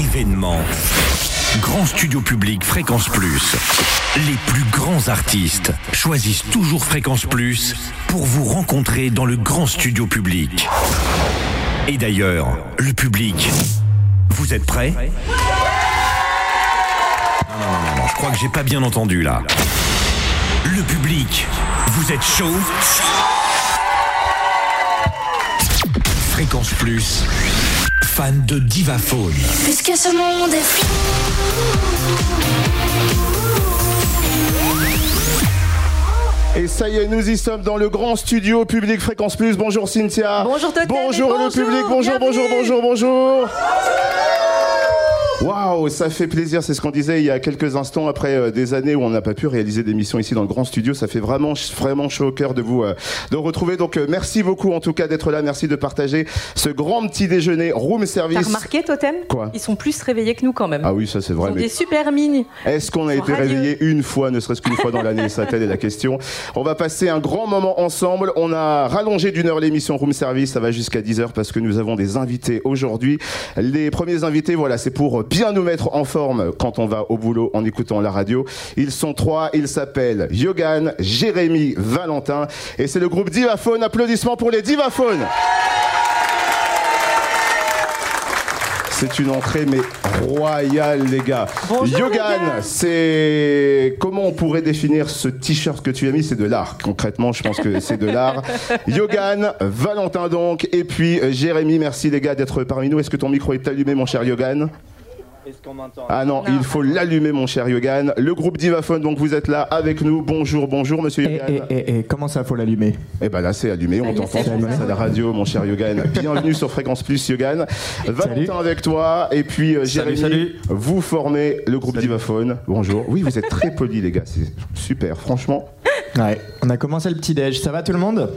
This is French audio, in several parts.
événement. Grand studio public Fréquence Plus. Les plus grands artistes choisissent toujours Fréquence Plus pour vous rencontrer dans le grand studio public. Et d'ailleurs, le public, vous êtes prêts? Non, non, non, non, je crois que j'ai pas bien entendu là. Le public, vous êtes chaud Fréquence Plus, fan de Divaphone. Puisque ce monde est fou. Et ça y est, nous y sommes dans le grand studio public Fréquence Plus. Bonjour Cynthia. Bonjour Totem Bonjour et le bonjour, public. Bonjour, bonjour, bonjour, bonjour. Waouh, ça fait plaisir, c'est ce qu'on disait il y a quelques instants après euh, des années où on n'a pas pu réaliser d'émissions ici dans le grand studio, ça fait vraiment vraiment chaud au cœur de vous euh, de retrouver. Donc euh, merci beaucoup en tout cas d'être là, merci de partager ce grand petit déjeuner room T'as service. remarqué Totem? Quoi? Ils sont plus réveillés que nous quand même. Ah oui, ça c'est Ils vrai. ont mais- des super mini. Est-ce qu'on a Ils été radieux. réveillé une fois, ne serait-ce qu'une fois dans l'année? Ça, telle est la question. On va passer un grand moment ensemble. On a rallongé d'une heure l'émission Room Service. Ça va jusqu'à 10 heures parce que nous avons des invités aujourd'hui. Les premiers invités, voilà, c'est pour bien nous mettre en forme quand on va au boulot en écoutant la radio. Ils sont trois. Ils s'appellent Yogan, Jérémy, Valentin. Et c'est le groupe Divaphone. Applaudissements pour les Divaphones. C'est une entrée mais royale les gars. Bonjour, Yogan, c'est comment on pourrait définir ce t-shirt que tu as mis? C'est de l'art. Concrètement, je pense que c'est de l'art. Yogan, Valentin donc, et puis euh, Jérémy. Merci les gars d'être parmi nous. Est-ce que ton micro est allumé, mon cher Yogan? Ah non, Non. il faut l'allumer, mon cher Yogan. Le groupe Divaphone, donc vous êtes là avec nous. Bonjour, bonjour, monsieur Et, Yogan. et, et, et comment ça faut l'allumer? Eh ben là, c'est allumé, on est, t'entend à la radio, mon cher Yogan. Bienvenue sur Fréquence Plus, Yogan. Valentin avec toi, et puis euh, Salut, Jérémy, salut. vous formez le groupe Divaphone. Bonjour. Oui, vous êtes très poli, les gars, c'est super, franchement. Ouais. On a commencé le petit déj. Ça va tout le monde?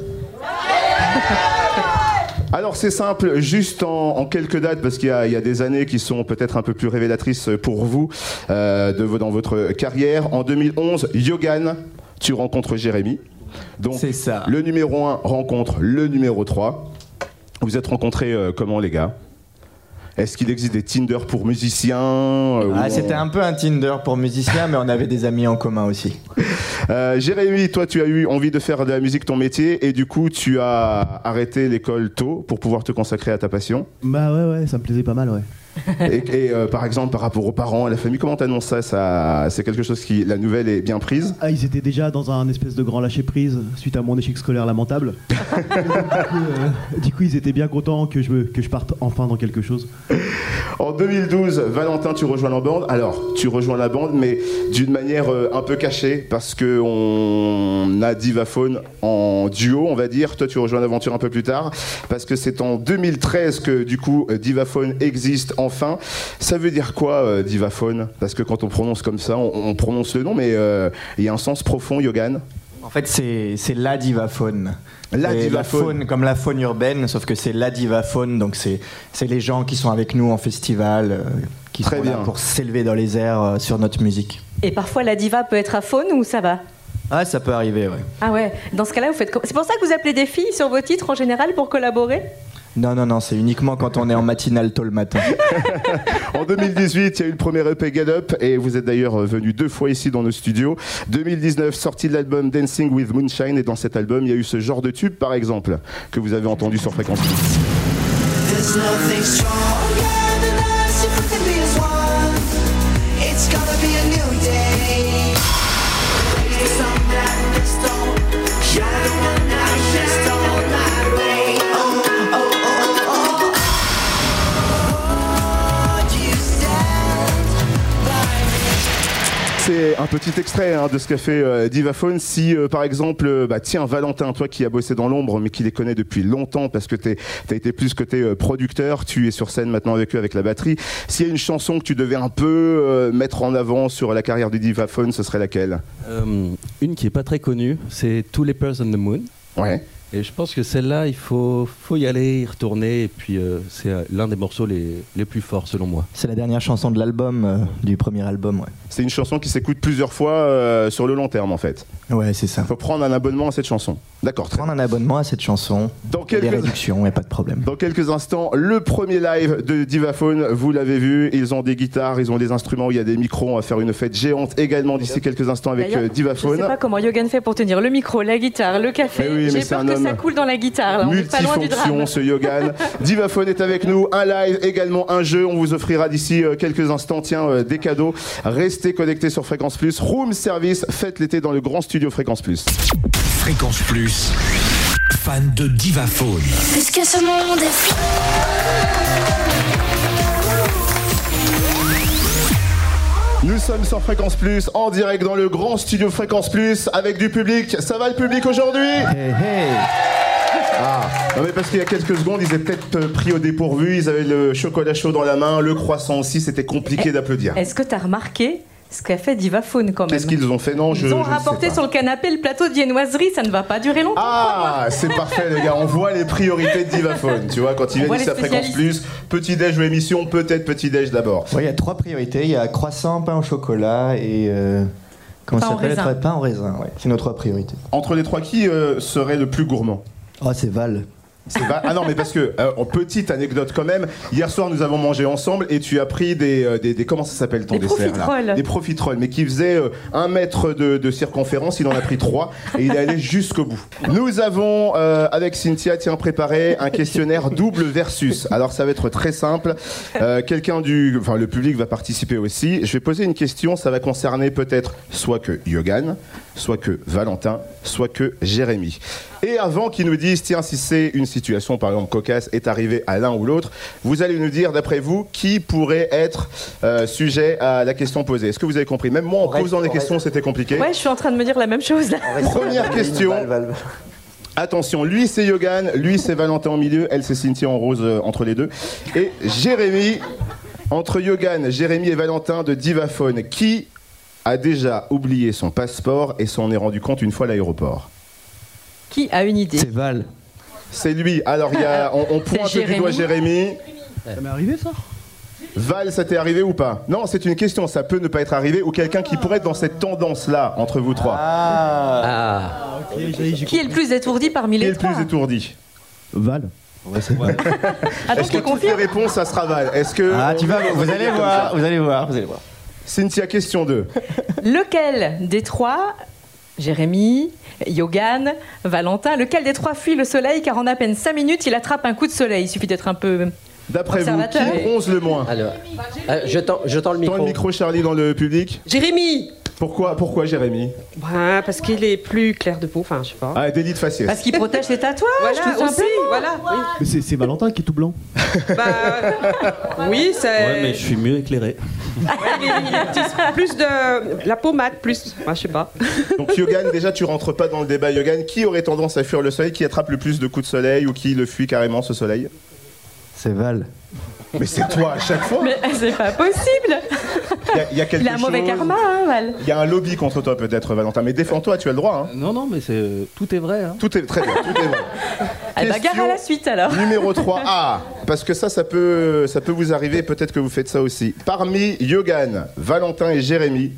Alors c'est simple, juste en, en quelques dates, parce qu'il y, a- il y a des années qui sont peut-être un peu plus révélatrices pour vous euh, de, dans votre carrière. En 2011, Yogan, tu rencontres Jérémy. Donc ça. le numéro 1 rencontre le numéro 3. Vous êtes rencontrés euh, comment les gars? Est-ce qu'il existe des Tinder pour musiciens euh, ah, on- C'était un peu un Tinder pour musiciens, mais on avait des amis en commun aussi. Euh, Jérémy, toi tu as eu envie de faire de la musique ton métier et du coup tu as arrêté l'école tôt pour pouvoir te consacrer à ta passion? Bah ouais, ouais, ça me plaisait pas mal, ouais. Et, et, euh, par exemple, par rapport aux parents, à la famille, comment t'annonces ça, ça C'est quelque chose qui, la nouvelle est bien prise? Ah, ils étaient déjà dans un espèce de grand lâcher-prise suite à mon échec scolaire lamentable. du, coup, euh, du coup, ils étaient bien contents que je, me- que je parte enfin dans quelque chose. En 2012, Valentin, tu rejoins la bande? Alors, tu rejoins la bande, mais d'une manière euh, un peu cachée, parce que on a Divaphone en duo, on va dire. Toi, tu rejoins l'aventure un peu plus tard, parce que c'est en 2013 que du coup Divaphone existe enfin. Ça veut dire quoi, euh, Divaphone Parce que quand on prononce comme ça, on, on prononce le nom, mais euh, il y a un sens profond, Yogan. En fait, c'est c'est la divaphone. La divaphone. faune comme la faune urbaine, sauf que c'est la divaphone, donc c'est c'est les gens qui sont avec nous en festival, euh, qui Très sont là pour s'élever dans les airs euh, sur notre musique. Et parfois la diva peut être à faune ou ça va? Ah, ça peut arriver, ouais. Ah ouais, dans ce cas-là, vous faites. C'est pour ça que vous appelez des filles sur vos titres en général pour collaborer? Non, non, non, c'est uniquement quand on est en matinale tôt le matin. En 2018, il y a eu le premier EP Get Up et vous êtes d'ailleurs euh, venu deux fois ici dans nos studios. 2019, sortie de l'album Dancing with Moonshine et dans cet album, il y a eu ce genre de tube par exemple que vous avez entendu sur Fréquence un petit extrait hein, de ce qu'a fait euh, Divaphone. Si euh, par exemple, euh, bah, tiens Valentin, toi qui as bossé dans l'ombre mais qui les connais depuis longtemps parce que tu as été plus côté producteur, tu es sur scène maintenant avec eux avec la batterie. S'il y a une chanson que tu devais un peu mettre en avant sur la carrière de Divaphone, ce serait laquelle? Une qui est pas très connue, c'est Tous les on the Moon. Ouais. Et je pense que celle-là, il faut, faut y aller, y retourner. Et puis, euh, c'est euh, l'un des morceaux les, les plus forts, selon moi. C'est la dernière chanson de l'album, euh, du premier album, ouais. C'est une chanson qui s'écoute plusieurs fois euh, sur le long terme en fait. Ouais, c'est ça. Faut prendre un abonnement à cette chanson. D'accord, très Prendre un abonnement à cette chanson. Dans Il des quelques- réductions, il n'y a pas de problème. Dans quelques instants, le premier live de Divaphone, vous l'avez vu, ils ont des guitares, ils ont des instruments, il y a des micros, on va faire une fête géante également d'ici quelques instants avec euh, Je Divaphone. sais pas comment Yogan fait pour tenir le micro, la guitare, le café. Mais oui, mais c'est un homme ça coule dans la guitare. là. On est pas loin du drame. Multifonction, ce Yogan. Divaphone est avec nous, un live, également un jeu. On vous offrira d'ici euh, quelques instants, tiens, euh, des cadeaux. Restez connectés sur Fréquence Plus. Room Service, faites l'été dans le grand studio Fréquence Plus. Fréquence Plus, fan de Divaphone. Puisque ce monde est Nous sommes sur Fréquence Plus, en direct dans le grand studio Fréquence Plus, avec du public. Ça va le public aujourd'hui Ah, non mais parce qu'il y a quelques secondes, ils étaient peut-être euh, pris au dépourvu, ils avaient le chocolat chaud dans la main, le croissant aussi, c'était compliqué d'applaudir. Est-ce que tu as remarqué ce qu'a fait Divaphone quand même Qu'est-ce qu'ils ont fait? Non, je. Ils ont je ne sais rapporté pas. sur le canapé le plateau de viennoiserie, ça ne va pas durer longtemps. Ah, c'est parfait les gars, on voit les priorités de Divaphone, tu vois, quand ici les à Fréquence. Plus, petit déj ou émission, peut-être petit déj d'abord. Ouais, il y a trois priorités. Il y a croissant, pain au chocolat et... euh, comment Pain ça en s'appelle raisin. Pain en raisin, ouais. C'est nos trois priorités. Entre les trois, qui euh, serait le plus gourmand? Oh, c'est Val. Ah non, mais parce que, euh, en petite anecdote quand même, hier soir nous avons mangé ensemble et tu as pris des. euh, des, des- comment ça s'appelle ton Des dessert là. Des profiteroles, mais qui faisaient euh, un mètre de, de circonférence, il en a pris trois et il est allé jusqu'au bout. Nous avons, euh, avec Cynthia, tiens, préparé un questionnaire double versus. Alors ça va être très simple. Euh, Quelqu'un du. Enfin, le public va participer aussi. Je vais poser une question, ça va concerner peut-être soit que Yogan, soit que Valentin, soit que Jérémy. Et avant qu'ils nous disent, tiens, si c'est une situation, par exemple, cocasse, est arrivée à l'un ou l'autre, vous allez nous dire, d'après vous, qui pourrait être euh, sujet à la question posée. Est-ce que vous avez compris? Même moi, en reste- posant les on questions, c'était compliqué. Ouais, je suis en train de me dire la même chose là. Première question. Attention, lui c'est Yogan, lui c'est Valentin au milieu, elle c'est Cynthia en rose euh, entre les deux. Et Jérémy, entre Yogan, Jérémy et Valentin de Divaphone, qui a déjà oublié son passeport et s'en est rendu compte une fois à l'aéroport? Qui a une idée C'est Val. C'est lui. Alors il y a, on, on pointe du doigt Jérémy. Ça m'est arrivé ça? Val, ça t'est arrivé ou pas? Non, c'est une question. Ça peut ne pas être arrivé ou quelqu'un qui pourrait être dans cette tendance-là entre vous trois. Ah, j'ai Qui est le plus étourdi parmi Qui est les le trois? plus étourdi? Val. Ah, Est-ce que tu toutes les réponses, ça sera Val? Est-ce que Ah, tu vas, vous les allez voir, vous allez voir, vous allez voir. Cynthia, question 2. Lequel des trois, Jérémy, Yogan, Valentin, lequel des trois fuit le soleil? Car en à peine 5 minutes il attrape un coup de soleil Il suffit d'être un peu. D'après vous, qui bronze le moins? Alors, euh, je, tends, je tends le Tends micro. le micro, Charlie, dans le public. Jérémy Pourquoi, pourquoi Jérémy? Bah, Parce qu'il est plus clair de peau, enfin, je sais pas. Ah, délit de faciès. Parce qu'il protège ses tatouages, Voilà, tout aussi, voilà. Oui, Mais c'est c'est Valentin qui est tout blanc. bah, oui c'est. Ouais, mais je suis mieux éclairé. Ouais, plus de la pommade, plus. Moi, je sais pas. Donc Yogan, déjà tu rentres pas dans le débat Yogan. Qui aurait tendance à fuir le soleil Qui attrape le plus de coups de soleil ou qui le fuit carrément ce soleil? C'est Val. Mais c'est toi à chaque fois. Mais c'est pas possible Il y a, il y a quelque Il a un mauvais karma, hein, Val. Il y a un lobby contre toi peut-être Valentin, mais défends-toi, tu as le droit. hein. Non, non, mais c'est tout est vrai. hein. Tout est très bien, tout est vrai. Elle bagarre Question à la suite alors. Numéro 3. Ah, parce que ça, ça peut, ça peut vous arriver, peut-être que vous faites ça aussi. Parmi Yogan, Valentin et Jérémy,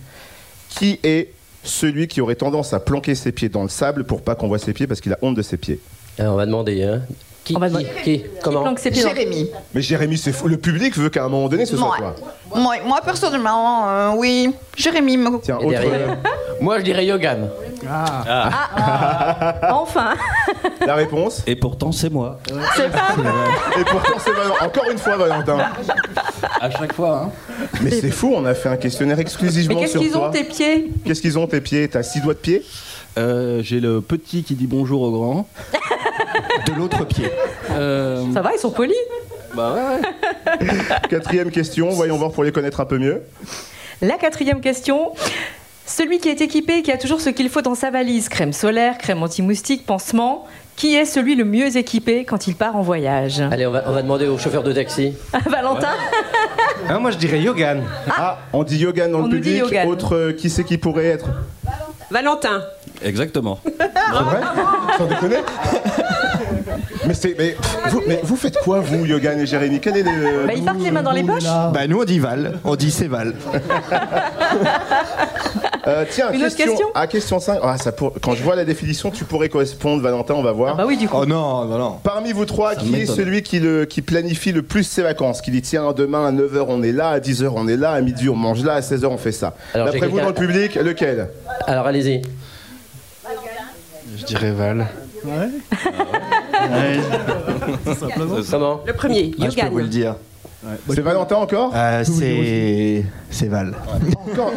qui est celui qui aurait tendance à planquer ses pieds dans le sable pour pas qu'on voit ses pieds parce qu'il a honte de ses pieds? Alors, on va demander. Hein. Qui, On va qui, Comment Jérémy. Mais Jérémy, c'est fou. Le public veut qu'à un moment donné, ce soit Moi. toi. Moi, moi, personnellement, euh, oui. Jérémy me. Tiens, autre. derrière Moi, je dirais Yogan. Enfin La réponse Et pourtant, c'est moi. C'est pas vrai Et pourtant, c'est Valentin. Encore une fois, Valentin. À chaque fois. Hein. Mais c'est fou, on a fait un questionnaire Mais exclusivement qu'est-ce sur qu'ils toi. ont tes pieds? Qu'est-ce qu'ils ont tes pieds? T'as six doigts de pied? Euh, J'ai le petit qui dit bonjour au grand. De l'autre pied. Euh, Ça va, ils sont polis bah ouais, ouais. Quatrième question, voyons voir pour les connaître un peu mieux. La quatrième question. Celui qui est équipé et qui a toujours ce qu'il faut dans sa valise, crème solaire, crème anti-moustique, pansement, qui est celui le mieux équipé quand il part en voyage? Allez, on va, on va demander au chauffeur de taxi. Valentin? Ah, moi je dirais Yogan. Ah, on dit Yogan dans On le public. Yogan. Autre, euh, qui c'est qui pourrait être? Valentin. Exactement. C'est vrai? Sans déconner mais, vous, mais vous faites quoi, vous, Yogan et Jérémy Quel est le. Bah, ils partent les mains dans les poches. Bah nous on dit Val, on dit c'est Val. Euh, tiens, Une autre question Ah, question 5. Ah, ça pour- Quand je vois la définition, tu pourrais correspondre, Valentin, on va voir. Ah bah oui, du coup. Oh non, non, non. Parmi vous trois, Ça qui est celui qui, le, qui planifie le plus ses vacances? Qui dit tiens, demain à 9h on est là, à 10h on est là, à midi on mange là, à 16h on fait ça. D'après vous dans le public, lequel? Alors allez-y. Je dirais Val. Ouais? Comment Le premier, Ah, je peux vous le Yogan. dire. C'est Valentin encore Euh, c'est c'est Val. Encore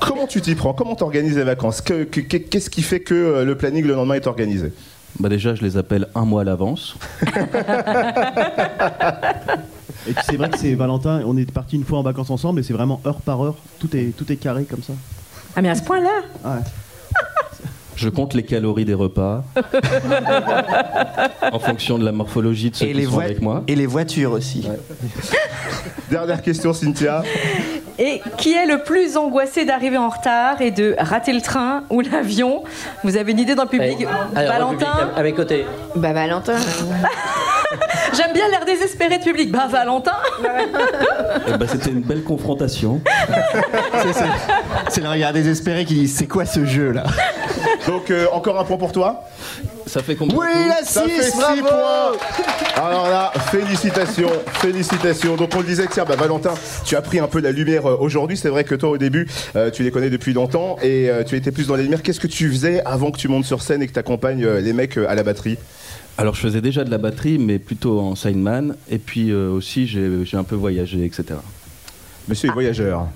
Comment tu t'y prends Comment t'organises les vacances Que- que- que- Qu'est-ce qui fait que euh, le planning le lendemain est organisé Bah déjà, je les appelle un mois à l'avance. Et puis c'est vrai que c'est Valentin, on est parti une fois en vacances ensemble et c'est vraiment heure par heure, tout est, tout est carré comme ça. Ah, mais à ce point-là Ouais. Je compte les calories des repas en fonction de la morphologie de ceux Et qui les, sont avec moi. et les voitures aussi. Dernière question, Cynthia. Et qui est le plus angoissé d'arriver en retard et de rater le train ou l'avion? Vous avez une idée dans le public? Allez. Alors, le public, Valentin? à, à mes côtés. Bah, Valentin. J'aime bien l'air désespéré de public. Bah, Valentin Eh ben, C'était une belle confrontation. C'est- le regard désespéré qui dit c'est quoi ce jeu là? Donc, euh, encore un point pour toi? Ça fait combien Oui, la Ça fait 6, 6 bravo points Alors là, félicitations, félicitations. Donc on le disait, tiens, bah Valentin, tu as pris un peu la lumière euh, aujourd'hui. C'est vrai que toi au début, euh, tu les connais depuis longtemps et euh, tu étais plus dans les lumières. Qu'est-ce que tu faisais avant que tu montes sur scène et que tu accompagnes les mecs euh, à la batterie? Alors, je faisais déjà de la batterie, mais plutôt en signman. Et puis euh, aussi, j'ai un peu voyagé, etc. Monsieur est voyageur.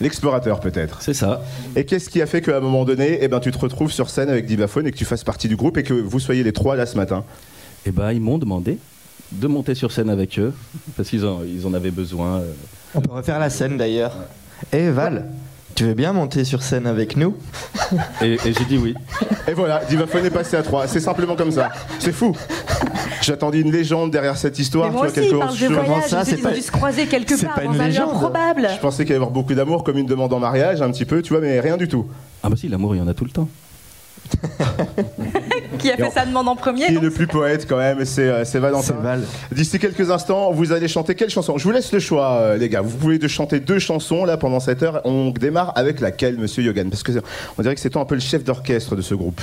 L'explorateur peut-être. C'est ça. Et qu'est-ce qui a fait qu'à un moment donné, eh ben, tu te retrouves sur scène avec Divaphone et que tu fasses partie du groupe et que vous soyez les trois là ce matin? Et ben, ils m'ont demandé de monter sur scène avec eux parce qu'ils en, ils en avaient besoin. euh. On peut refaire la scène d'ailleurs. Eh Val, tu veux bien monter sur scène avec nous Et, et j'ai dit oui. Et voilà, Divaphone est passé à 3. C'est simplement comme ça. C'est fou. J'attendais une légende derrière cette histoire. Mais moi tu vois, aussi, quelque chose- voyage. ça, c'est pas- dû se croiser quelque c'est part pas dans une un lieu légende. improbable. Je pensais qu'il y avoir beaucoup d'amour comme une demande en mariage, un petit peu, tu vois, mais rien du tout. Ah bah si, l'amour, il y en a tout le temps. Qui a fait sa demande en premier Qui est le plus poète quand même, c'est euh, c'est Valentin. Val. D'ici quelques instants, vous allez chanter quelle chanson? Je vous laisse le choix, euh, les gars. Vous pouvez de chanter deux chansons là pendant cette heure. On démarre avec laquelle, Monsieur Yogan? Parce que on dirait que c'est toi un peu le chef d'orchestre de ce groupe.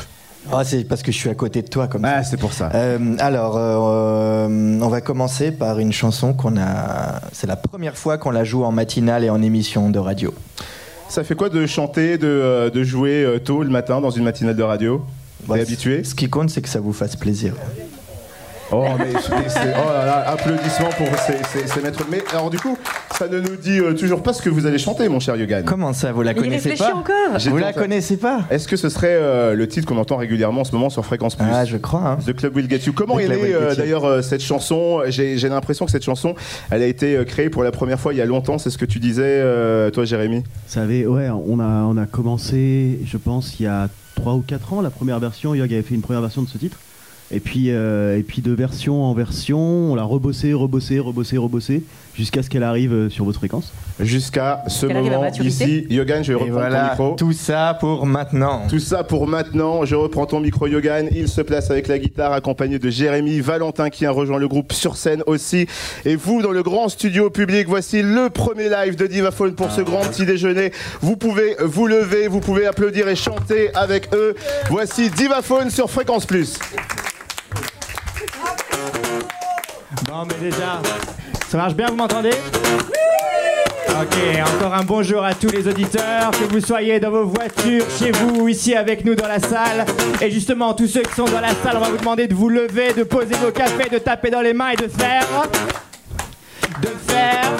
Ah, c'est parce que je suis à côté de toi comme ça. Ah, c'est pour ça. Euh, alors, euh, on va commencer par une chanson qu'on a. C'est la première fois qu'on la joue en matinale et en émission de radio. Ça fait quoi de chanter, de, de jouer tôt le matin dans une matinale de radio? Ouais, habitué? Ce qui compte, c'est que ça vous fasse plaisir. Oh, mais, mais c'est- oh là là, applaudissements pour ces, ces- ces maîtres. Mais alors, du coup, ça ne nous dit euh, toujours pas ce que vous allez chanter, mon cher Yogan. Comment ça, vous la Il connaissez pas? encore. Vous la connaissez pas? Est-ce que ce serait euh, le titre qu'on entend régulièrement en ce moment sur Fréquence Plus? Ah, je crois. Hein. The Club Will Get You. Comment The est née euh, d'ailleurs euh, cette chanson? J'ai j'ai l'impression que cette chanson, elle a été créée pour la première fois il y a longtemps. C'est ce que tu disais, euh, toi, Jérémy? Ça avait, ouais, on a, on a commencé, je pense, il y a 3 ou 4 ans, la première version. Yog avait fait une première version de ce titre. Et puis, euh, et puis de version en version, on l'a rebossé, rebossé, rebossé, rebossé, jusqu'à ce qu'elle arrive euh, sur votre fréquence. Jusqu'à ce Qu'elle arrive à moment maturité. ici. Yogan, je vais reprendre ton voilà, micro. tout ça pour maintenant. Tout ça pour maintenant. Je reprends ton micro, Yogan. Il se place avec la guitare, accompagné de Jérémy, Valentin qui a rejoint le groupe sur scène aussi. Et vous, dans le grand studio public, voici le premier live de Divaphone pour ce grand petit déjeuner. Vous pouvez vous lever, vous pouvez applaudir et chanter avec eux. Voici Divaphone sur Fréquence Plus. Bon, mais déjà, ça marche bien, vous m'entendez Ok, encore un bonjour à tous les auditeurs, que vous soyez dans vos voitures, chez vous, ou ici avec nous dans la salle. Et justement, tous ceux qui sont dans la salle, on va vous demander de vous lever, de poser vos cafés, de taper dans les mains et de faire. De faire.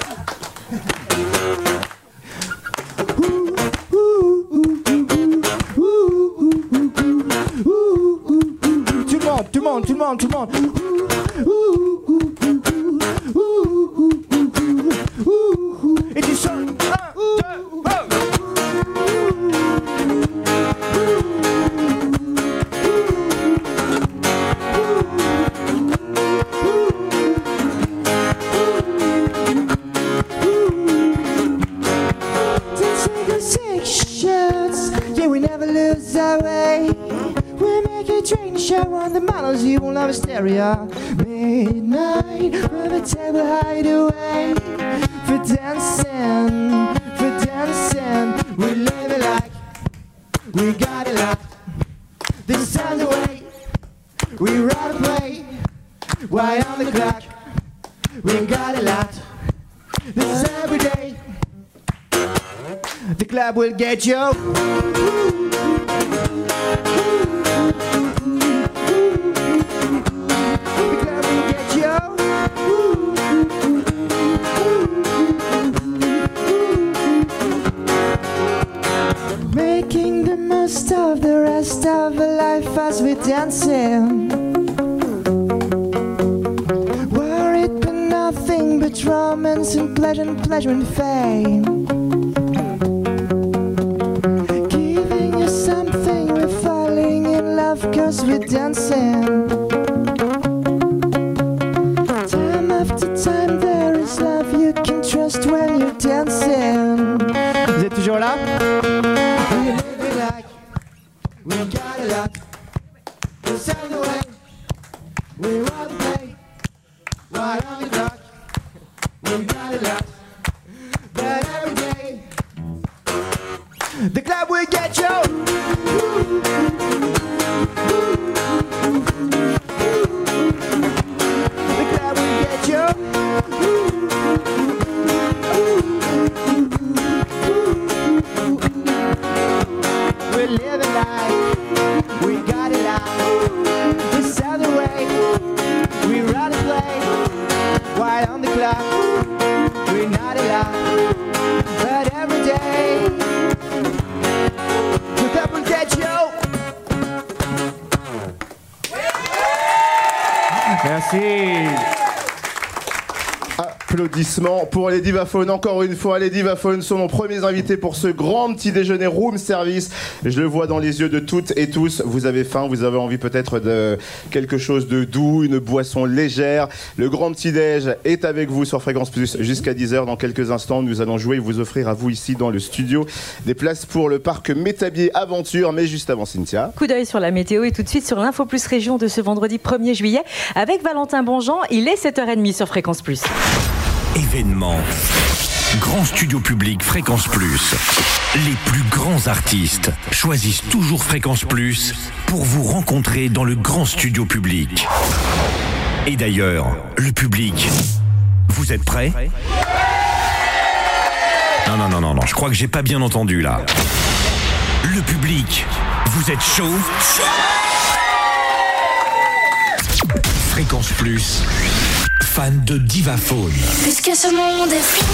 Tout le monde, tout le monde, tout le monde, tout le monde. Et tu chantes. Un, deux, oh. Six shirts, yeah, we never lose our way. Show on the models you won't love hysteria. Midnight from a table hideaway for dancing, for dancing. We live it like we got it locked. This time the way we run and play. Why on the clock? We got it locked. This is every day. The club will get you. Most of the rest of the life as we're dancing. Worried but nothing but romance and pleasure and pleasure and fame. Giving you something, we're falling in love cause we're dancing. Merci. Applaudissements pour les Divaphones. Encore une fois, les Divaphones sont nos premiers invités pour ce grand petit déjeuner room service. Je le vois dans les yeux de toutes et tous. Vous avez faim, vous avez envie peut-être de quelque chose de doux, une boisson légère. Le grand petit déj est avec vous sur Fréquence Plus jusqu'à 10h. Dans quelques instants, nous allons jouer et vous offrir à vous ici dans le studio des places pour le parc Métabier Aventure. Mais juste avant, Cynthia. Coup d'œil sur la météo et tout de suite sur l'Info Plus Région de ce vendredi 1er juillet avec Valentin Bonjean. Il est 7h30 sur Fréquence Plus. Événements. Grand studio public Fréquence Plus. Les plus grands artistes choisissent toujours Fréquence Plus pour vous rencontrer dans le grand studio public. Et d'ailleurs, le public, vous êtes prêts? Non, non, non, non, non, je crois que j'ai pas bien entendu là. Le public, vous êtes chaud? Fréquence Plus, fan de Divaphone. Puisque ce monde est fou?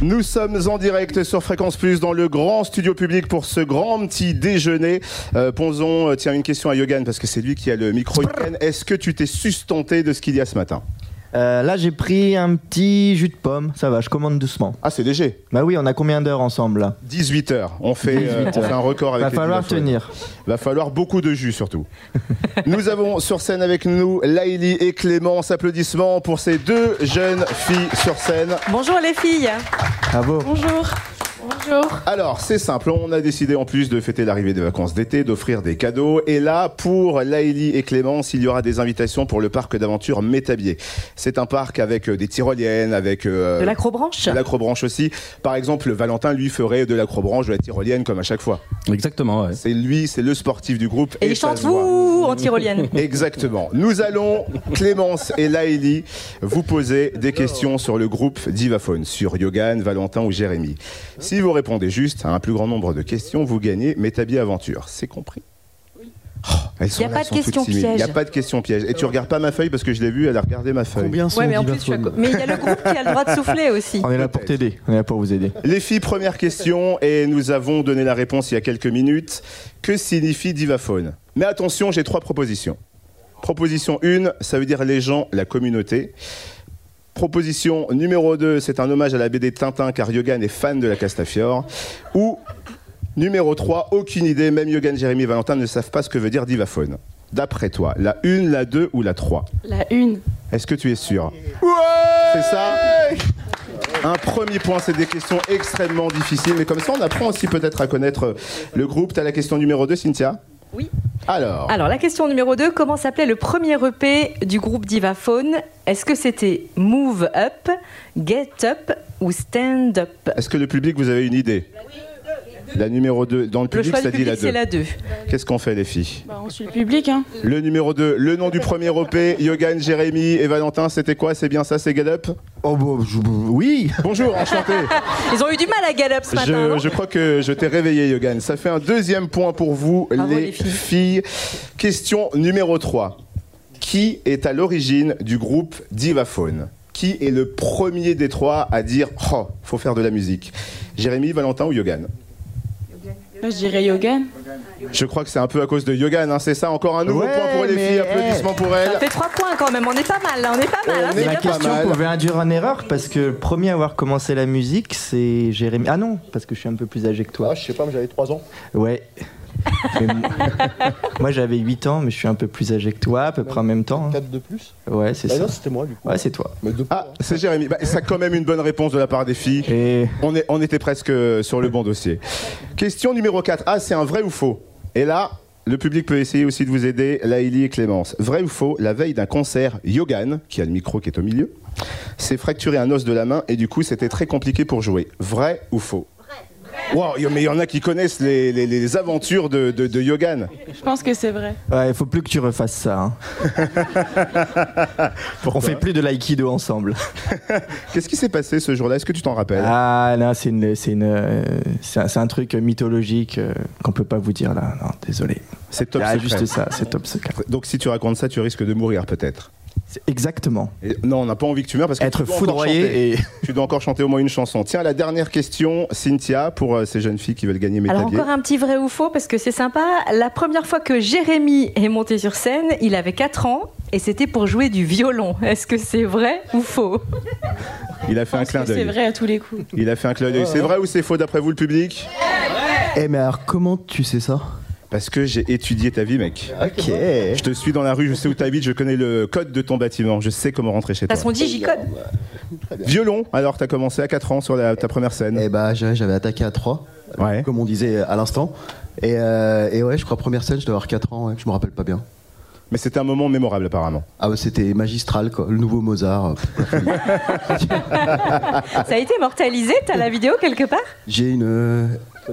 Nous sommes en direct sur Fréquence Plus dans le grand studio public pour ce grand petit déjeuner. Euh, Ponzon, euh, tiens une question à Yogan parce que c'est lui qui a le micro. Yogan, Est-ce que tu t'es sustenté de ce qu'il y a ce matin? Euh, là, j'ai pris un petit jus de pomme. Ça va, je commande doucement. Ah, c'est léger. Bah oui, on a combien d'heures ensemble là 18 heures. On fait, euh, 18 on fait un record avec Va les falloir tenir. Va falloir beaucoup de jus surtout. nous avons sur scène avec nous Laïli et Clémence. Applaudissements pour ces deux jeunes filles sur scène. Bonjour les filles. Bravo. Bonjour. Bonjour. Alors, c'est simple, on a décidé en plus de fêter l'arrivée des vacances d'été, d'offrir des cadeaux. Et là, pour Laïli et Clémence, il y aura des invitations pour le parc d'aventure Métabier. C'est un parc avec euh, des tyroliennes, avec... euh, De l'acrobranche de l'acrobranche aussi. Par exemple, Valentin, lui, ferait de l'acrobranche, de la tyrolienne, comme à chaque fois. Exactement, ouais. C'est lui, c'est le sportif du groupe. Et il chante vous en tyrolienne. Exactement. Nous allons, Clémence et Laëlie, vous poser des questions sur le groupe Divaphone, sur Yogan, Valentin ou Jérémy. Si vous répondez juste à un plus grand nombre de questions, vous gagnez Métabier Aventure. C'est compris Oh, elles sont Y a là, pas de questions timides. Il n'y a pas de questions pièges. Et tu regardes pas ma feuille parce que je l'ai vue, elle a regardé ma feuille. Combien sont Ouais, mais en plus, tu as... Divaphones mais il y a le groupe qui a le droit de souffler aussi. On est là pour t'aider. On est là pour vous aider. Les filles, première question, et nous avons donné la réponse il y a quelques minutes. Que signifie divaphone? Mais attention, j'ai trois propositions. Proposition 1, ça veut dire les gens, la communauté. Proposition numéro 2, c'est un hommage à la BD Tintin car Yogan est fan de la Castafiore. Ou numéro 3, aucune idée, même Yogan, Jérémy et Valentin ne savent pas ce que veut dire divaphone. D'après toi, la 1, la 2 ou la 3 La une. Est-ce que tu es sûr? C'est ça? Un premier point, c'est des questions extrêmement difficiles, mais comme ça, on apprend aussi peut-être à connaître le groupe. T'as la question numéro 2, Cynthia? Oui. Alors, Alors, la question numéro 2, comment s'appelait le premier EP du groupe Divaphone Est-ce que c'était Move Up, Get Up ou Stand Up? Est-ce que le public, vous avez une idée? La numéro 2, dans le Le public, choix ça du dit la public, c'est 2. la 2. Qu'est-ce qu'on fait, les filles? Bah, on suit le public, hein. Le numéro 2, le nom du premier OP, Yogan, Jérémy et Valentin, c'était quoi? C'est bien ça, c'est Get Up Oh, bah, je- oui Bonjour, enchanté Ils ont eu du mal à Gallup ce matin, non Je, je crois que je t'ai réveillé, Yogan. Ça fait un deuxième point pour vous, Bravo, les, les filles. filles. Question numéro 3. Qui est à l'origine du groupe Divaphone? Qui est le premier des trois à dire Oh, faut faire de la musique? Jérémy, Valentin ou Yogan? Moi, je dirais Yogan. Je crois que c'est un peu à cause de Yogan, hein, c'est ça Encore un nouveau Ouais, point pour les filles, applaudissements pour elles. Ça fait 3 points quand même, on est pas mal, là, on est pas mal. hein, est pas parti. question mal. pouvait induire en erreur parce que le premier à avoir commencé la musique, c'est Jérémy. Ah non, parce que je suis un peu plus âgé que toi. je sais pas, mais j'avais 3 ans. Ouais. Moi- j'avais 8 ans, mais je suis un peu plus âgé que toi, à peu près en même temps. hein. 4 de plus Ouais, c'est Bah ça. non, c'était moi du coup. Ouais, c'est toi. Mais Ah, c'est Jérémy. Bah, ça quand même une bonne réponse de la part des filles. Et On, est, on était presque sur le bon dossier. Question numéro 4. Ah, c'est un vrai ou faux? Et là, le public peut essayer aussi de vous aider, Laïli et Clémence. Vrai ou faux La veille d'un concert, Yogan, qui a le micro qui est au milieu, s'est fracturé un os de la main et du coup, c'était très compliqué pour jouer. Vrai ou faux? Wow, mais il y en a qui connaissent les, les- les aventures de, de, de Yogan. Je pense que c'est vrai. ouais, il faut plus que tu refasses ça. hein. On fait plus de l'aïkido ensemble. Qu'est-ce qui s'est passé ce jour-là? Est-ce que tu t'en rappelles? Ah là, c'est une, c'est une, euh, c'est un, c'est un truc mythologique euh, qu'on peut pas vous dire là. Non, désolé. C'est top Ah, secret. juste ça, c'est top secret. Donc si tu racontes ça, tu risques de mourir peut-être. C'est exactement. Et- non, on n'a pas envie que tu meurs parce que Être tu foudroyé et Tu dois encore chanter au moins une chanson. Tiens, la dernière question, Cynthia, pour euh, ces jeunes filles qui veulent gagner mes Alors encore un petit vrai ou faux parce que c'est sympa. La première fois que Jérémy est monté sur scène, il avait 4 ans et c'était pour jouer du violon. Est-ce que c'est vrai ou faux? Il a fait un clin C'est d'œil. vrai à tous les coups. Il a fait un clin d'œil. C'est vrai ou c'est faux d'après vous le public? Eh, mais alors, comment tu sais ça? Parce que j'ai étudié ta vie, mec. Ok. Je te suis dans la rue, je sais où tu habites, je connais le code de ton bâtiment, je sais comment rentrer chez toi. T'as son digicode Violon, alors t'as commencé à 4 ans sur la- ta première scène. Eh bah, j'avais attaqué à 3, Ouais. comme on disait à l'instant. Et, euh, et ouais, je crois première scène, je dois avoir 4 ans, ouais, je me rappelle pas bien. Mais c'était un moment mémorable apparemment. Ah ouais, c'était magistral, quoi. Le nouveau Mozart. Ça a été immortalisé T'as la vidéo quelque part? J'ai une,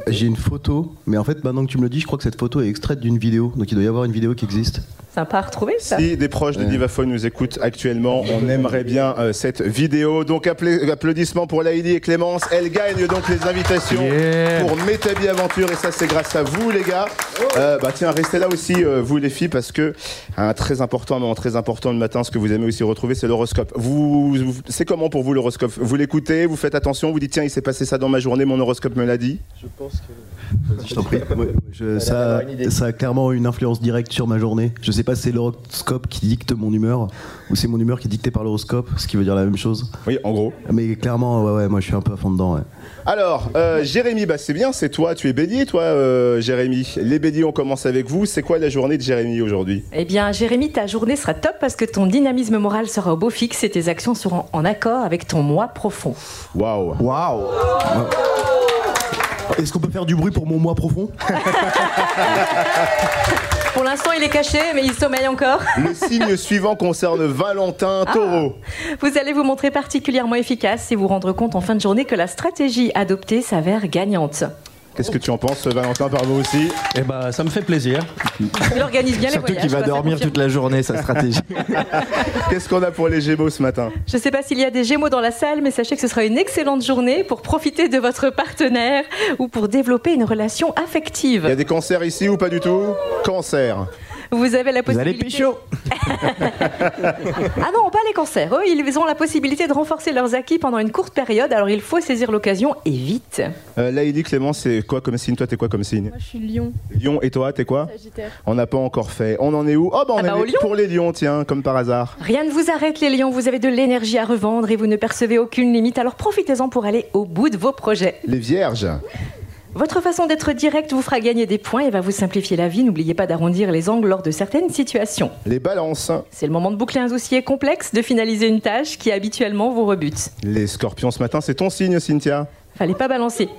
j'ai une photo, mais en fait, maintenant que tu me le dis, je crois que cette photo est extraite d'une vidéo. Donc il doit y avoir une vidéo qui existe. Sympa à retrouver ça? Si des proches de. Divaphone nous écoutent actuellement, on aimerait bien euh, cette vidéo. Donc appla- applaudissements pour Laïli et Clémence. Elles gagnent donc les invitations Yeah. pour Métabi Aventure et ça c'est grâce à vous les gars. Euh, bah tiens, restez là aussi euh, vous les filles parce que un très important, moment très important le matin, ce que vous aimez aussi retrouver, c'est l'horoscope. Vous, vous- c'est comment pour vous l'horoscope? Vous l'écoutez, vous faites attention, vous dites tiens il s'est passé ça dans ma journée, mon horoscope me l'a dit? Je pense que. Je t'en prie. Ouais, je- Elle ça, a clairement une influence directe sur ma journée. Je sais pas si c'est l'horoscope qui dicte mon humeur ou c'est mon humeur qui est dictée par l'horoscope, ce qui veut dire la même chose. Oui, en gros. Mais clairement, ouais, ouais, moi je suis un peu à fond dedans. ouais. Alors, euh, Jérémy, bah c'est bien, c'est toi, tu es bélier, toi, euh, Jérémy. Les béliers, on commence avec vous. C'est quoi la journée de Jérémy aujourd'hui? Eh bien, Jérémy, ta journée sera top parce que ton dynamisme moral sera au beau fixe et tes actions seront en accord avec ton moi profond. Waouh Waouh Est-ce qu'on peut faire du bruit pour mon moi profond Pour l'instant, il est caché, mais il sommeille encore. Le signe suivant concerne Valentin Taureau. Vous allez vous montrer particulièrement efficace et vous rendre compte en fin de journée que la stratégie adoptée s'avère gagnante. Qu'est-ce que tu en penses, Valentin, par vous aussi Eh ben, ça me fait plaisir. Il organise bien les surtout voyages. qu'il va dormir toute la journée, sa stratégie. Qu'est-ce qu'on a pour les Gémeaux ce matin? Je ne sais pas s'il y a des Gémeaux dans la salle, mais sachez que ce sera une excellente journée pour profiter de votre partenaire ou pour développer une relation Il y affective. a des cancers ici ou pas du tout? Cancer. Vous avez la Vous allez possibilité. pécho Ah non, pas les cancers. Eux, ils ont la possibilité de renforcer leurs acquis pendant une courte période, alors il faut saisir l'occasion et vite. Euh, Laïli, Clément, c'est quoi comme signe? Toi, t'es quoi comme signe? Moi, je suis lion. Lion et toi, t'es quoi? Sagittaire. On n'a pas encore fait. On en est où? Oh, bah on Ah bah, est pour les lions, tiens, comme par hasard. Rien ne vous arrête les lions, vous avez de l'énergie à revendre et vous ne percevez aucune limite, alors profitez-en pour aller au bout de vos projets. Les vierges. Votre façon d'être direct vous fera gagner des points et va vous simplifier la vie. N'oubliez pas d'arrondir les angles lors de certaines situations. Les balances. C'est le moment de boucler un dossier complexe, de finaliser une tâche qui habituellement vous rebute. Les scorpions ce matin, c'est ton signe, Cynthia Fallait pas balancer.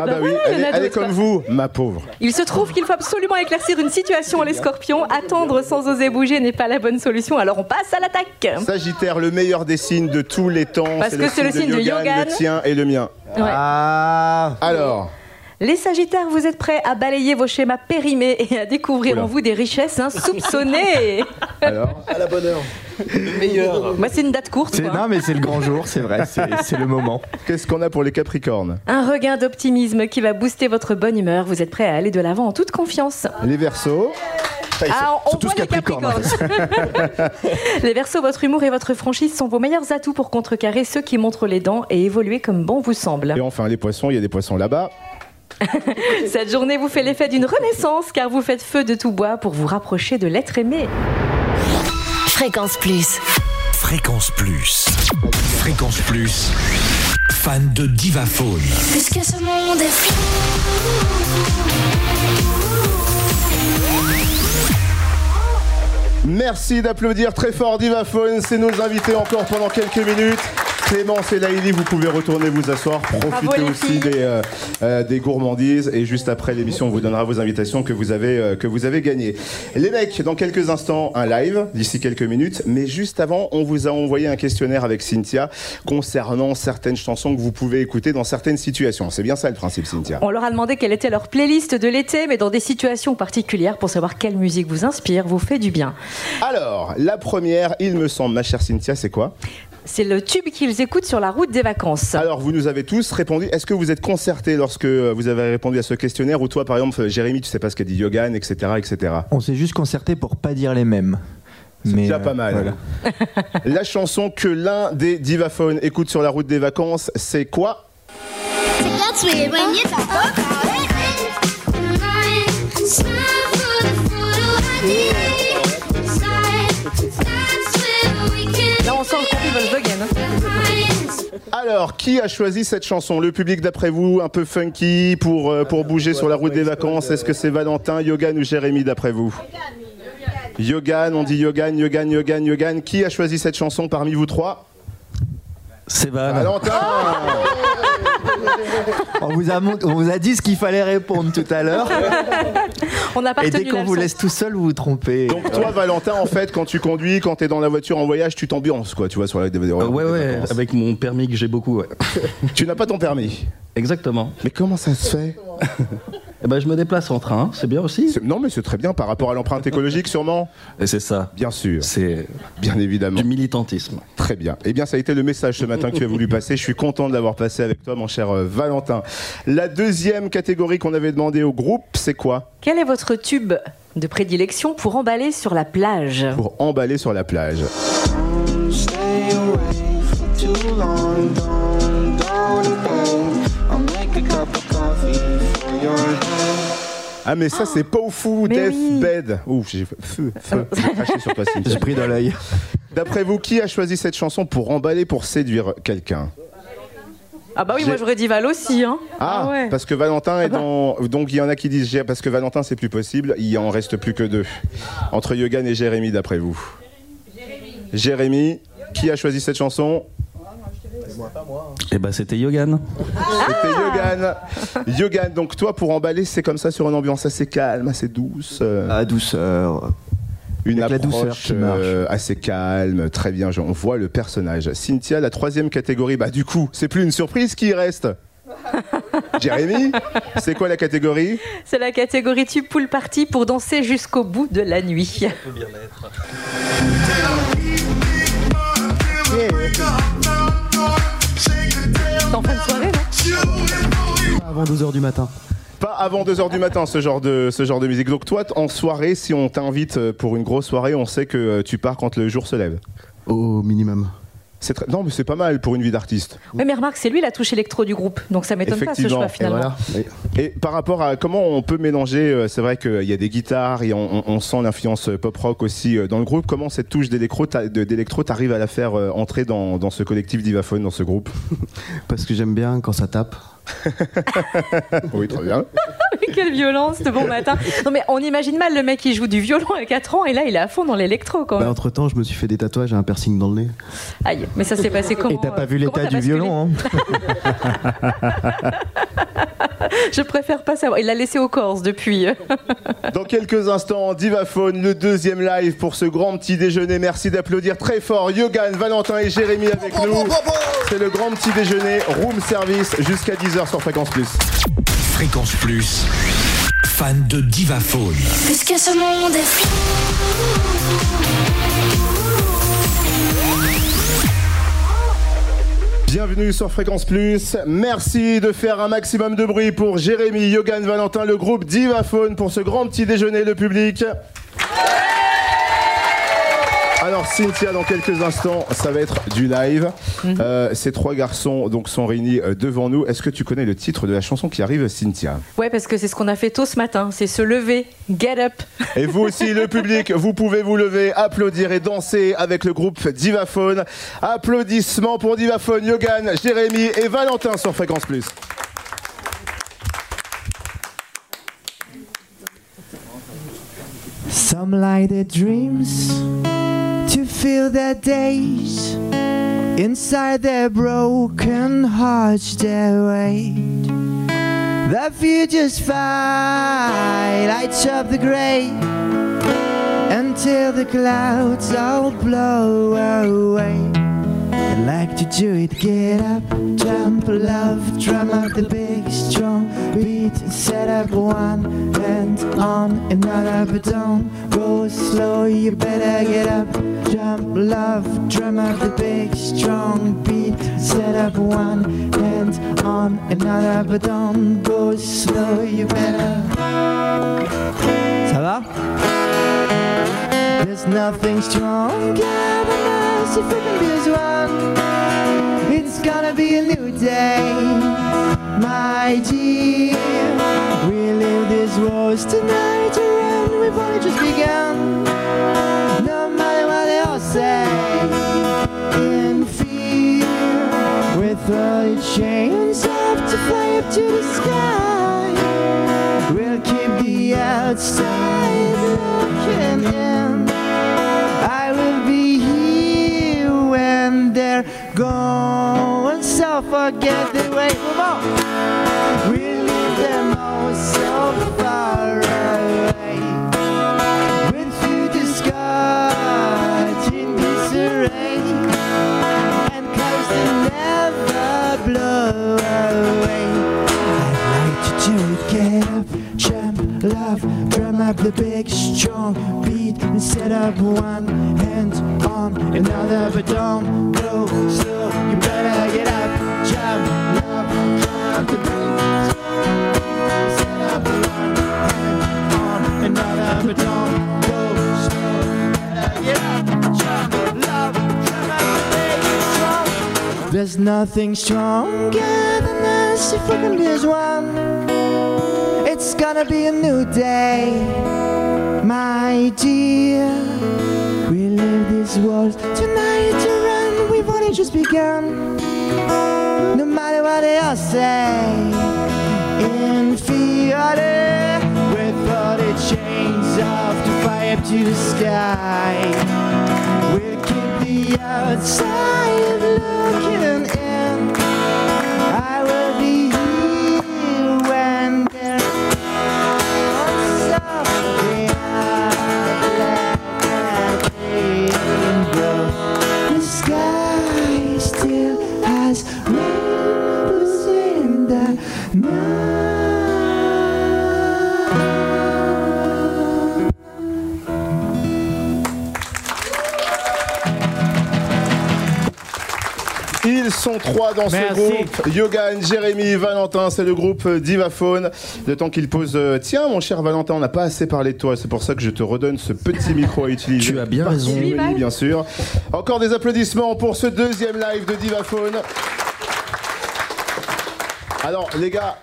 Ah, bah bah oui, voilà, elle, est, elle comme vous, ma pauvre. Il se trouve qu'il faut absolument éclaircir une situation, les scorpions. Attendre sans oser bouger n'est pas la bonne solution, alors on passe à l'attaque. Sagittaire, le meilleur des signes de tous les temps. Parce que c'est le signe de Yogan. Le tien et le mien. Ouais. Ah Alors, Les Sagittaires, vous êtes prêts à balayer vos schémas périmés et à découvrir Oula. en vous des richesses insoupçonnées. alors À la bonne heure. Meilleur. Moi, c'est une date courte. C'est- quoi. Non, mais c'est le grand jour, c'est vrai, c'est le moment. Qu'est-ce qu'on a pour les Capricornes? Un regain d'optimisme qui va booster votre bonne humeur. Vous êtes prêts à aller de l'avant en toute confiance. Les Verseaux? Ah, on, on voit les Capricornes. les Verseaux, votre humour et votre franchise sont vos meilleurs atouts pour contrecarrer ceux qui montrent les dents et évoluer comme bon vous semble. Et enfin, les Poissons, il y a des Poissons là-bas. Cette journée vous fait l'effet d'une renaissance car vous faites feu de tout bois pour vous rapprocher de l'être aimé. Fréquence Plus. Fréquence Plus. Fréquence Plus. Fan de Divaphone. Puisque ce monde est fou. Merci d'applaudir très fort Divaphone. C'est nos invités encore pendant quelques minutes. Clémence et Laïli, vous pouvez retourner vous asseoir. Profitez Bravo, les aussi des, euh, euh, des gourmandises. Et juste après l'émission, on vous donnera vos invitations que vous avez, euh, que vous avez gagnées. Les mecs, dans quelques instants, un live, d'ici quelques minutes. Mais juste avant, on vous a envoyé un questionnaire avec Cynthia concernant certaines chansons que vous pouvez écouter dans certaines situations. C'est bien ça le principe, Cynthia? On leur a demandé quelle était leur playlist de l'été, mais dans des situations particulières pour savoir quelle musique vous inspire, vous fait du bien. Alors, la première, il me semble, ma chère Cynthia, c'est quoi? C'est le tube qu'ils écoutent sur la route des vacances. Alors, vous nous avez tous répondu. Est-ce que vous êtes concertés lorsque euh, vous avez répondu à ce questionnaire? Ou toi, par exemple, euh, Jérémy, tu sais pas ce qu'a dit Yogan, etc., etc. On s'est juste concerté pour pas dire les mêmes. Mais déjà euh, pas mal. voilà. La chanson que l'un des divaphones écoute sur la route des vacances, c'est quoi? Là, Alors, qui a choisi cette chanson? Le public, d'après vous, un peu funky pour, euh, pour bouger sur la route des vacances? Est-ce que c'est Valentin, Yogan ou Jérémy, d'après vous? Yogan, on dit Yogan, Yogan, Yogan, Yogan. Qui a choisi cette chanson parmi vous trois? C'est. Valentin On vous, a, mont- on vous a dit ce qu'il fallait répondre tout à l'heure. On n'a pas Et dès qu'on vous laisse tout seul, vous vous trompez. Donc toi, Valentin, en fait, quand tu conduis, quand t'es dans la voiture en voyage, tu t'ambiances, quoi, tu vois, sur la Euh, ouais, ouais, avec mon permis que j'ai beaucoup, ouais. Tu n'as pas ton permis Exactement. Mais comment ça se fait Eh ben, je me déplace en train, c'est bien aussi. Non, mais c'est très bien par rapport à l'empreinte écologique, sûrement. Et c'est ça. Bien sûr, C'est bien évidemment. du militantisme. Très bien. Eh bien, ça a été le message ce matin que tu as voulu passer. Je suis content de l'avoir passé avec toi, mon cher euh, Valentin. La deuxième catégorie qu'on avait demandé au groupe, c'est quoi Quel est votre tube de prédilection pour emballer sur la plage? Pour emballer sur la plage. Stay away for too long. Ah, mais ça, c'est pas fou, Mais Death oui. Bed. Ouf, j'ai feu, feu. J'ai craché sur toi, Cynthia. J'ai pris dans l'œil. D'après vous, qui a choisi cette chanson pour emballer, pour séduire quelqu'un? Ah bah oui, moi j'aurais dit Val aussi. Hein. Ah, ouais. parce que Valentin est dans. Donc il y en a qui disent parce que Valentin c'est plus possible, il en reste plus que deux. Entre Yogan et Jérémy d'après vous? Jérémy. qui a choisi cette chanson Eh ben, c'était Yogan. C'était Yogan. Yogan, donc toi pour emballer, c'est comme ça sur une ambiance assez calme, assez douce. euh, À douceur. une avec la approche douceur qui euh, assez calme, très bien, je- on voit le personnage. Cynthia, la troisième catégorie, bah du coup, c'est plus une surprise qui reste. Jérémy, c'est quoi la catégorie? C'est la catégorie tube pool party pour danser jusqu'au bout de la nuit. Avant 12h du matin. Pas avant 2h du matin ce genre de ce genre de musique. Donc toi en soirée, si on t'invite euh, pour une grosse soirée, on sait que euh, tu pars quand le jour se lève. Au minimum. C'est très... Non mais c'est pas mal pour une vie d'artiste. Oui, mais remarque, c'est lui la touche électro du groupe, donc ça m'étonne pas ce choix finalement. Et par rapport à comment on peut mélanger, euh, c'est vrai qu'il y a des guitares et on, sent l'influence pop rock aussi dans le groupe. Comment cette touche d'électro, t'arrives à la faire entrer dans, dans ce collectif Divaphone, dans ce groupe? Parce que j'aime bien quand ça tape. oui, très bien. Quelle violence, ce bon matin. Non, mais on imagine mal le mec qui joue du violon à 4 ans et là, il est à fond dans l'électro quand même. entre temps, je me suis fait des tatouages et un piercing dans le nez. Aïe, mais ça s'est passé comment Et t'as pas euh, vu l'état comment t'as du violon, hein Je préfère pas savoir. Il l'a laissé au Corse depuis. Dans quelques instants, Divaphone, le deuxième live pour ce grand petit déjeuner. Merci d'applaudir très fort Yogan, Valentin et Jérémy avec nous. C'est le grand petit déjeuner, room service, jusqu'à 10h sur Fréquence Plus. Fréquence Plus, fan de Divaphone. Puisque ce monde est fou. Bienvenue sur Fréquence Plus. Merci de faire un maximum de bruit pour Jérémy, Yogan, Valentin, le groupe Divaphone pour ce grand petit déjeuner, le public. Alors Cynthia, dans quelques instants, ça va être du live. Euh, ces trois garçons donc sont réunis euh, devant nous. Est-ce que tu connais le titre de la chanson qui arrive, Cynthia? Ouais, parce que c'est ce qu'on a fait tôt ce matin. C'est se lever, get up. Et vous aussi, le public, vous pouvez vous lever, applaudir et danser avec le groupe Divaphone. Applaudissements pour Divaphone, Yogan, Jérémy et Valentin sur Fréquence Plus. Some light their dreams fill their days. Inside their broken hearts, their weight. The future's fire lights up the gray until the clouds all blow away. I'd like to do it, get up, jump, love, drum up the big strong beat, set up one hand on another, but don't go slow, you better get up, jump, love, drum up the big strong beat, set up one hand on another, but don't go slow, you better. Ça va? There's nothing stronger we can be as one. It's gonna be a new day, my dear. We live this wars tonight around, we've only just begun. No matter what they all say, in fear, with all the chains up to fly up to the sky. We'll keep the outside looking in. They're gone. So forget the way. Come on. We leave them all so far away. Went through the sky in disarray. And clouds that never blow away. I'd like to do it, jump, love, drum up the big strong beat and set up one hand on another, but don't go slow. You better get up, jump, love, drum up the big strong beat, set up one hand on another, but don't go slow. You get up, jump, love, drum up the big strong. There's nothing stronger than us if we can be as one. It's gonna be a new day, my dear. We live these walls tonight to run. We've only just begun. No matter what they all say, in fear, with all the chains off to fly up to the sky. We'll keep the outside dans ce Merci. groupe. Yogan, Jérémy, Valentin, c'est le groupe euh, Divaphone. Le temps qu'ils posent. euh, Tiens, mon cher Valentin, on n'a pas assez parlé de toi. C'est pour ça que je te redonne ce petit micro à utiliser. Tu as bien raison. Jérémy, bien sûr. Encore des applaudissements pour ce deuxième live de Divaphone. Alors, les gars.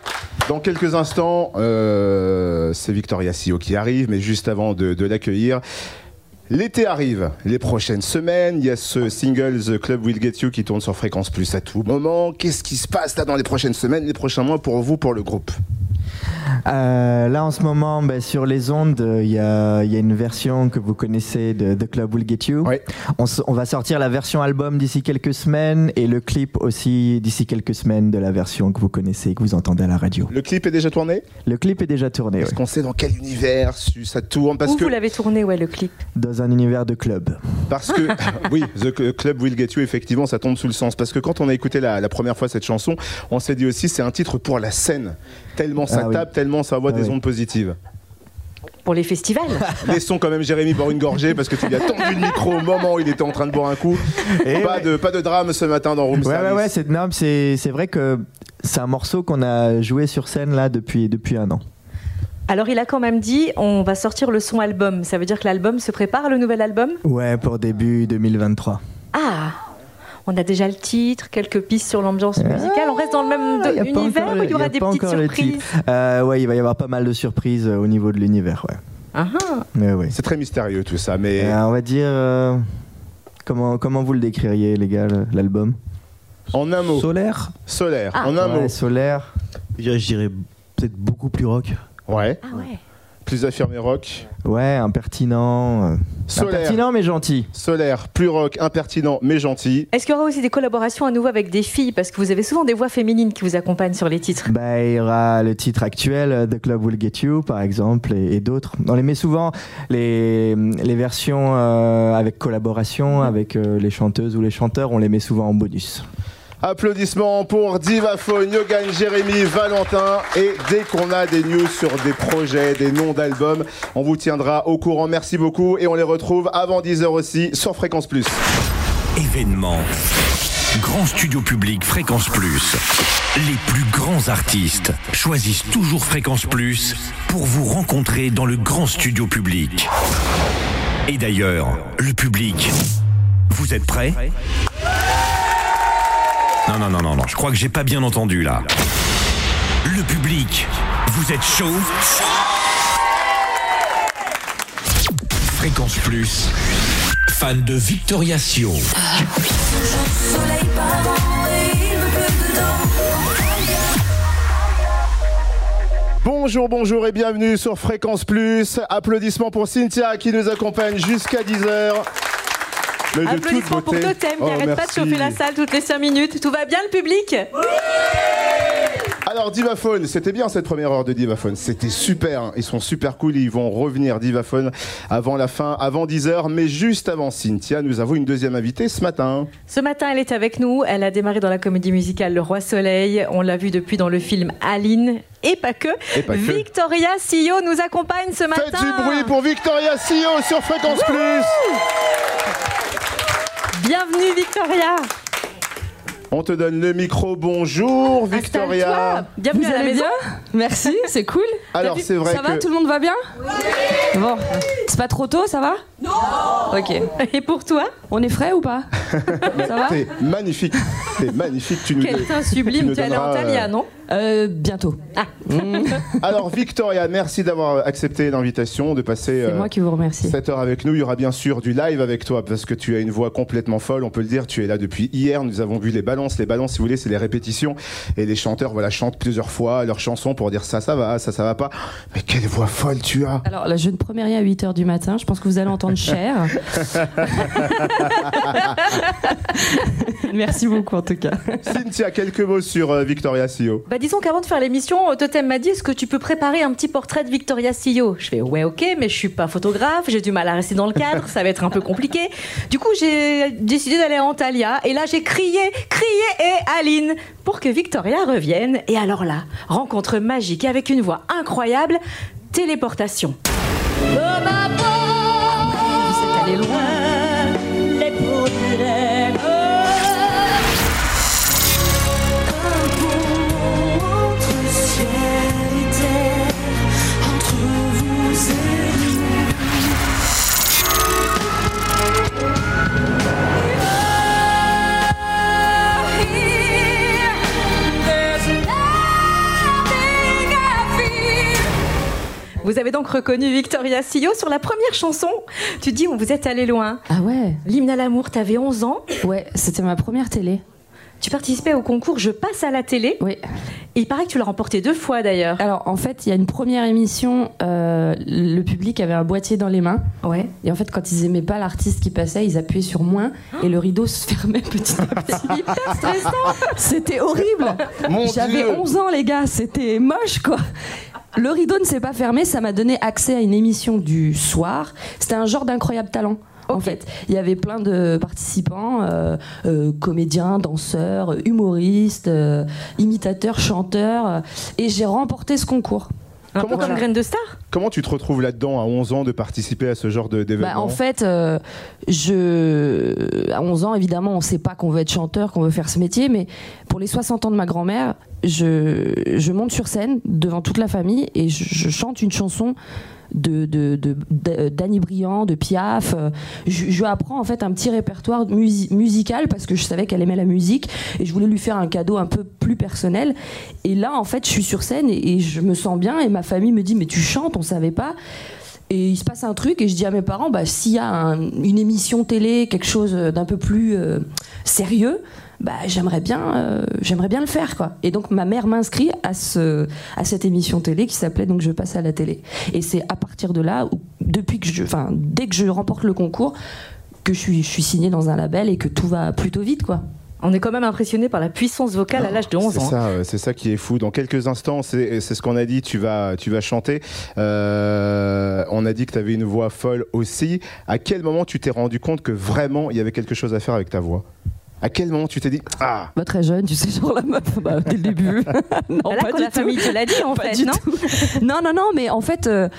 Dans quelques instants, euh, c'est Victoria Sio qui arrive, mais juste avant de, de l'accueillir, L'été arrive, les prochaines semaines, il y a ce single The Club Will Get You qui tourne sur Fréquence Plus à tout moment. Qu'est-ce qui se passe là dans les prochaines semaines, les prochains mois pour vous, pour le groupe? Euh, là en ce moment, ben, sur les ondes, euh, il y, a, il y a une version que vous connaissez de The Club Will Get You. On, va sortir la version album d'ici quelques semaines et le clip aussi d'ici quelques semaines de la version que vous connaissez et que vous entendez à la radio. Le clip est déjà tourné? Le clip est déjà tourné, Est-ce ouais. qu'on sait dans quel univers ça tourne Parce Où que vous l'avez tourné, ouais, le clip? Dans un univers de club. Parce que, oui, The Cl- Club Will Get You, effectivement, ça tombe sous le sens. Parce que quand on a écouté la, la première fois cette chanson, on s'est dit aussi c'est un titre pour la scène. Tellement ça Ah oui. tape, tellement ça envoie Ah des oui. ondes positives. Pour les festivals Laissons quand même Jérémy boire une gorgée parce que tu lui as tendu le micro au moment où il était en train de boire un coup. Et pas, de, pas de drame ce matin dans Room Ouais, ouais, Service. ouais, c'est, non, c'est, c'est vrai que c'est un morceau qu'on a joué sur scène là depuis, depuis un an. Alors il a quand même dit on va sortir le son album. Ça veut dire que l'album se prépare, le nouvel album? Ouais, pour début 2023. Ah on a déjà le titre, quelques pistes sur l'ambiance musicale. On reste dans le même Ah, de- univers encore le- il y aura y des pas petites encore le surprises titre. Euh, ouais, il va y avoir pas mal de surprises euh, au niveau de l'univers, ouais. Ah ah. Mais ouais. C'est très mystérieux tout ça, mais. Euh, on va dire. euh, comment, comment vous le décririez, les gars, l'album? En un mot. Solaire? Solaire. Ah. En un Ouais, mot. Solaire. Je dirais peut-être beaucoup plus rock. Ouais. Ah ouais. Plus affirmé rock. Ouais, impertinent. euh, Solaire. Impertinent, mais gentil. Solaire, plus rock, impertinent, mais gentil. Est-ce qu'il y aura aussi des collaborations à nouveau avec des filles? Parce que vous avez souvent des voix féminines qui vous accompagnent sur les titres. Bah, il y aura le titre actuel, euh, The Club Will Get You, par exemple, et, et d'autres. On les met souvent, les, les versions euh, avec collaboration, avec euh, les chanteuses ou les chanteurs, on les met souvent en bonus. Applaudissements pour Divaphone, Yogan, Jérémy, Valentin. Et dès qu'on a des news sur des projets, des noms d'albums, on vous tiendra au courant. Merci beaucoup. Et on les retrouve avant 10h aussi sur Fréquence Plus. Événements. Grand studio public Fréquence Plus. Les plus grands artistes choisissent toujours Fréquence Plus pour vous rencontrer dans le grand studio public. Et d'ailleurs, le public, vous êtes prêts? Non, non, non, non, non, je crois que j'ai pas bien entendu là. Le public, vous êtes chaud? Fréquence Plus, fan de Victoria Sio. Bonjour, bonjour et bienvenue sur Fréquence Plus. Applaudissements pour Cynthia qui nous accompagne jusqu'à 10h. Mais Applaudissements pour. Totem qui Oh, arrête pas de chauffer la salle toutes les 5 minutes. Tout va bien le public? Alors Divaphone, c'était bien cette première heure de Divaphone, c'était super, ils sont super cool, ils vont revenir Divaphone avant la fin, avant 10h, mais juste avant Cynthia, nous avons une deuxième invitée ce matin. Ce matin, elle est avec nous. Elle a démarré dans la comédie musicale Le Roi Soleil. On l'a vu depuis dans le film Aline. Et pas que. Et pas que. Victoria Sio nous accompagne ce matin. Faites du bruit pour Victoria Sio sur Fréquence Plus Bienvenue Victoria. On te donne le micro, bonjour Victoria Bienvenue Vous à la maison. Merci, c'est cool. Alors c'est vrai Ça va, que... tout le monde va bien Bon, c'est pas trop tôt, ça va Non Ok. Et pour toi On est frais ou pas? Ça va? T'es magnifique, t'es magnifique, tu nous Quel teint sublime. Tu es allée en donneras, Talia, euh, non? Euh, bientôt. Ah. Alors Victoria, merci d'avoir accepté l'invitation de passer C'est euh, moi qui vous remercie. cette heure avec nous. Il y aura bien sûr du live avec toi parce que tu as une voix complètement folle, on peut le dire. Tu es là depuis hier. Nous avons vu les balances. Les balances, si vous voulez, c'est les répétitions. Et les chanteurs voilà, chantent plusieurs fois leurs chansons pour dire ça, ça va, ça, ça va pas. Mais quelle voix folle tu as Alors là, je ne promets rien à 8h du matin. Je pense que vous allez entendre cher. Merci beaucoup en tout cas. Cynthia, quelques mots sur euh, Victoria Sio. Bah disons qu'avant de faire l'émission, Totem m'a dit est-ce que tu peux préparer un petit portrait de Victoria Sio Je fais ouais ok, mais je suis pas photographe, j'ai du mal à rester dans le cadre, ça va être un peu compliqué. Du coup j'ai décidé d'aller à Antalya et là j'ai crié, crié et Aline pour que Victoria revienne. Et alors là, rencontre magique avec une voix incroyable, téléportation. Vous Vous avez donc reconnu Victoria Sio sur la première chanson. Tu dis, vous êtes allé loin. Ah ouais L'hymne à l'amour, t'avais 11 ans. Ouais, c'était ma première télé. Tu participais au concours Je passe à la télé. Oui. Et il paraît que tu l'as remporté deux fois d'ailleurs. Alors en fait, il y a une première émission, euh, le public avait un boîtier dans les mains. Ouais. Et en fait, quand ils aimaient pas l'artiste qui passait, ils appuyaient sur moins et le rideau se fermait petit à petit. Hyper stressant. C'était horrible. J'avais Dieu. 11 ans, les gars, c'était moche quoi. Le rideau ne s'est pas fermé, ça m'a donné accès à une émission du soir. C'était un genre d'incroyable talent. En fait, il y avait plein de participants, euh, euh, comédiens, danseurs, humoristes, euh, imitateurs, chanteurs, et j'ai remporté ce concours. Un peu comme graine de star. Comment tu te retrouves là-dedans à 11 ans de participer à ce genre de- d'événement Bah, en fait, euh, je, à 11 ans, évidemment, on ne sait pas qu'on veut être chanteur, qu'on veut faire ce métier, mais pour les 60 ans de ma grand-mère, je, je monte sur scène devant toute la famille et je, je chante une chanson de, de, d'Annie Briand, de Piaf. Euh, Je, je apprends en fait un petit répertoire musi- musical parce que je savais qu'elle aimait la musique et je voulais lui faire un cadeau un peu plus personnel. Et là, en fait, je suis sur scène et, je me sens bien et ma famille me dit mais tu chantes, on savait pas. Et il se passe un truc et je dis à mes parents, bah, s'il y a un- une émission télé, quelque chose d'un peu plus euh, sérieux, bah, j'aimerais bien, euh, j'aimerais bien le faire quoi. Et donc ma mère m'inscrit à ce, à cette émission télé qui s'appelait donc je passe à la télé. Et c'est à partir de là, où, depuis que je, enfin dès que je remporte le concours, que je suis, je suis signée dans un label et que tout va plutôt vite quoi. On est quand même impressionné par la puissance vocale à l'âge de 11 C'est ans. ça, euh, c'est ça qui est fou. Dans quelques instants, c'est c'est ce qu'on a dit, tu vas, tu vas chanter. Euh, on a dit que tu avais une voix folle aussi. À quel moment tu t'es rendu compte que vraiment il y avait quelque chose à faire avec ta voix? À quel moment tu t'es dit Ah Bah, très jeune, tu sais, genre la meuf, bah, dès le début. non, Là, pas quand du la famille tout. te l'a dit, en Pas fait, non. Non, non, non, mais en fait, euh,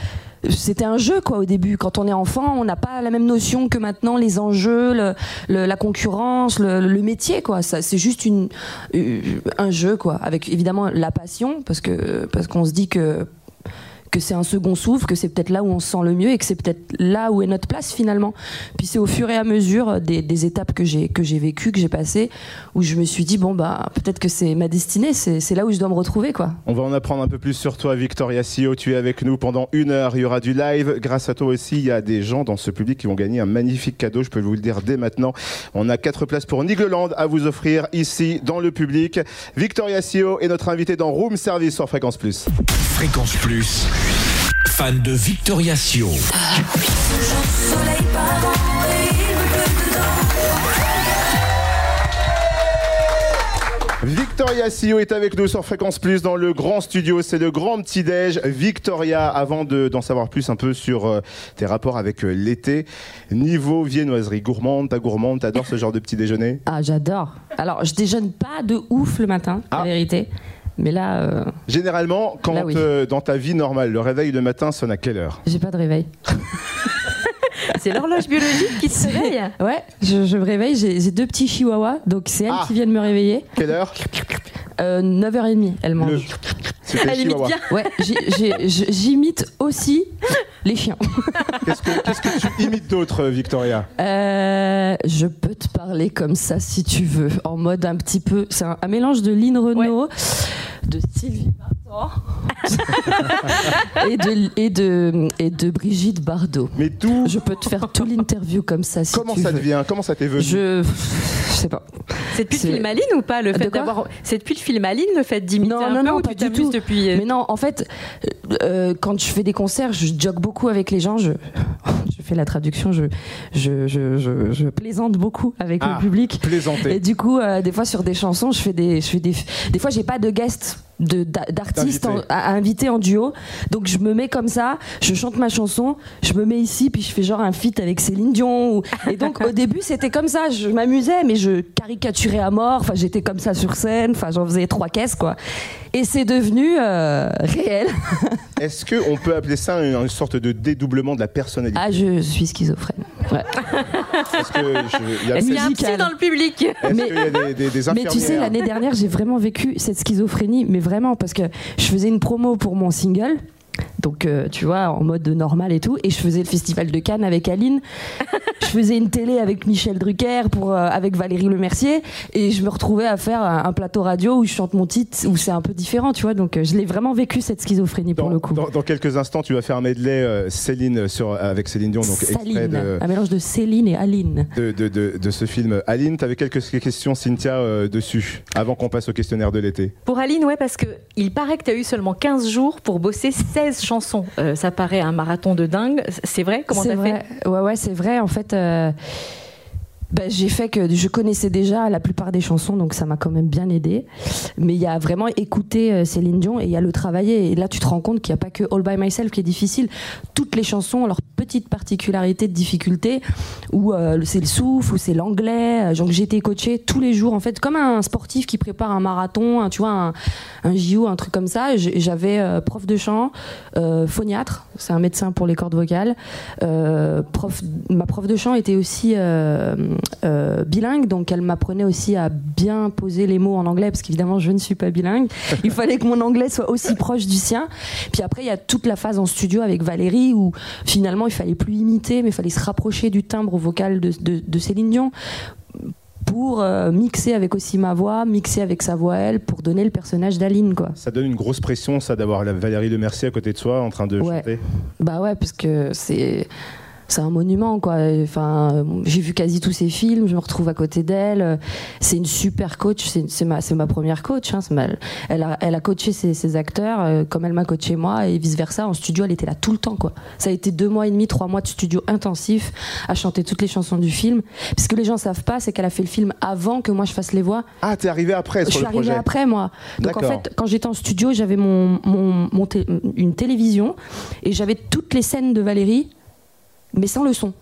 c'était un jeu, quoi, au début. Quand on est enfant, on n'a pas la même notion que maintenant, les enjeux, le- le- la concurrence, le, le métier, quoi. Ça, c'est juste une, euh, un jeu, quoi, avec évidemment la passion, parce que parce qu'on se dit que que c'est un second souffle, que c'est peut-être là où on se sent le mieux et que c'est peut-être là où est notre place finalement. Puis c'est au fur et à mesure des, des étapes que j'ai que j'ai vécues, que j'ai passées, où je me suis dit bon bah peut-être que c'est ma destinée, c'est c'est là où je dois me retrouver quoi. On va en apprendre un peu plus sur toi, Victoria Sio. Tu es avec nous pendant une heure. Il y aura du live. Grâce à toi aussi, il y a des gens dans ce public qui vont gagner un magnifique cadeau. Je peux vous le dire dès maintenant. On a quatre places pour Nigloland à vous offrir ici dans le public. Victoria Sio est notre invitée dans Room Service sur Fréquence Plus. Fréquence Plus, fan de Victoria Sio. Victoria Sio est avec nous sur Fréquence Plus dans le grand studio. C'est le grand petit-déj. Victoria, avant de- d'en savoir plus un peu sur euh, tes rapports avec euh, l'été, niveau viennoiserie gourmande, ta gourmande, t'adores ce genre de petit déjeuner? Ah j'adore. Alors je déjeune pas de ouf le matin, la vérité, mais là euh, Généralement, quand Là, oui. euh, dans ta vie normale, le réveil le matin sonne à quelle heure? J'ai pas de réveil. C'est l'horloge biologique qui te réveille. Ouais, je, je me réveille, j'ai deux petits chihuahuas, donc c'est elles Ah. qui viennent me réveiller. Quelle heure? Euh, 9h30, elles mangent. Tes Elle imite chihuahuas. bien. Ouais, j'imite aussi les chiens. Qu'est-ce que, tu imites d'autre, Victoria? Euh, je peux te parler comme ça si tu veux, en mode un petit peu. C'est un, un mélange de Lynn Renault, de Sylvie Et, de, et, de, et de Brigitte Bardot. Mais tout. Je peux te faire tout l'interview comme ça si Comment tu ça veux. devient? Comment ça t'est venu? Je. Je sais pas. C'est depuis le film Aline ou pas le fait d'avoir C'est depuis le film Aline le fait d'imiter Non, un non, peu non, ou pas tu du tout. depuis euh, Mais non, en fait, euh, quand je fais des concerts, je jogue beaucoup avec les gens. Je, je fais la traduction. Je, je, je, je, je plaisante beaucoup avec Ah, le public. plaisanter. Et du coup, euh, des fois sur des chansons, je fais des, je fais des, des fois j'ai pas de guest d'artistes à, à inviter en duo. Donc je me mets comme ça, je chante ma chanson, je me mets ici, puis je fais genre un feat avec Céline Dion. ou- Et donc au début c'était comme ça, je m'amusais, mais je caricaturais à mort. Enfin j'étais comme ça sur scène, enfin j'en faisais trois caisses quoi. Et c'est devenu euh, réel. Est-ce qu'on peut appeler ça une, une sorte de dédoublement de la personnalité? Ah je suis schizophrène. Ouais. Il y a y a un psy dans le public Est-ce Mais- qu'il y a des, des, des Mais tu sais, l'année dernière, j'ai vraiment vécu cette schizophrénie, mais vraiment, parce que je faisais une promo pour mon single. Donc euh, tu vois, en mode normal et tout. Et je faisais le festival de Cannes avec Aline. je faisais une télé avec Michel Drucker, pour, euh, avec Valérie Lemercier. Et je me retrouvais à faire un, un plateau radio où je chante mon titre, où c'est un peu différent, tu vois. Donc euh, je l'ai vraiment vécu cette schizophrénie pour le coup. Dans, dans quelques instants, tu vas faire un medley euh, Céline sur, avec Céline Dion, donc Saline, de, un mélange de Céline et Aline. de, de- de- de ce film. Aline, tu avais quelques questions, Cynthia, euh, dessus, avant qu'on passe au questionnaire de l'été. Pour Aline, ouais, parce que il paraît que tu as eu seulement 15 jours pour bosser 16 chansons. Euh, ça paraît un marathon de dingue. C'est vrai? Comment C'est t'as vrai. fait Ouais, ouais, c'est vrai. En fait, euh, ben, j'ai fait que je connaissais déjà la plupart des chansons, donc ça m'a quand même bien aidé. Mais il y a vraiment écouter euh, Céline Dion et il y a le travailler. Et là, tu te rends compte qu'il n'y a pas que All by Myself qui est difficile. Toutes les chansons ont leur petite particularité de difficulté, où euh, c'est le souffle, où c'est l'anglais. Donc j'ai été coachée tous les jours, en fait, comme un sportif qui prépare un marathon, un- tu vois, un, un JO, un truc comme ça. J'avais euh, prof de chant, euh, phoniatre, c'est un médecin pour les cordes vocales. Euh, prof, ma prof de chant était aussi euh, bilingue, donc elle m'apprenait aussi à bien poser les mots en anglais, parce qu'évidemment je ne suis pas bilingue. Il fallait que mon anglais soit aussi proche du sien. Puis après il y a toute la phase en studio avec Valérie où finalement il fallait plus imiter, mais il fallait se rapprocher du timbre vocal de, de- de Céline Dion pour euh, mixer avec aussi ma voix, mixer avec sa voix elle, pour donner le personnage d'Aline, quoi. Ça donne une grosse pression, ça, d'avoir la Valérie Le Mercier à côté de soi en train de Ouais. chanter. Bah ouais, parce que c'est c'est un monument quoi. Enfin, j'ai vu quasi tous ses films, je me retrouve à côté d'elle. C'est une super coach, c'est ma ma première coach. hein. Ma- elle a elle a coaché ses, ses acteurs euh, comme elle m'a coaché moi et vice versa. En studio, elle était là tout le temps quoi. Ça a été deux mois et demi, trois mois de studio intensif à chanter toutes les chansons du film. Parce que les gens savent pas, c'est qu'elle a fait le film avant que moi je fasse les voix. Ah, t'es arrivé après Je sur suis le projet arrivée après moi. Donc en fait, quand j'étais en studio, j'avais mon, mon, une télévision et j'avais toutes les scènes de Valérie, mais sans le son.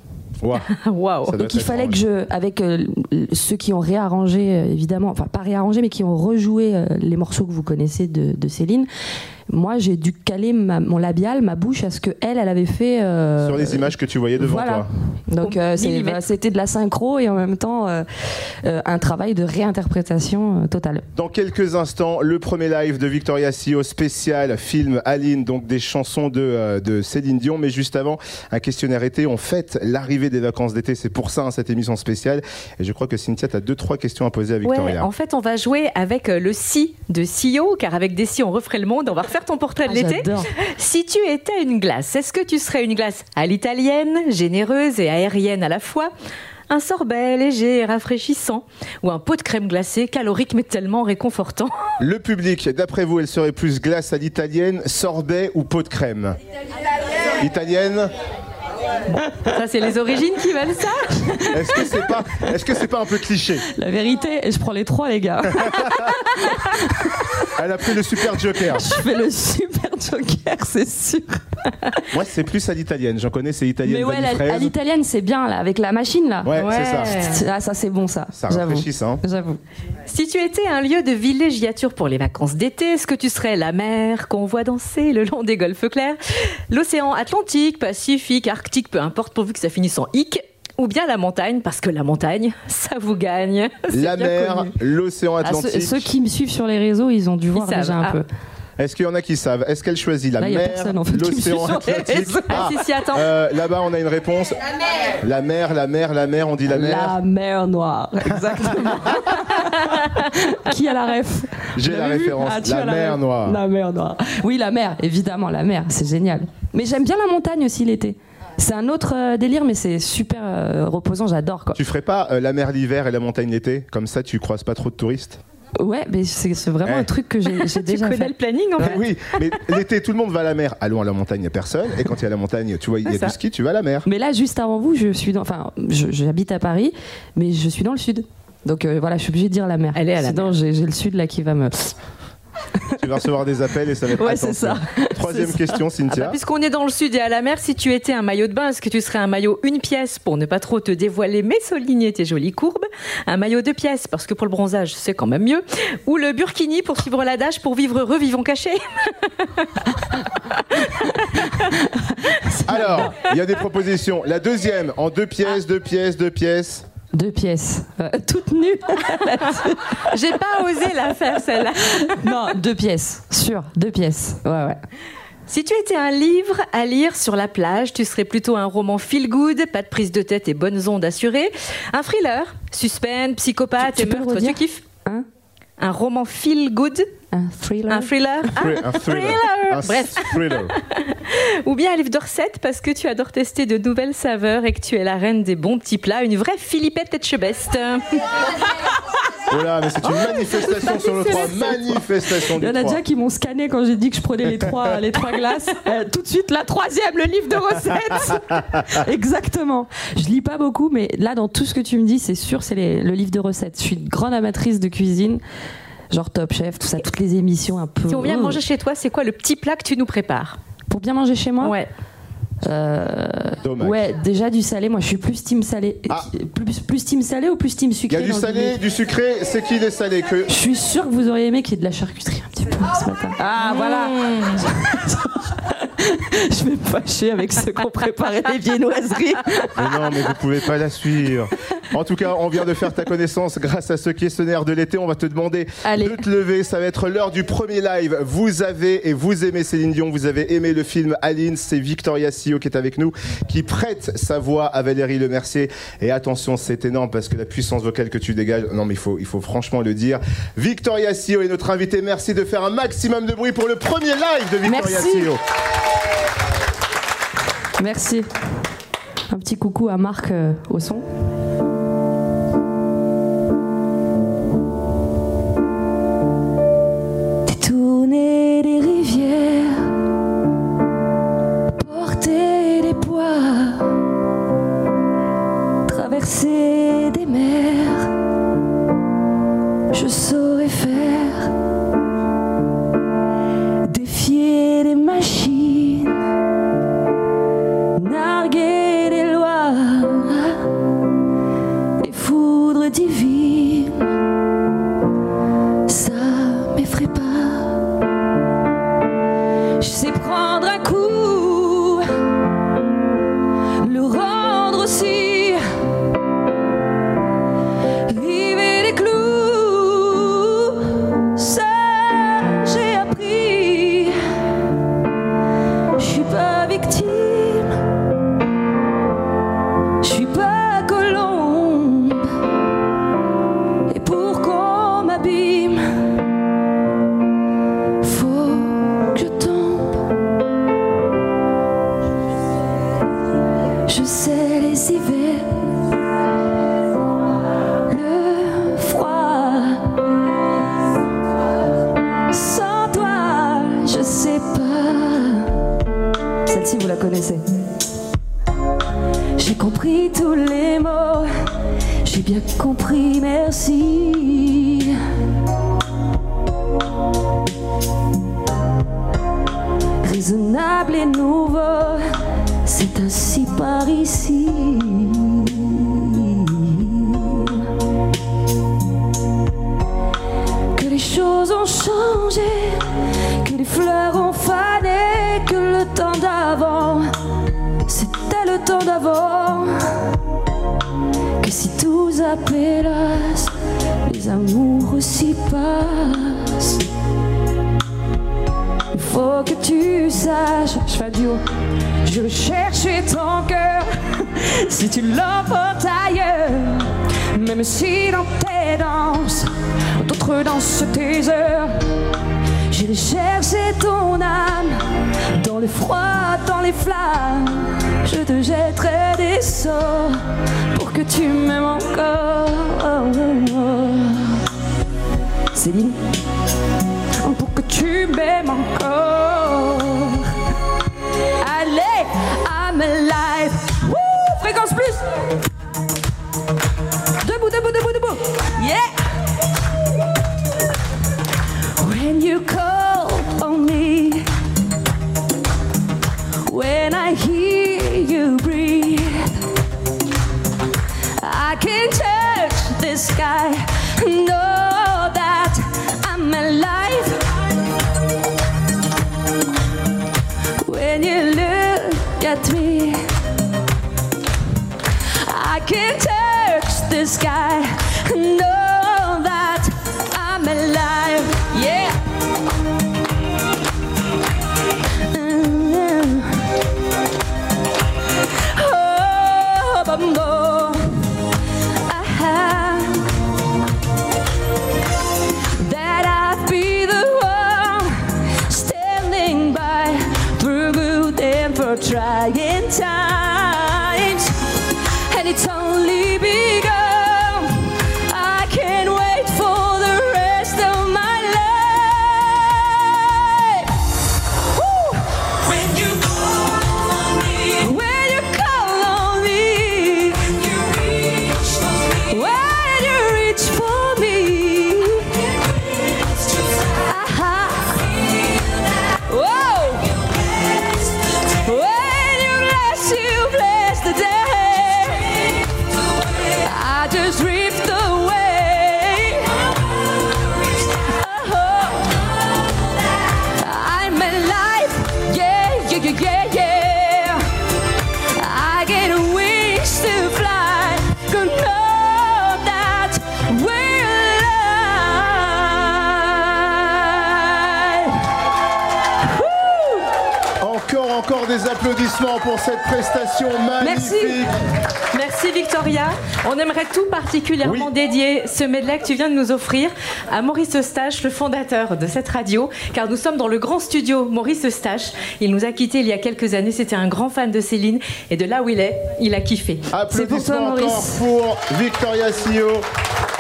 Waouh. Ça doit Donc il fallait que je, avec euh, ceux qui ont réarrangé, euh, évidemment, enfin pas réarrangé, mais qui ont rejoué euh, les morceaux que vous connaissez de, de Céline, moi j'ai dû caler ma- mon labial, ma bouche à ce que elle, elle avait fait. euh, Sur les images que tu voyais devant voilà. toi. Donc euh, bah, c'était de la synchro et en même temps euh, euh, un travail de réinterprétation euh, totale. Dans quelques instants, le premier live de Victoria Sio spécial film Aline, donc des chansons de, euh, de Céline Dion. Mais juste avant, un questionnaire été. On fête l'arrivée des vacances d'été. C'est pour ça hein, cette émission spéciale. Et je crois que Cynthia, tu as deux, trois questions à poser à Ouais, Victoria. en fait, on va jouer avec le si de Sio, car avec des si, on referait le monde. On va refaire ton portrait de Ah, l'été. Si tu étais une glace, est-ce que tu serais une glace à l'italienne, généreuse et aérienne à la fois un sorbet léger et rafraîchissant ou un pot de crème glacée calorique mais tellement réconfortant? Le public, d'après vous, elle serait plus glace à l'italienne, sorbet ou pot de crème? Italienne Ça c'est les origines qui veulent ça. Est-ce que c'est pas, est-ce que c'est pas un peu cliché? La vérité, je prends les trois les gars. Elle a pris le super joker. je fais le super joker, c'est sûr. Moi, c'est plus à l'italienne. J'en connais, c'est italienne Mais ouais, la- à l'italienne c'est bien là, avec la machine là. Ouais, c'est ça. Ah ça c'est bon ça. Ça rafraîchit ça. hein. J'avoue. Si tu étais un lieu de villégiature pour les vacances d'été, est-ce que tu serais la mer qu'on voit danser le long des golfes clairs, l'océan Atlantique, Pacifique, Arctique, peu importe pourvu que ça finisse en hic, ou bien la montagne, parce que la montagne, ça vous gagne. La mer, l'océan Ah, ceux, Atlantique. ceux qui me suivent sur les réseaux, ils ont dû voir savent. déjà un Ah. peu. Est-ce qu'il y en a qui savent? Est-ce qu'elle choisit la Là, mer, en fait, l'océan Atlantique? Ah, si, si, attends. euh, Là-bas, on a une réponse. La mer. La mer, la mer, on dit la mer. La mer noire, exactement. qui a la ref? J'ai la référence. Ah, la as mer noire. La mer noire. Oui, la mer, évidemment, la mer, c'est génial. Mais j'aime bien la montagne aussi l'été. C'est un autre euh, délire, mais c'est super euh, reposant, j'adore quoi. Tu ferais pas euh, la mer l'hiver et la montagne l'été? Comme ça, tu croises pas trop de touristes? Ouais, mais c'est vraiment Eh. un truc que j'ai j'ai Tu déjà connais fait. le planning en Ah fait. Oui, mais l'été, tout le monde va à la mer. Allons à la montagne, il n'y a personne. Et quand il y a la montagne, tu vois, il y a ça. du ski, tu vas à la mer. Mais là, juste avant vous, je suis dans. Enfin, j'habite à Paris, mais je suis dans le sud. Donc euh, voilà, je suis obligée de dire la mer. Elle est à la Sinon, j'ai j'ai le sud là qui va me. Tu vas recevoir des appels et ça va être Ouais, c'est ça. Troisième ça. question, Ah bah, Cynthia. Puisqu'on est dans le sud et à la mer, si tu étais un maillot de bain, est-ce que tu serais un maillot une pièce pour ne pas trop te dévoiler mais souligner tes jolies courbes? Un maillot deux pièces parce que pour le bronzage c'est quand même mieux Ou le burkini pour suivre l'adage pour vivre heureux, vivons cachés? Alors, il y a des propositions. La deuxième, en deux pièces, deux pièces, deux pièces. Deux pièces. Euh, toutes nues. J'ai pas osé la faire celle-là. non, deux pièces. Sûr, deux pièces. Ouais, ouais. Si tu étais un livre à lire sur la plage, tu serais plutôt un roman feel good, pas de prise de tête et bonnes ondes assurées, un thriller, suspense, psychopathe Tu- tu et meurtre, tu kiffes Hein? Un roman feel good Un thriller Un thriller Ah, Un thriller. Un Bref. thriller. Ou bien un livre de recettes parce que tu adores tester de nouvelles saveurs et que tu es la reine des bons petits plats, une vraie Philippette Etchebest. Oh là, mais c'est une manifestation sur le 3. Manifestation Il du y en a 3. déjà qui m'ont scanné quand j'ai dit que je prenais les trois, les trois glaces. Euh, tout de suite, la troisième, le livre de recettes. Exactement. Je lis pas beaucoup, mais là, dans tout ce que tu me dis, c'est sûr, c'est le livre de recettes. Je suis une grande amatrice de cuisine, genre Top Chef, tout ça, toutes les émissions un peu. Si on vient Oh. manger chez toi, c'est quoi le petit plat que tu nous prépares Pour bien manger chez moi Ouais. Euh, Dommage. ouais, déjà du salé. Moi, je suis plus team salé. Plus, plus team salé ou plus team Il y sucré a du salé, du sucré, c'est qui les salés que... Je suis sûre que vous auriez aimé qu'il y ait de la charcuterie un petit peu ce matin. Ah, voilà Je vais me fâcher avec ceux qui ont préparé les viennoiseries. Mais non, mais vous pouvez pas la suivre. En tout cas, on vient de faire ta connaissance grâce à ce questionnaire de l'été. On va te demander de te lever. Ça va être l'heure du premier live. Vous avez et vous aimez Céline Dion. Vous avez aimé le film Aline. C'est Victoria Sio qui est avec nous, qui prête sa voix à Valérie Lemercier. Et attention, c'est énorme parce que la puissance vocale que tu dégages. Non, mais il faut, il faut franchement le dire. Victoria Sio est notre invitée. Merci de faire un maximum de bruit pour le premier live de Victoria Merci. Sio. Merci. Un petit coucou à Marc euh, au son. Applaudissements pour cette prestation magnifique. Merci Victoria. On aimerait tout particulièrement dédier ce medley que tu viens de nous offrir à Maurice Eustache, le fondateur de cette radio, car nous sommes dans le grand studio Maurice Eustache. Il nous a quittés il y a quelques années. C'était un grand fan de Céline et de là où il est, il a kiffé. Applaudissements encore pour Victoria Sio.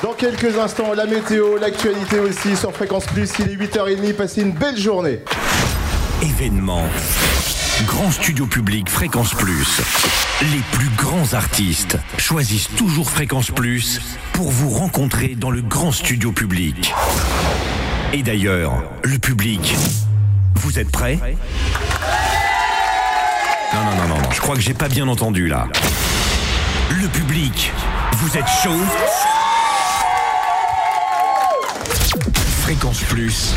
Dans quelques instants, la météo, l'actualité aussi sur Fréquence Plus. Il est 8h30. Passez une belle journée. Événement. Grand studio public Fréquence Plus. Les plus grands artistes choisissent toujours Fréquence Plus pour vous rencontrer dans le grand studio public. Et d'ailleurs, le public, vous êtes prêts? Non, non, non, non, non, je crois que j'ai pas bien entendu là. Le public, vous êtes chaud? Fréquence Plus,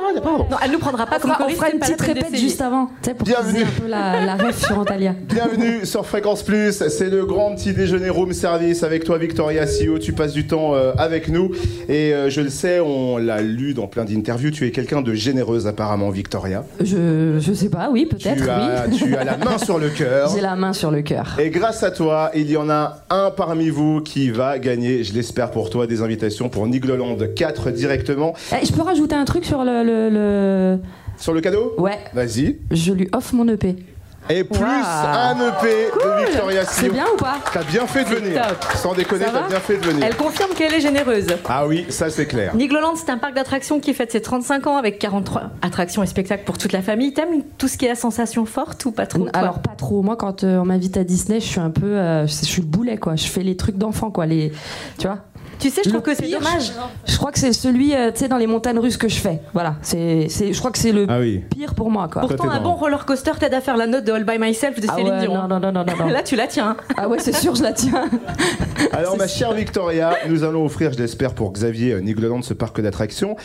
Antalya, pardon. Non, elle nous prendra pas On comme fera, on fera une petite répète juste avant, pour Bienvenue. un peu la, la ref sur Antalya. Bienvenue sur Fréquence Plus, c'est le grand petit déjeuner room service avec toi Victoria Sio, tu passes du temps euh, avec nous et euh, je le sais, on l'a lu dans plein d'interviews, tu es quelqu'un de généreuse apparemment Victoria. Je, je sais pas, oui, peut-être, Tu as, oui. tu as la main sur le cœur. J'ai la main sur le cœur. Et grâce à toi, il y en a un parmi vous qui va gagner, je l'espère pour toi, des invitations pour Nigloland 4 directement. Eh, je peux rajouter un truc sur le. le, le- Sur le cadeau Ouais. Vas-y. Je lui offre mon EP. Et plus un EP de Victoria C'est Sio. bien ou pas T'as bien fait de C'est venir. top. Sans déconner, t'as bien fait de venir. Elle confirme qu'elle est généreuse. Ah oui, ça c'est clair. Nigloland, c'est un parc d'attractions qui fête ses 35 ans avec 43 attractions et spectacles pour toute la famille. T'aimes tout ce qui est la sensation forte ou pas trop Alors pas trop. Moi, quand euh, on m'invite à Disney, je suis un peu, euh, je je suis le boulet quoi. Je fais les trucs d'enfant quoi. Les, tu vois? Tu sais, je Le trouve que c'est pire, dommage. Je crois que c'est celui, euh, tu sais, dans les montagnes russes que je fais. Voilà. C'est, c'est, je crois que c'est le Ah oui. pire pour moi quoi. Pourtant, un bon roller coaster t'aide à faire la note de All by Myself de Ah Céline ouais, Dion. non, non, non, non, non, non. Là, tu la tiens. Ah ouais, c'est sûr, je la tiens. Alors ma chère Victoria, nous allons offrir, je l'espère pour Xavier, euh, Nigloland, ce parc d'attractions.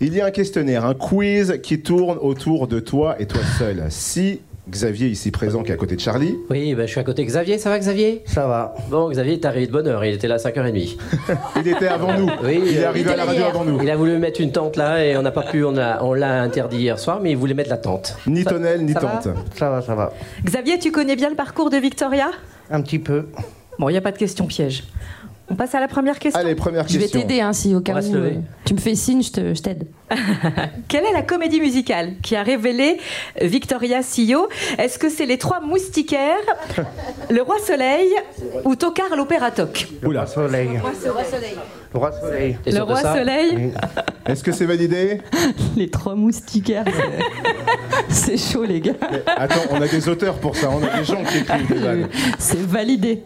Il y a un questionnaire, un quiz qui tourne autour de toi et toi seul. Si Xavier ici présent qui est à côté de Charlie. Oui, ben, je suis à côté de Xavier, ça va Xavier? Ça va. Bon, Xavier est arrivé de bonne heure, il était là à 5h30. Il était avant nous. Oui, il est euh, arrivé à la radio avant nous. Il a voulu mettre une tente là et on n'a pas pu, on l'a on interdit hier soir, mais il voulait mettre la tente. Ni Ça- tonnelle, ni ça va? tente. Ça va, ça va. Xavier, tu connais bien le parcours de Victoria? Un petit peu. Bon, il n'y a pas de question piège. On passe à la première question. Allez, première Je vais t'aider hein, si au cas où euh, tu me fais signe, je t'aide. Quelle est la comédie musicale qui a révélé Victoria Sio? Est-ce que c'est Les Trois Moustiquaires, Le Roi Soleil ou Tokar l'Opéra Toc? Le roi soleil. Le roi soleil. Le sûr de Roi ça Soleil Est-ce que c'est validé? Les trois moustiquaires. c'est chaud, les gars. Attends, on a des auteurs pour ça, on a des gens qui écrivent des vannes. C'est validé.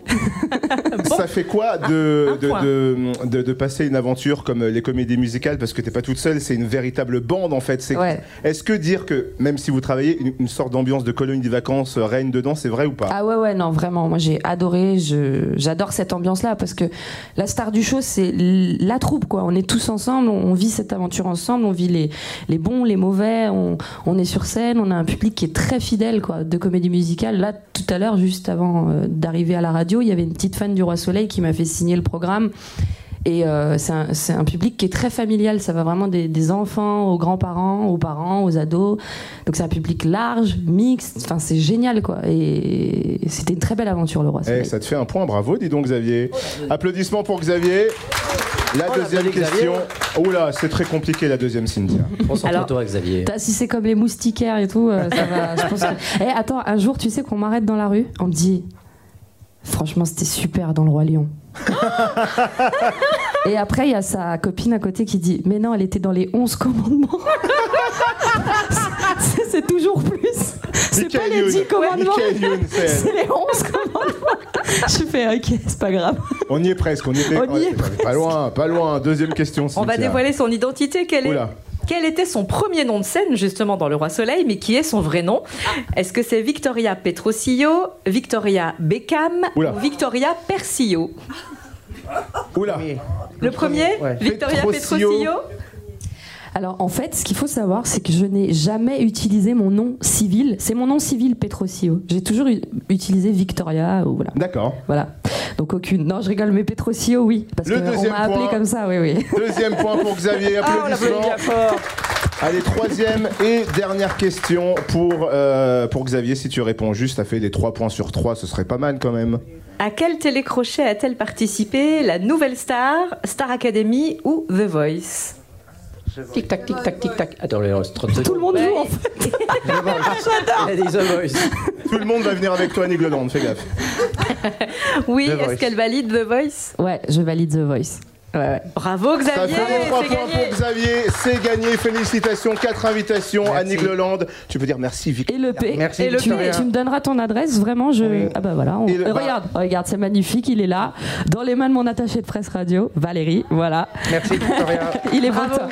Ça fait quoi de, Un de, point. de, de- de passer une aventure comme les comédies musicales? Parce que t'es pas toute seule, c'est une véritable bande en fait. Ouais. Est-ce que dire que, même si vous travaillez, une, une sorte d'ambiance de colonie de vacances euh, règne dedans, c'est vrai ou pas? Ah ouais, ouais, non, vraiment. Moi, j'ai adoré. J'adore cette ambiance-là parce que la star du show, c'est la troupe, quoi. On est tous ensemble, on, on vit cette aventure ensemble, on vit les, les bons, les mauvais. On, on est sur scène, on a un public qui est très fidèle, quoi, de comédie musicale. Là, tout à l'heure, juste avant euh, d'arriver à la radio, il y avait une petite fan du Roi Soleil qui m'a fait signer le programme. Et euh, c'est un, public qui est très familial. Ça va vraiment des, des enfants aux grands-parents, aux parents, aux ados. Donc c'est un public large, mixte. Enfin, c'est génial, quoi. Et c'était une très belle aventure, le Roi Eh, ça te fait un point, bravo, dis donc Xavier. Applaudissements pour Xavier. La Oh, la deuxième question. Oula, c'est très compliqué la deuxième, Cynthia. Concentre-toi, Xavier. Si c'est comme les moustiquaires et tout, euh, ça va. Je pense que... Eh, attends, un jour, tu sais qu'on m'arrête dans la rue, on me dit Franchement, c'était super dans le Roi Lion. et après, il y a sa copine à côté qui dit Mais non, elle était dans les 11 commandements. C'est- toujours plus. C'est pas les 10 Youn. commandements. C'est les 11 commandements. Je fais Ok, c'est pas grave. On y est presque, on y est, On y est Pas loin, pas loin. Deuxième question, On va dévoiler son identité. Quelle est Oula. Quel était son premier nom de scène, justement, dans Le Roi Soleil, mais qui est son vrai nom Est-ce que c'est Victoria Petrosillo, Victoria Beckham Oula. ou Victoria Persillo Oula. Le premier Ouais. Victoria Petrosillo. Petrosillo Alors en fait, ce qu'il faut savoir, c'est que je n'ai jamais utilisé mon nom civil. C'est mon nom civil Petrosillo. J'ai toujours utilisé Victoria ou voilà. D'accord. Voilà. Donc aucune. Non, je rigole, mais Petrosillo, oui, parce Le qu'on m'a deuxième appelé point. comme ça, oui, oui. Deuxième point pour Xavier, Ah, applaudissements. bien fort. Allez, troisième et dernière question pour, euh, pour Xavier. Si tu réponds juste, ça fait les 3 points sur 3, ce serait pas mal quand même. À quel télécrochet a-t-elle participé La Nouvelle Star, Star Academy ou The Voice? Tic tac, tic tac, tic tac. Attends, 30 Tout le monde joue en fait. Il a dit The Voice. Tout le monde va venir avec toi Nigloland, fais gaffe. Oui, The est-ce Voice. qu'elle valide The Voice? Ouais, je valide The Voice. Ouais, ouais. Bravo Ça Xavier, fait les 3 c'est points gagné. pour Xavier, c'est gagné. Félicitations, 4 invitations à Nigloland. Tu peux dire merci, Victor. Et le P. Merci, et le tu me donneras ton adresse, vraiment. Je... Ah bah voilà. on- le- bah- Regarde, regarde, c'est magnifique. Il est là, dans les mains de mon attaché de presse radio, Valérie. Voilà. Merci, Victoria. il est toi.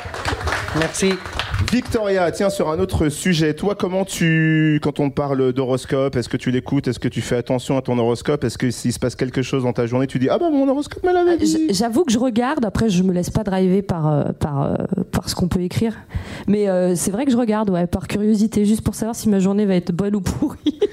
Merci. Victoria, tiens, sur un autre sujet, toi, comment tu, quand on parle d'horoscope, est-ce que tu l'écoutes Est-ce que tu fais attention à ton horoscope Est-ce que s'il se passe quelque chose dans ta journée, tu dis Ah bah mon horoscope me l'avait dit J'avoue que je regarde, après je me laisse pas driver par, euh, par, euh, par ce qu'on peut écrire. Mais euh, c'est vrai que je regarde, ouais, par curiosité, juste pour savoir si ma journée va être bonne ou pourrie.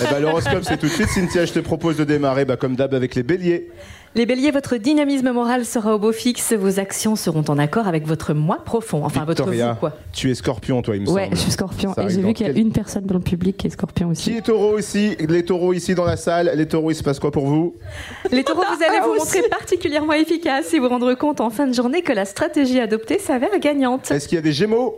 Eh ben, l'horoscope, c'est tout de suite. Cynthia, je te propose de démarrer, bah, comme d'hab, avec les béliers. Les béliers, votre dynamisme moral sera au beau fixe, vos actions seront en accord avec votre moi profond, enfin votre vous quoi. tu es scorpion, toi, il me ouais, semble. je suis scorpion. Ça Et j'ai vu qu'il y a quel- une personne dans le public qui est scorpion aussi. Qui est taureau ici? Les taureaux ici dans la salle. Les taureaux, il se passe quoi pour vous? Les taureaux, vous allez Ah, vous aussi. montrer particulièrement efficace et vous rendre compte en fin de journée que la stratégie adoptée s'avère gagnante. Est-ce qu'il y a des gémeaux?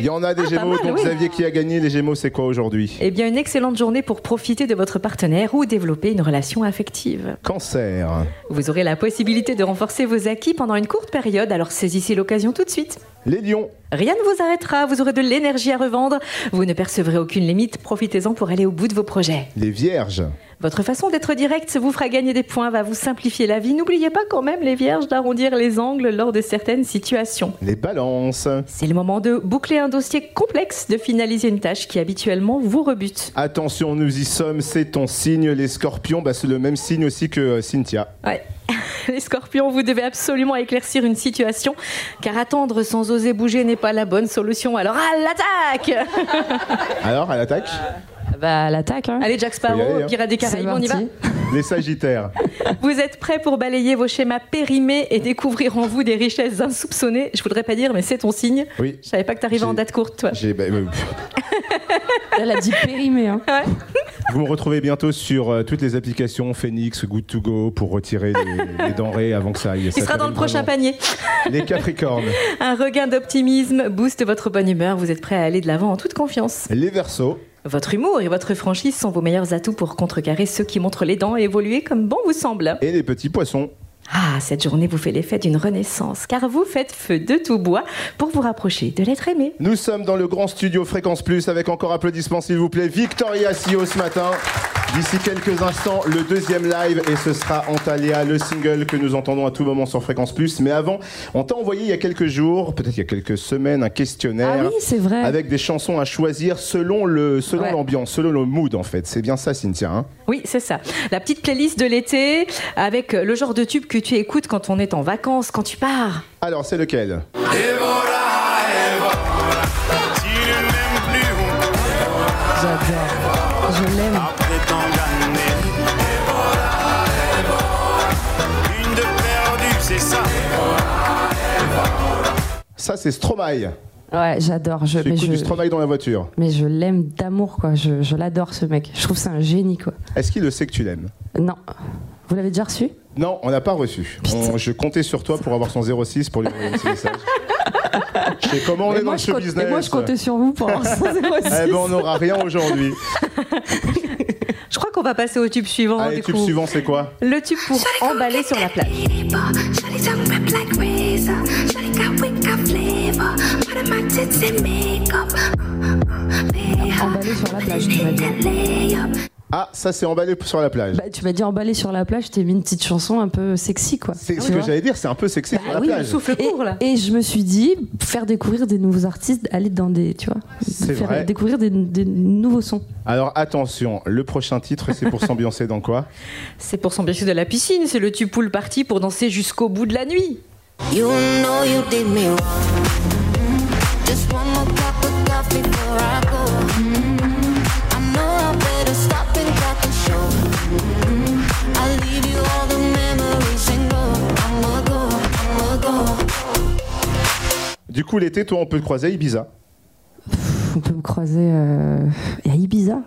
Il y en a des Ah, gémeaux. mal, donc oui. Xavier qui a gagné les gémeaux, c'est quoi aujourd'hui? Eh bien, une excellente journée pour profiter de votre partenaire ou développer une relation affective. Cancer. Vous aurez la possibilité de renforcer vos acquis pendant une courte période, alors saisissez l'occasion tout de suite. Les lions. Rien ne vous arrêtera, vous aurez de l'énergie à revendre, vous ne percevrez aucune limite, profitez-en pour aller au bout de vos projets. Les vierges. Votre façon d'être direct vous fera gagner des points, va vous simplifier la vie. N'oubliez pas quand même, les vierges, d'arrondir les angles lors de certaines situations. Les balances. C'est le moment de boucler un dossier complexe, de finaliser une tâche qui habituellement vous rebute. Attention, nous y sommes, c'est ton signe. Les scorpions, bah, c'est le même signe aussi que euh, Cynthia. Ouais. Les scorpions, vous devez absolument éclaircir une situation, car attendre sans oser bouger n'est pas la bonne solution. Alors à l'attaque Alors, à l'attaque? Bah, l'attaque. Hein. Allez, Jack Sparrow, hein. Pirates des Caraïbes, on y va Les sagittaires. Vous êtes prêts pour balayer vos schémas périmés et découvrir en vous des richesses insoupçonnées? Je voudrais pas dire, mais c'est ton signe. Oui. Je savais pas que t'arrivais en date courte, toi. J'ai- bah, euh, Elle a dit périmé. Hein. vous me retrouvez bientôt sur euh, toutes les applications Phoenix, Good to Go pour retirer les, les denrées avant que ça aille. Il sera dans le prochain panier. Les capricornes. Un regain d'optimisme booste votre bonne humeur. Vous êtes prêts à aller de l'avant en toute confiance. Les versos. Votre humour et votre franchise sont vos meilleurs atouts pour contrecarrer ceux qui montrent les dents et évoluer comme bon vous semble. Et les petits poissons. Ah, cette journée vous fait l'effet d'une renaissance, car vous faites feu de tout bois pour vous rapprocher de l'être aimé. Nous sommes dans le grand studio Fréquence Plus avec encore applaudissements s'il vous plaît. Victoria Sio ce matin. D'ici quelques instants, le deuxième live et ce sera Antalya, le single que nous entendons à tout moment sur Fréquence Plus. Mais avant, on t'a envoyé il y a quelques jours, peut-être il y a quelques semaines, un questionnaire Ah oui, c'est vrai. avec des chansons à choisir selon le selon Ouais. l'ambiance, selon le mood en fait. C'est bien ça, Cynthia. hein? Oui, c'est ça. La petite playlist de l'été avec le genre de tube que tu écoutes quand on est en vacances, quand tu pars. Alors, c'est lequel? J'adore. Je l'aime. Ça, c'est Stromae. Ouais, j'adore. Je, mais je, du Stromae dans la voiture. mais je l'aime d'amour, quoi. Je, je l'adore, ce mec. Je trouve que c'est un génie, quoi. Est-ce qu'il le sait que tu l'aimes? Non. Vous l'avez déjà reçu? Non, on n'a pas reçu. On- je comptais sur toi pour avoir son 06 pour lui envoyer un petit message. Je sais comment on est moi, dans ce compte- business. Et moi, je comptais sur vous pour avoir son 06. Eh ben, on n'aura rien aujourd'hui. Je crois qu'on va passer au tube suivant. Allez, du tube coup. suivant, c'est quoi? Le tube pour emballer sur la plage. Emballé sur la plage, tu m'as dit. Ah, ça c'est emballé sur la plage. Bah, tu m'as dit emballer sur la plage, t'es mis une petite chanson un peu sexy, quoi. c'est ce que j'allais dire, c'est un peu sexy sur la Ah oui, plage. et, et je me suis dit, faire découvrir des nouveaux artistes, aller dans des, tu vois, C'est faire vrai. découvrir des, des nouveaux sons. Alors attention, le prochain titre, c'est pour s'ambiancer dans quoi C'est pour s'ambiancer de la piscine, c'est le tu pool party pour danser jusqu'au bout de la nuit. You know you did me wrong. Du coup, l'été, toi, on peut te croiser à Ibiza. On peut me croiser euh, à Ibiza.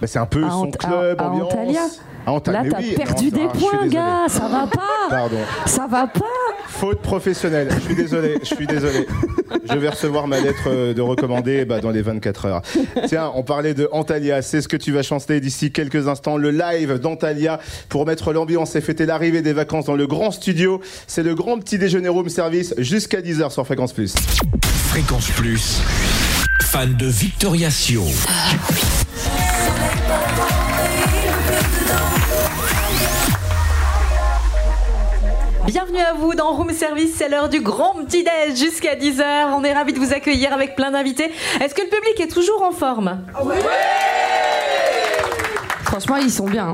Bah, c'est un peu À son club, à- à ambiance. Antalya À Antalya, Là, t'as oui, perdu non, des ah, points, gars, ça va pas. Pardon. Ça va pas. Faute professionnelle, je suis désolé, je suis désolé. Je vais recevoir ma lettre euh, de recommandé bah, dans les 24 heures. Tiens, on parlait de Antalya, c'est ce que tu vas chanter d'ici quelques instants, le live d'Antalya pour mettre l'ambiance et fêter l'arrivée des vacances dans le grand studio. C'est le grand petit déjeuner room service jusqu'à 10h sur Fréquence Plus. Fréquence Plus, fan de Victoria Sio. Bienvenue à vous dans Room Service, c'est l'heure du grand petit déj jusqu'à 10h. On est ravis de vous accueillir avec plein d'invités. Est-ce que le public est toujours en forme? Franchement, ils sont bien. hein.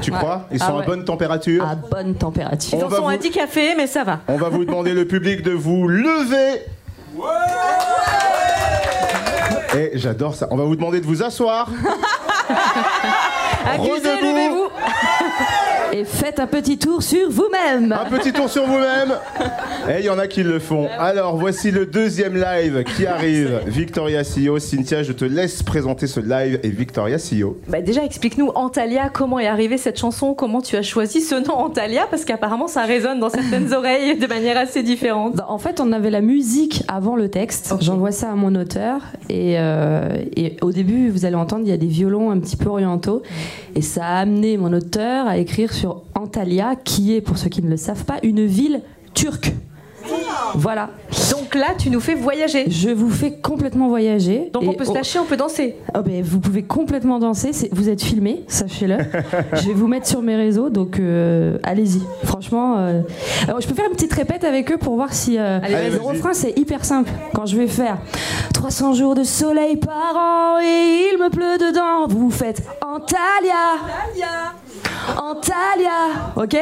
Tu Ouais. crois? Ils sont Ah à ouais. bonne température? À bonne température. Ils On en va sont vous- à 10 cafés, mais ça va. On va vous demander le public de vous lever. Et j'adore ça. On va vous demander de vous asseoir. Accusez, Redebout. levez-vous. Et faites un petit tour sur vous-même. Un petit tour sur vous-même. Et il y en a qui le font. Alors, voici le deuxième live qui arrive. Victoria CEO. Cynthia, je te laisse présenter ce live et Victoria CEO. Bah déjà, explique-nous, Antalya, comment est arrivée cette chanson? Comment tu as choisi ce nom Antalya? Parce qu'apparemment, ça résonne dans certaines oreilles de manière assez différente. Bah, En fait, on avait la musique avant le texte. J'envoie ça à mon auteur. Et, euh, et au début, vous allez entendre, il y a des violons un petit peu orientaux. Et ça a amené mon auteur à écrire sur Antalya, qui est, pour ceux qui ne le savent pas, une ville turque. Voilà. Donc là, tu nous fais voyager. Je vous fais complètement voyager. Donc on peut se lâcher, on peut danser. Oh, ben, vous pouvez complètement danser. Vous êtes filmé, sachez-le. je vais vous mettre sur mes réseaux, donc euh, allez-y. Franchement, euh, alors, je peux faire une petite répète avec eux pour voir si euh, Allez, le refrain c'est hyper simple. Quand je vais faire 300 jours de soleil par an et il me pleut dedans, vous faites Antalya, Antalya, ok?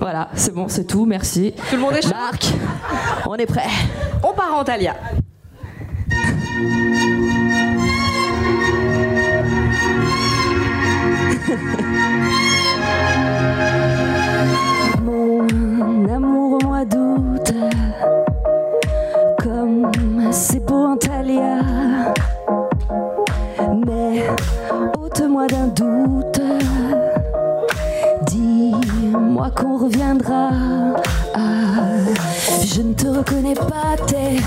Voilà, c'est bon, c'est tout. Merci. Tout le monde est chaud? Marc, on est prêt. On part à Antalya. Mon amour au mois d'août, comme c'est beau Antalya. Mais ôte-moi d'un doute, qu'on reviendra. Ah, je ne te reconnais pas, t'es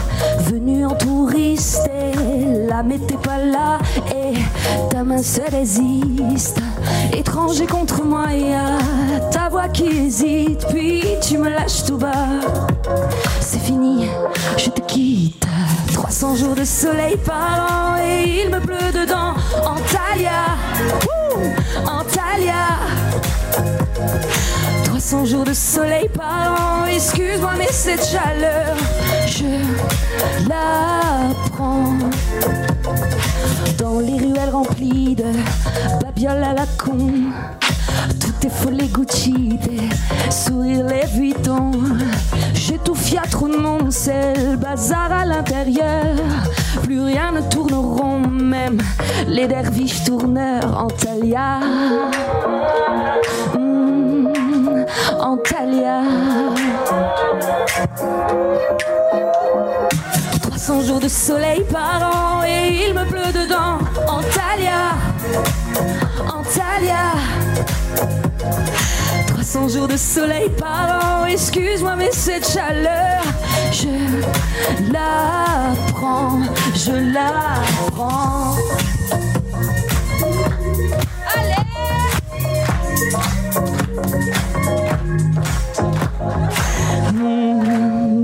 venu en touriste là, mais t'es pas là et ta main se résiste. Étranger contre moi, et à ta voix qui hésite, puis tu me lâches tout bas. C'est fini, je te quitte. 300 jours de soleil par an et il me pleut dedans. Antalya, Antalya. 300 jours de soleil par an, excuse-moi mais cette chaleur, je la prends. Dans les ruelles remplies de babioles à la con, tout est folle Gucci, des sourires les Vuitton. J'étouffe, y'a trop de monde, c'est le bazar à l'intérieur. Plus rien ne tourne rond, même les derviches tourneurs. Antalya, Hmm, Antalya. 300 jours de soleil par an et il me pleut dedans. Antalya, Antalya. 300 jours de soleil par an, excuse-moi mais cette chaleur, je la prends, je la prends.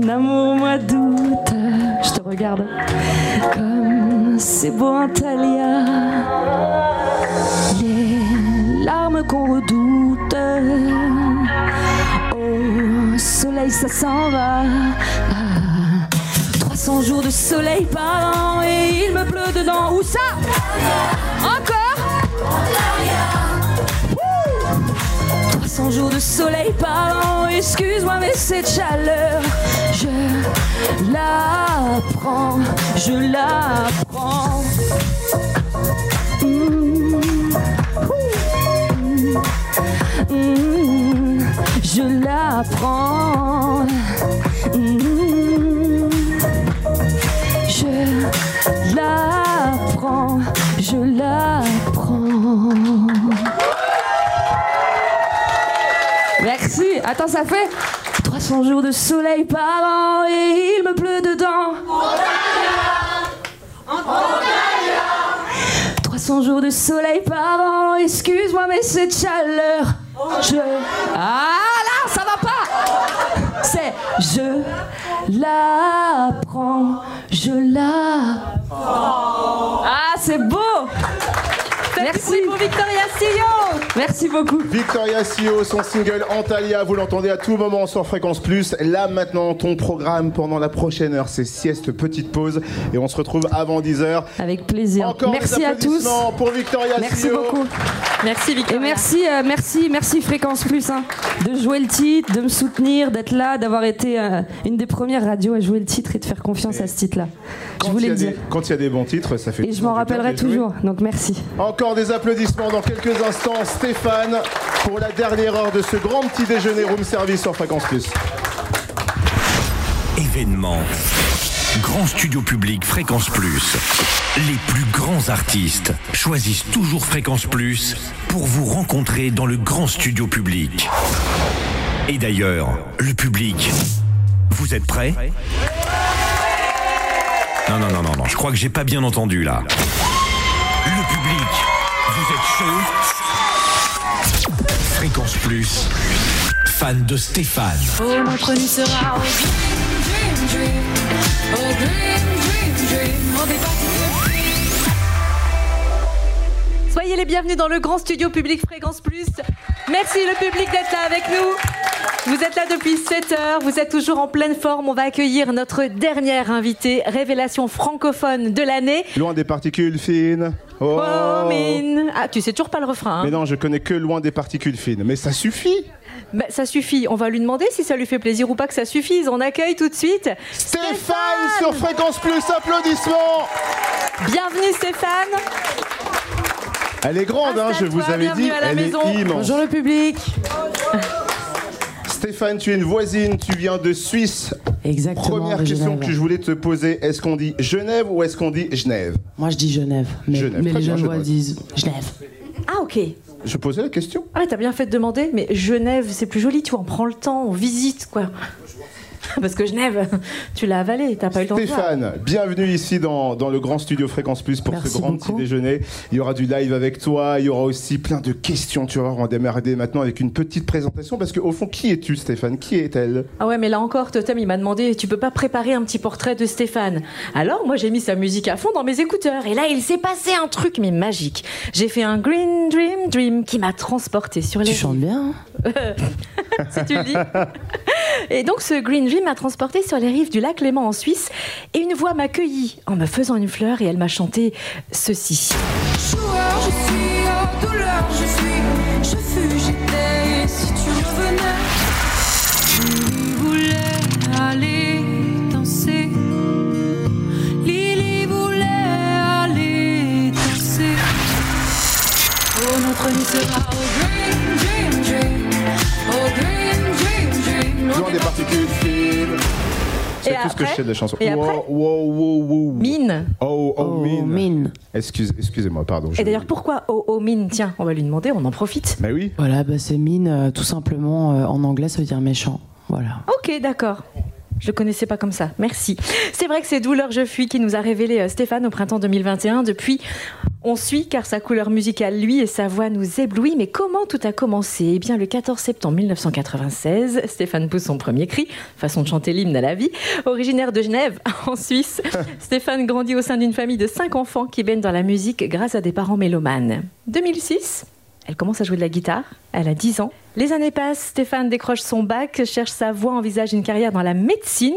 Mon amour mois d'août, je te regarde comme c'est beau Antalya. Les charme qu'on redoute. Au soleil, ça s'en va. Ah, 300 jours de soleil par an et il me pleut dedans. Où ça? Encore? Wouh 300 jours de soleil par an, excuse-moi mais cette chaleur, je la prends, je la prends. Mm. Ouh. Mm. Je la prends. Attends, ça fait 300 jours de soleil par an et il me pleut dedans. 300 jours de soleil par an, excuse-moi mais cette chaleur, je... Ah là, ça va pas C'est je la prends, je la prends. Ah, c'est beau Merci pour Victoria Sillon Merci beaucoup. Victoria Sio, son single Antalya, vous l'entendez à tout moment sur Fréquence Plus. Là maintenant, ton programme pendant la prochaine heure, c'est sieste, petite pause. Et on se retrouve avant 10h. Avec plaisir. Encore merci des à tous. pour Victoria Merci Sio. beaucoup. Merci Victoria. Et merci, euh, merci, merci Fréquence Plus hein, de jouer le titre, de me soutenir, d'être là, d'avoir été euh, une des premières radios à jouer le titre et de faire confiance à ce titre-là. Je Quand voulais il y a le dire. des- Quand il y a des bons titres, ça fait Et je m'en rappellerai toujours. Donc merci. Encore des applaudissements dans quelques instants. Stéphane, pour la dernière heure de ce grand petit déjeuner room service sur Fréquence Plus. Événement. Grand studio public Fréquence Plus. Les plus grands artistes choisissent toujours Fréquence Plus pour vous rencontrer dans le grand studio public. Et d'ailleurs, le public, vous êtes prêts? Non, non, non, non, non, je crois que j'ai pas bien entendu là. Le public, vous êtes chaud Fréquence Plus, fan de Stéphane. Oh, notre nuit sera au dream, dream, dream. Oh, dream, dream, dream. On est parti Soyez les bienvenus dans le grand studio public Fréquence Plus. Merci le public d'être là avec nous. Vous êtes là depuis 7 heures, vous êtes toujours en pleine forme. On va accueillir notre dernière invitée, révélation francophone de l'année. Loin des particules fines. Oh. Oh, mine. Ah, tu sais toujours pas le refrain. hein Mais non, je connais que loin des particules fines. Mais ça suffit. Bah, ça suffit. On va lui demander si ça lui fait plaisir ou pas que ça suffise. On accueille tout de suite Stéphane sur Fréquence Plus. Applaudissements. Bienvenue Stéphane. Elle est grande, hein, je vous avais dit. à la Elle maison. est immense. Bonjour le public. Stéphane, tu es une voisine, tu viens de Suisse. Exactement. Première question Genève. que je voulais te poser, est-ce qu'on dit Genève ou est-ce qu'on dit Genève? Moi, je dis Genève. Mais, Genève, mais les Genevois Genève. disent Genève. Ah ok. Je posais la question. Ah ouais, t'as bien fait de demander, mais Genève, c'est plus joli, tu vois, on prend le temps, on visite, quoi. Parce que Genève, tu l'as avalé, t'as pas eu le temps. Stéphane, bienvenue ici dans, dans le grand studio Fréquence Plus pour Merci ce grand beaucoup. petit déjeuner. Il y aura du live avec toi, il y aura aussi plein de questions. Tu vas on va démarrer maintenant avec une petite présentation parce qu'au fond, qui es-tu Stéphane? Qui est-elle? Ah ouais, mais là encore, Totem, il m'a demandé, tu peux pas préparer un petit portrait de Stéphane? Alors, moi, j'ai mis sa musique à fond dans mes écouteurs. Et là, il s'est passé un truc, mais magique. J'ai fait un Green Dream Dream qui m'a transporté sur les... Tu chantes bien. hein? Si tu le dis. Et donc ce Green Dream m'a transporté sur les rives du lac Léman en Suisse et une voix m'a accueilli en me faisant une fleur et elle m'a chanté ceci. Oh C'est Et tout ce que je après sais de la chanson. Et après wow, wow, wow, wow. Mine. Oh, oh, Oh, mine. mine. Excuse, excusez-moi, pardon. Et d'ailleurs pourquoi oh oh mine? Tiens, on va lui demander, on en profite. Mais oui. Voilà, bah, c'est mine, euh, tout simplement. euh, en anglais, ça veut dire méchant. Voilà. Ok, d'accord. Je le connaissais pas comme ça. Merci. C'est vrai que c'est Douleur Je fuis qui nous a révélé euh, Stéphane au printemps 2021. Depuis, on suit car sa couleur musicale, lui, et sa voix nous éblouit. Mais comment tout a commencé? Eh bien, le 14 septembre 1996, Stéphane pousse son premier cri, façon de chanter l'hymne à la vie. Originaire de Genève, en Suisse, Stéphane grandit au sein d'une famille de cinq enfants qui baignent dans la musique grâce à des parents mélomanes. 2006 Elle commence à jouer de la guitare, elle a 10 ans. Les années passent, Stéphane décroche son bac, cherche sa voie, envisage une carrière dans la médecine.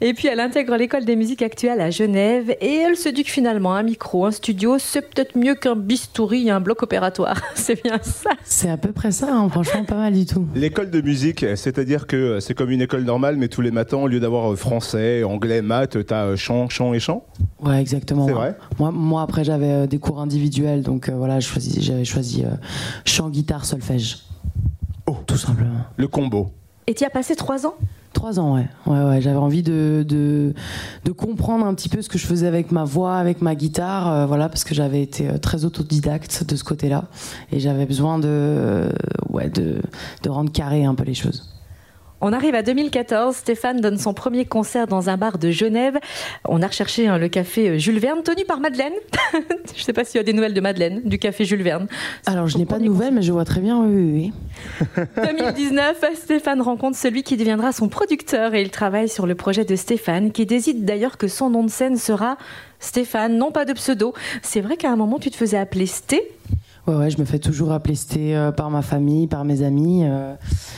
Et puis elle intègre l'école des musiques actuelles à Genève et elle se dit que finalement un micro, un studio, c'est peut-être mieux qu'un bistouri et un bloc opératoire. C'est bien ça. C'est à peu près ça, hein, franchement, pas mal du tout. L'école de musique, c'est-à-dire que c'est comme une école normale, mais tous les matins, au lieu d'avoir euh, français, anglais, maths, t'as euh, chant, chant et chant? Ouais, exactement. C'est moi. vrai? Moi, moi, après, j'avais euh, des cours individuels, donc euh, voilà, j'avais choisi euh, chant, guitare, solfège. Oh. Tout simplement. Le combo. Et tu as passé 3 ans? Trois ans, ouais. ouais, ouais. J'avais envie de, de, de comprendre un petit peu ce que je faisais avec ma voix, avec ma guitare, euh, voilà, parce que j'avais été euh, très autodidacte de ce côté-là. Et j'avais besoin de, euh, ouais, de, de rendre carré un peu les choses. On arrive à 2014, Stéphane donne son premier concert dans un bar de Genève. On a recherché hein, le café euh, Jules Verne, tenu par Madeleine. je ne sais pas s'il y a des nouvelles de Madeleine, du café Jules Verne. Alors, je n'ai pas de nouvelles, mais je vois très bien, oui, oui, oui. 2019, Stéphane rencontre celui qui deviendra son producteur et il travaille sur le projet de Stéphane, qui décide d'ailleurs que son nom de scène sera Stéphane, non pas de pseudo. C'est vrai qu'à un moment, tu te faisais appeler Sté? Ouais, ouais, je me fais toujours appeler Sté euh, par ma famille, par mes amis. euh,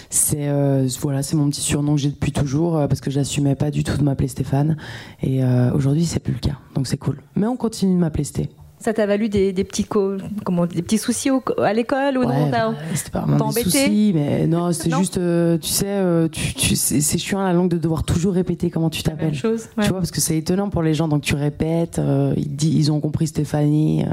c'est euh, voilà, c'est mon petit surnom que j'ai depuis toujours parce que j'assumais pas du tout de m'appeler Stéphane. Et aujourd'hui, c'est plus le cas, donc c'est cool. Mais on continue de m'appeler Sté. Ça t'a valu des, des petits co- comment, des petits soucis au- à l'école ou non Ouais, bah, c'était pas vraiment des soucis, mais non, c'était juste, euh, tu sais, euh, tu, tu- c'est chiant la langue de devoir toujours répéter comment tu t'appelles. chose, ouais. Tu vois, parce que c'est étonnant pour les gens, donc tu répètes, euh, ils, disent- ils ont compris Stéphanie.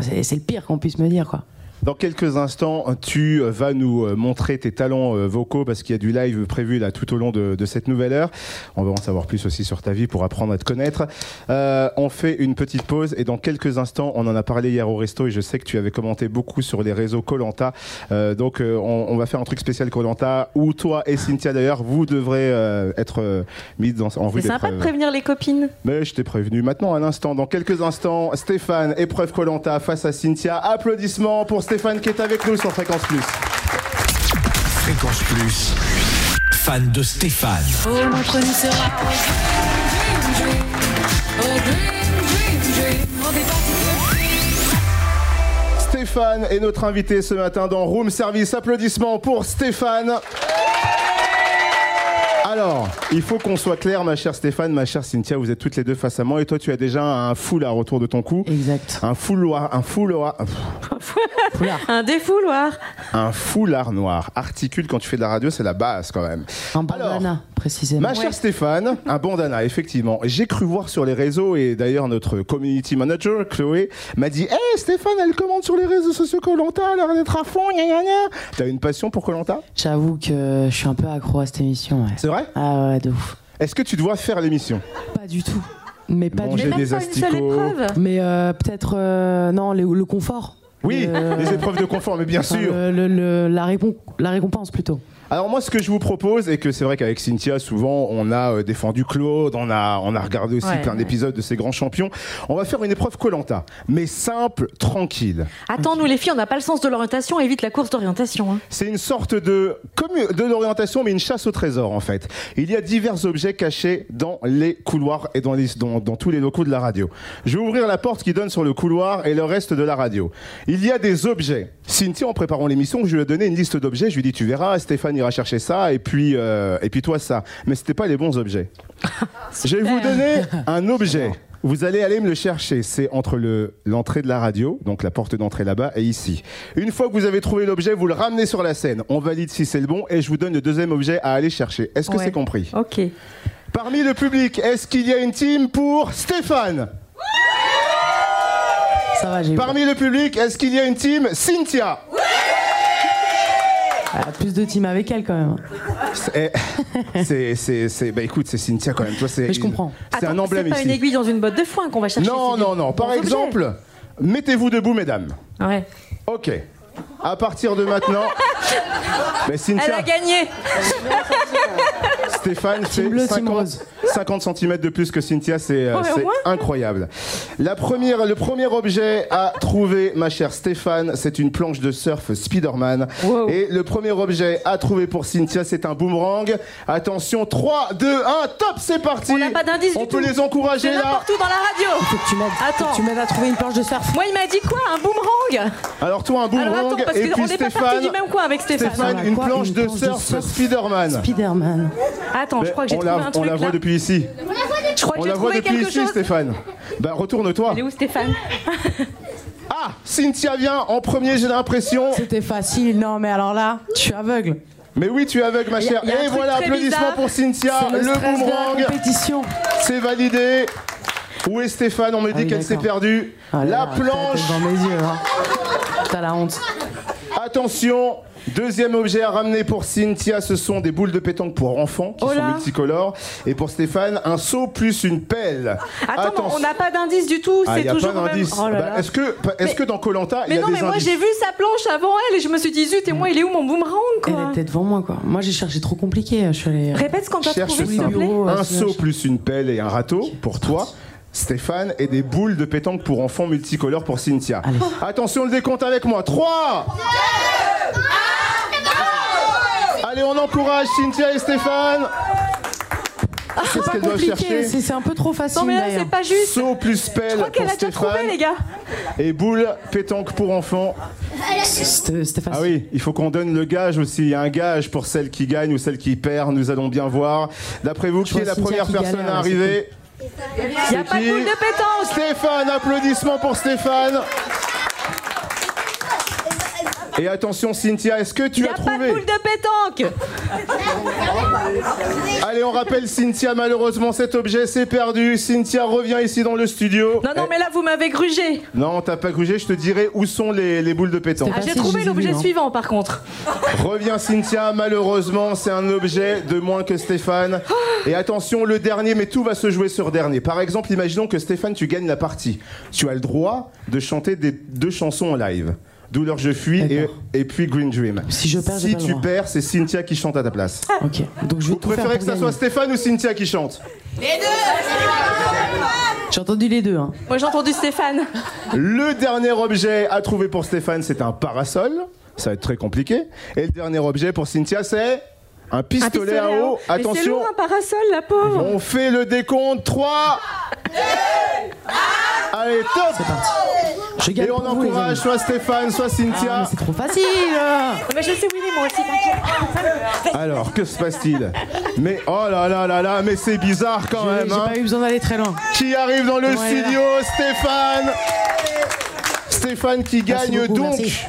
c'est le pire qu'on puisse me dire, quoi. Dans quelques instants, tu euh, vas nous euh, montrer tes talents euh, vocaux parce qu'il y a du live prévu là tout au long de, de cette nouvelle heure. On va en savoir plus aussi sur ta vie pour apprendre à te connaître. Euh, on fait une petite pause et dans quelques instants, on en a parlé hier au resto et je sais que tu avais commenté beaucoup sur les réseaux Colanta. donc euh, on, on va faire un truc spécial Colanta où toi et Cynthia d'ailleurs, vous devrez être mis dans, en rue C'est sympa de prévenir les copines. Mais je t'ai prévenu maintenant, à l'instant, dans quelques instants, Stéphane, épreuve Colanta face à Cynthia. Applaudissements pour Stéphane qui est avec nous sur Fréquence Plus. Fréquence Plus. Fan de Stéphane. Oh, nuit sera au dream, dream, dream. Oh, dream, dream, dream. On est parti. Stéphane est notre invité ce matin dans Room Service. Applaudissements pour Stéphane. Alors, il faut qu'on soit clair, ma chère Stéphane, ma chère Cynthia, vous êtes toutes les deux face à moi et toi tu as déjà un foulard autour de ton cou. Exact. Un foulard, un foulard, Un défouloir. un foulard noir. Articule quand tu fais de la radio, c'est la base quand même. Un bandana, précisément. Ma chère Stéphane, un bandana, effectivement. J'ai cru voir sur les réseaux, et d'ailleurs notre community manager, Chloé, m'a dit Hé Stéphane, elle commande sur les réseaux sociaux Colanta, elle a l'air d'être à fond, gna gna gna. T'as une passion pour Colanta? J'avoue que je suis un peu accro à cette émission. ouais. C'est vrai? Ah ouais, de ouf. Est-ce que tu dois faire l'émission? Pas du tout. Mais pas Manger du tout. des asticots. Mais euh, peut-être euh, non, le, le confort. Oui, Le- les épreuves de confort, mais bien Enfin, sûr. le- le- le- la, répon- la récompense plutôt. Alors moi, ce que je vous propose, et que c'est vrai qu'avec Cynthia, souvent, on a euh, défendu Claude, on a, on a regardé aussi Ouais, plein ouais. d'épisodes de ces grands champions. On va faire une épreuve Colanta, mais simple, tranquille. Attends, nous les filles, on n'a pas le sens de l'orientation, évite la course d'orientation. hein. C'est une sorte de commu- de l'orientation, mais une chasse au trésor en fait. Il y a divers objets cachés dans les couloirs et dans, les- dans- dans tous les locaux de la radio. Je vais ouvrir la porte qui donne sur le couloir et le reste de la radio. Il y a des objets. Cynthia, en préparant l'émission, je lui ai donné une liste d'objets. Je lui ai dit, tu verras, Stéphane ira chercher ça et puis, euh, et puis toi ça. Mais c'était pas les bons objets. je vais vous donner un objet. Vous allez aller me le chercher. C'est entre le- l'entrée de la radio, donc la porte d'entrée là-bas, et ici. Une fois que vous avez trouvé l'objet, vous le ramenez sur la scène. On valide si c'est le bon et je vous donne le deuxième objet à aller chercher. Est-ce que Ouais. c'est compris Ok. Parmi le public, est-ce qu'il y a une team pour Stéphane Ça va, Parmi le public, est-ce qu'il y a une team Cynthia Ah, plus de team avec elle quand même. C'est, c'est, c'est, c'est- bah écoute, c'est Cynthia quand même. Toi, c'est, Mais je comprends. C'est un emblème C'est pas ici. une aiguille dans une botte de foin qu'on va chercher. Non, non, non. Par exemple, mettez-vous debout, mesdames. Ouais. Ok. À partir de maintenant, Elle Cynthia, a gagné. Stéphane fait bleu, team 50, rose. 50 cm de plus que Cynthia, c'est, euh, Ouais, incroyable. La première, le premier objet à trouver, ma chère Stéphane, c'est une planche de surf Spider-Man. Wow. Et le premier objet à trouver pour Cynthia, c'est un boomerang. Attention, 3, 2, 1, top, c'est parti On n'a pas d'indice On du peut tout. les encourager là n'importe où dans la radio. Faut que tu m'aides. Attends. Tu m'aides à trouver une planche de surf. Moi, il m'a dit quoi Un boomerang? Alors toi un boomerang Alors attends, parce et qu'on puis n'est pas parti Stéphane. du même coin avec Stéphane. Stéphane, une Quoi planche Une de planche de surf surf. Spider-Man. Spider-Man. Attends, je crois que j'ai on trouvé la, un on truc la voit là. depuis ici. Je crois que On j'ai la voit trouvé depuis quelque ici, chose. Stéphane. Bah retourne-toi. Elle est où Stéphane? Ah, Cynthia vient en premier, j'ai l'impression. C'était facile, non mais alors là, je suis aveugle. Mais oui, tu es aveugle, ma Y a- chère. y a un Et voilà, applaudissements pour Cynthia. C'est le boomerang, c'est validé. Où est Stéphane? On me dit Ah oui, qu'elle s'est perdue. Ah La planche. dans mes yeux. hein. T'as la honte. Attention, deuxième objet à ramener pour Cynthia, ce sont des boules de pétanque pour enfants qui Oh sont multicolores. Et pour Stéphane, un seau plus une pelle. Attends, Attention. on n'a pas d'indice du tout, Ah, c'est y a toujours pas même. Oh Bah. Est-ce que, est-ce Mais- que dans Colanta, il y Mais a non, des mais moi indices j'ai vu sa planche avant elle et je me suis dit zut et moi il est où mon boomerang Elle quoi était devant moi quoi. Moi j'ai cherché trop compliqué. Je suis allée. Répète ce qu'on t'a Cherche trouvé s'il te plaît. bureau, Un euh, seau plus une pelle et un râteau pour toi. Stéphane et des boules de pétanque pour enfants multicolores pour Cynthia. Allez. Attention, le décompte avec moi. 3 Allez, on encourage Cynthia et Stéphane. Pas qu'elle doit compliqué, chercher c'est c'est un peu trop facile Non mais là c'est pas juste. Seau plus Je pelle crois qu'elle pour a déjà trouvé Stéphane les gars. et boule pétanque pour enfants. Ah oui, il faut qu'on donne le gage aussi. Il y a un gage pour celle qui gagne ou celle qui perd. Nous allons bien voir. D'après vous, Je qui est la Cynthia première personne galère, à arriver Il y a C'est pas de boule de pétanque. Stéphane, applaudissements pour Stéphane. Et attention Cynthia, est-ce que Il tu y as a pas de trouvé boule de pétanque. Allez, on rappelle Cynthia, malheureusement cet objet s'est perdu. Cynthia revient ici dans le studio. Non non mais là vous m'avez grugé. Non, t'as pas grugé, je te dirai où sont les, les boules de pétanque. Ah, j'ai trouvé l'objet suivant par contre. Reviens Cynthia, malheureusement c'est un objet de moins que Stéphane. Et attention, le dernier, mais tout va se jouer sur dernier. Par exemple, imaginons que Stéphane, tu gagnes la partie. Tu as le droit de chanter des deux chansons en live. Douleur je fuis et, puis Green Dream. Si je perds, si tu perds, c'est Cynthia qui chante à ta place. Ok. Donc je vais Vous tout faire préférez que ça soit. Stéphane ou Cynthia qui chante J'ai entendu les deux. Hein. Moi j'ai entendu Stéphane. Le dernier objet à trouver pour Stéphane, c'est un parasol. Ça va être très compliqué. Et le dernier objet pour Cynthia, c'est un Un pistolet, à eau. Mais c'est Attention, lourd un parasol la pauvre. on fait le décompte. 3 Allez, top Je gagne Et on encourage soit Stéphane, soit Ah, Cynthia. mais c'est trop facile. Mais je sais où il est moi aussi. Alors, que se passe-t-il? Mais oh là là là là, mais c'est bizarre quand J'ai même. j'ai hein. pas eu besoin d'aller très loin. Qui arrive dans le Ouais, studio? Stéphane Stéphane qui Merci gagne beaucoup, donc merci.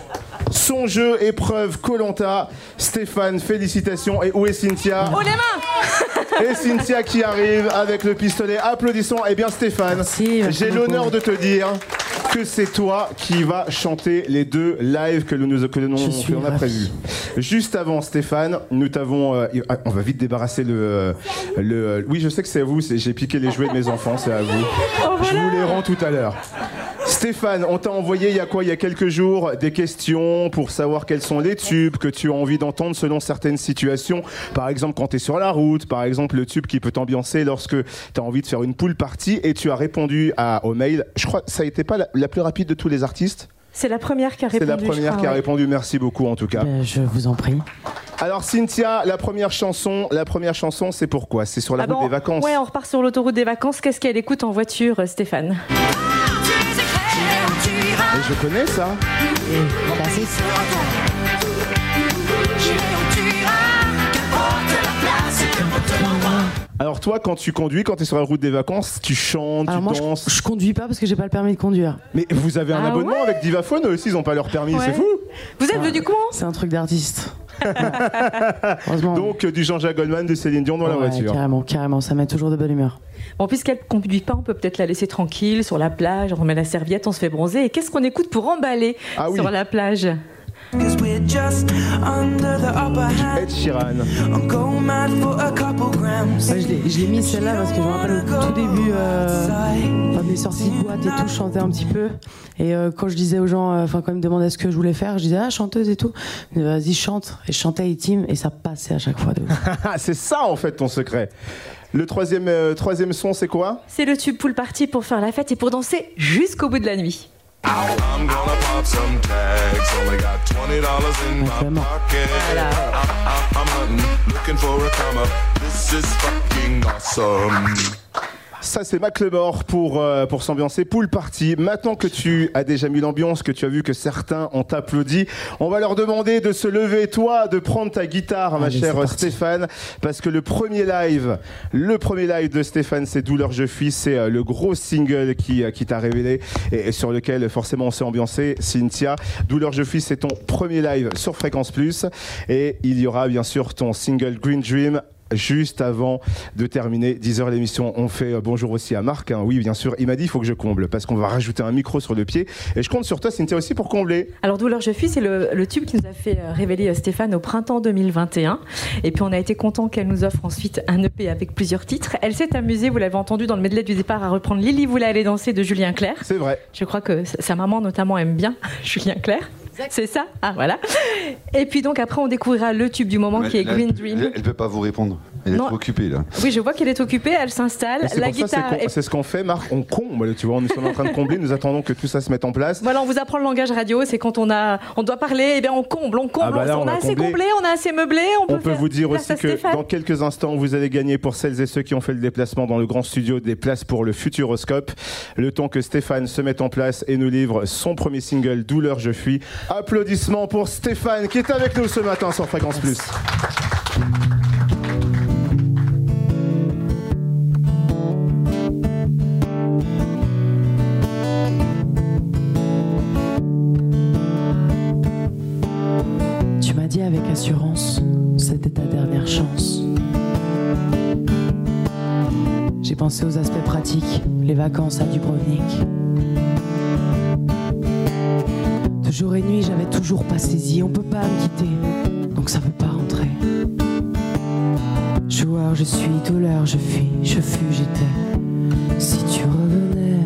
Son jeu épreuve Colanta. Stéphane, félicitations. Et où est Cynthia Oh les mains Et Cynthia qui arrive avec le pistolet. Applaudissons. Eh bien Stéphane, j'ai l'honneur de te dire que c'est toi qui vas chanter les deux lives que nous que nous- que l'on a prévus. Juste avant Stéphane, nous t'avons euh, ah, on va vite débarrasser le euh, le euh, oui, je sais que c'est à vous, j'ai piqué les jouets de mes enfants, c'est à vous. Je vous les rends tout à l'heure. Stéphane, on t'a envoyé il y a quoi Il y a quelques jours des questions pour savoir quels sont les tubes que tu as envie d'entendre selon certaines situations. Par exemple, quand tu es sur la route, par exemple, le tube qui peut t'ambiancer lorsque tu as envie de faire une pool party et tu as répondu à, au mail. Je crois que ça été pas la, la plus rapide de tous les artistes. C'est la première qui a C'est répondu. la je première crois, qui a ouais. répondu. Merci beaucoup en tout cas. Ben, je vous en prie. Alors Cynthia, la première chanson, la première chanson, c'est pourquoi C'est sur la Ah route bon, des vacances. Ouais, on repart sur l'autoroute des vacances. Qu'est-ce qu'elle écoute en voiture, euh, Stéphane Et je connais ça. Bah, c'est- Alors toi, quand tu conduis, quand tu es sur la route des vacances, tu chantes, Alors tu moi, danses. je conduis pas parce que j'ai pas le permis de conduire. Mais vous avez un Ah abonnement ouais avec Divaphone eux aussi, ils ont pas leur permis, Ouais. c'est fou. Vous êtes venu comment C'est un truc d'artiste. Heureusement. Donc euh, du Jean-Jacques Goldman, de Céline Dion dans la voiture. Carrément, carrément, ça met toujours de bonne humeur. Bon, puisqu'elle conduit pas, on peut peut-être la laisser tranquille sur la plage. On remet la serviette, on se fait bronzer. Et qu'est-ce qu'on écoute pour emballer Ah oui. sur la plage Cause we're just under the upper hand. Ed Sheeran. I'm going mad for a couple grams. Ouais, je l'ai- je l'ai mis celle-là parce que je me rappelle au tout début, euh, des sorties de boîte et tout, je chantais un petit peu. Et euh, quand je disais aux gens, euh, enfin quand ils me demandaient ce que je voulais faire, je disais ah chanteuse et tout. Vas-y chante. Et je chantais Itim et ça passait à chaque fois. Ouf. c'est ça en fait ton secret. Le troisième, euh, troisième son, c'est quoi? C'est le tube pool party pour faire la fête et pour danser jusqu'au bout de la nuit. I'm gonna pop some tags. Only got twenty dollars in my pocket. I, I'm hunting, looking for a come up. This is fucking awesome. Ça, c'est Macklemore pour, euh, pour s'ambiancer. Pool party. Maintenant que tu as déjà mis l'ambiance, que tu as vu que certains ont applaudi, on va leur demander de se lever, toi, de prendre ta guitare, ma Allez, chère. Stéphane, parce que le premier live, le premier live de Stéphane, c'est Douleur Je fuis. C'est euh, le gros single qui, euh, qui t'a révélé et, et sur lequel, forcément, on s'est ambiancé. Cynthia, Douleur Je fuis, c'est ton premier live sur Fréquence Plus. Et il y aura, bien sûr, ton single Green Dream juste avant de terminer 10 heures l'émission. On fait euh, bonjour aussi à Marc. hein. Oui, bien sûr. Il m'a dit il faut que je comble parce qu'on va rajouter un micro sur le pied. Et je compte sur toi, Cynthia, aussi pour combler. Alors Douleur je fuis, c'est le, le tube qui nous a fait euh, révéler euh, Stéphane au printemps 2021. Et puis on a été content qu'elle nous offre ensuite un EP avec plusieurs titres. Elle s'est amusée, vous l'avez entendu dans le medley du départ, à reprendre Lily voulait aller danser de Julien Clerc. C'est vrai. Je crois que sa sa maman notamment aime bien Julien Clerc. C'est ça Ah voilà. Et puis donc après on découvrira le tube du moment qui est Là, Green Dream. Elle ne peut pas vous répondre. Elle est Non. trop occupée là. Oui, je vois qu'elle est occupée, elle s'installe, la pour ça, c'est guitare est c'est ce qu'on fait, Marc. On comble, tu vois. Nous sommes en train de combler. Nous attendons que tout ça se mette en place. Voilà, on vous apprend le langage radio, c'est quand on a, on doit parler, et bien on comble, on comble, Ah bah là, on, on a assez comblé, on a assez meublé, on peut, On peut faire vous dire aussi que Stéphane. dans quelques instants, vous allez gagner pour celles et ceux qui ont fait le déplacement dans le grand studio des places pour le Futuroscope. Le temps que Stéphane se mette en place et nous livre son premier single, Douleur je fuis. Applaudissements pour Stéphane qui est avec nous ce matin sur Fréquence Plus. Avec assurance, c'était ta dernière chance. J'ai pensé aux aspects pratiques, les vacances à Dubrovnik. De jour et nuit, j'avais toujours pas saisi, on peut pas me quitter, donc ça veut pas rentrer. Joueur, je suis, douleur, je fuis, je fus, j'étais. Si tu revenais,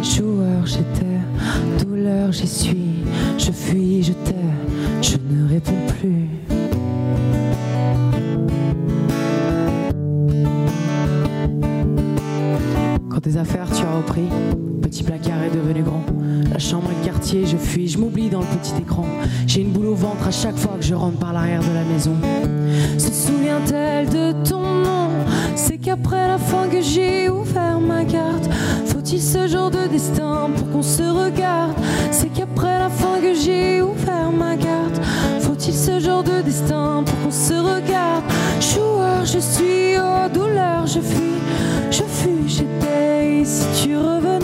joueur, j'étais, douleur, j'y suis, je fuis, je t'ai, je ne réponds plus. Quand tes affaires tu as repris, petit placard est devenu grand. La chambre et le quartier, je fuis, je m'oublie dans le petit écran. J'ai une boule au ventre à chaque fois que je rentre par l'arrière de la maison. Se souvient-elle de ton nom? C'est qu'après la fin que j'ai ouvert ma carte. Faut-il ce genre de destin pour qu'on se regarde? C'est qu'après que j'ai ouvert ma carte. Faut-il ce genre de destin pour qu'on se regarde? Joueur, je suis, oh douleur, je fuis, je fuis, j'étais. Si tu revenais,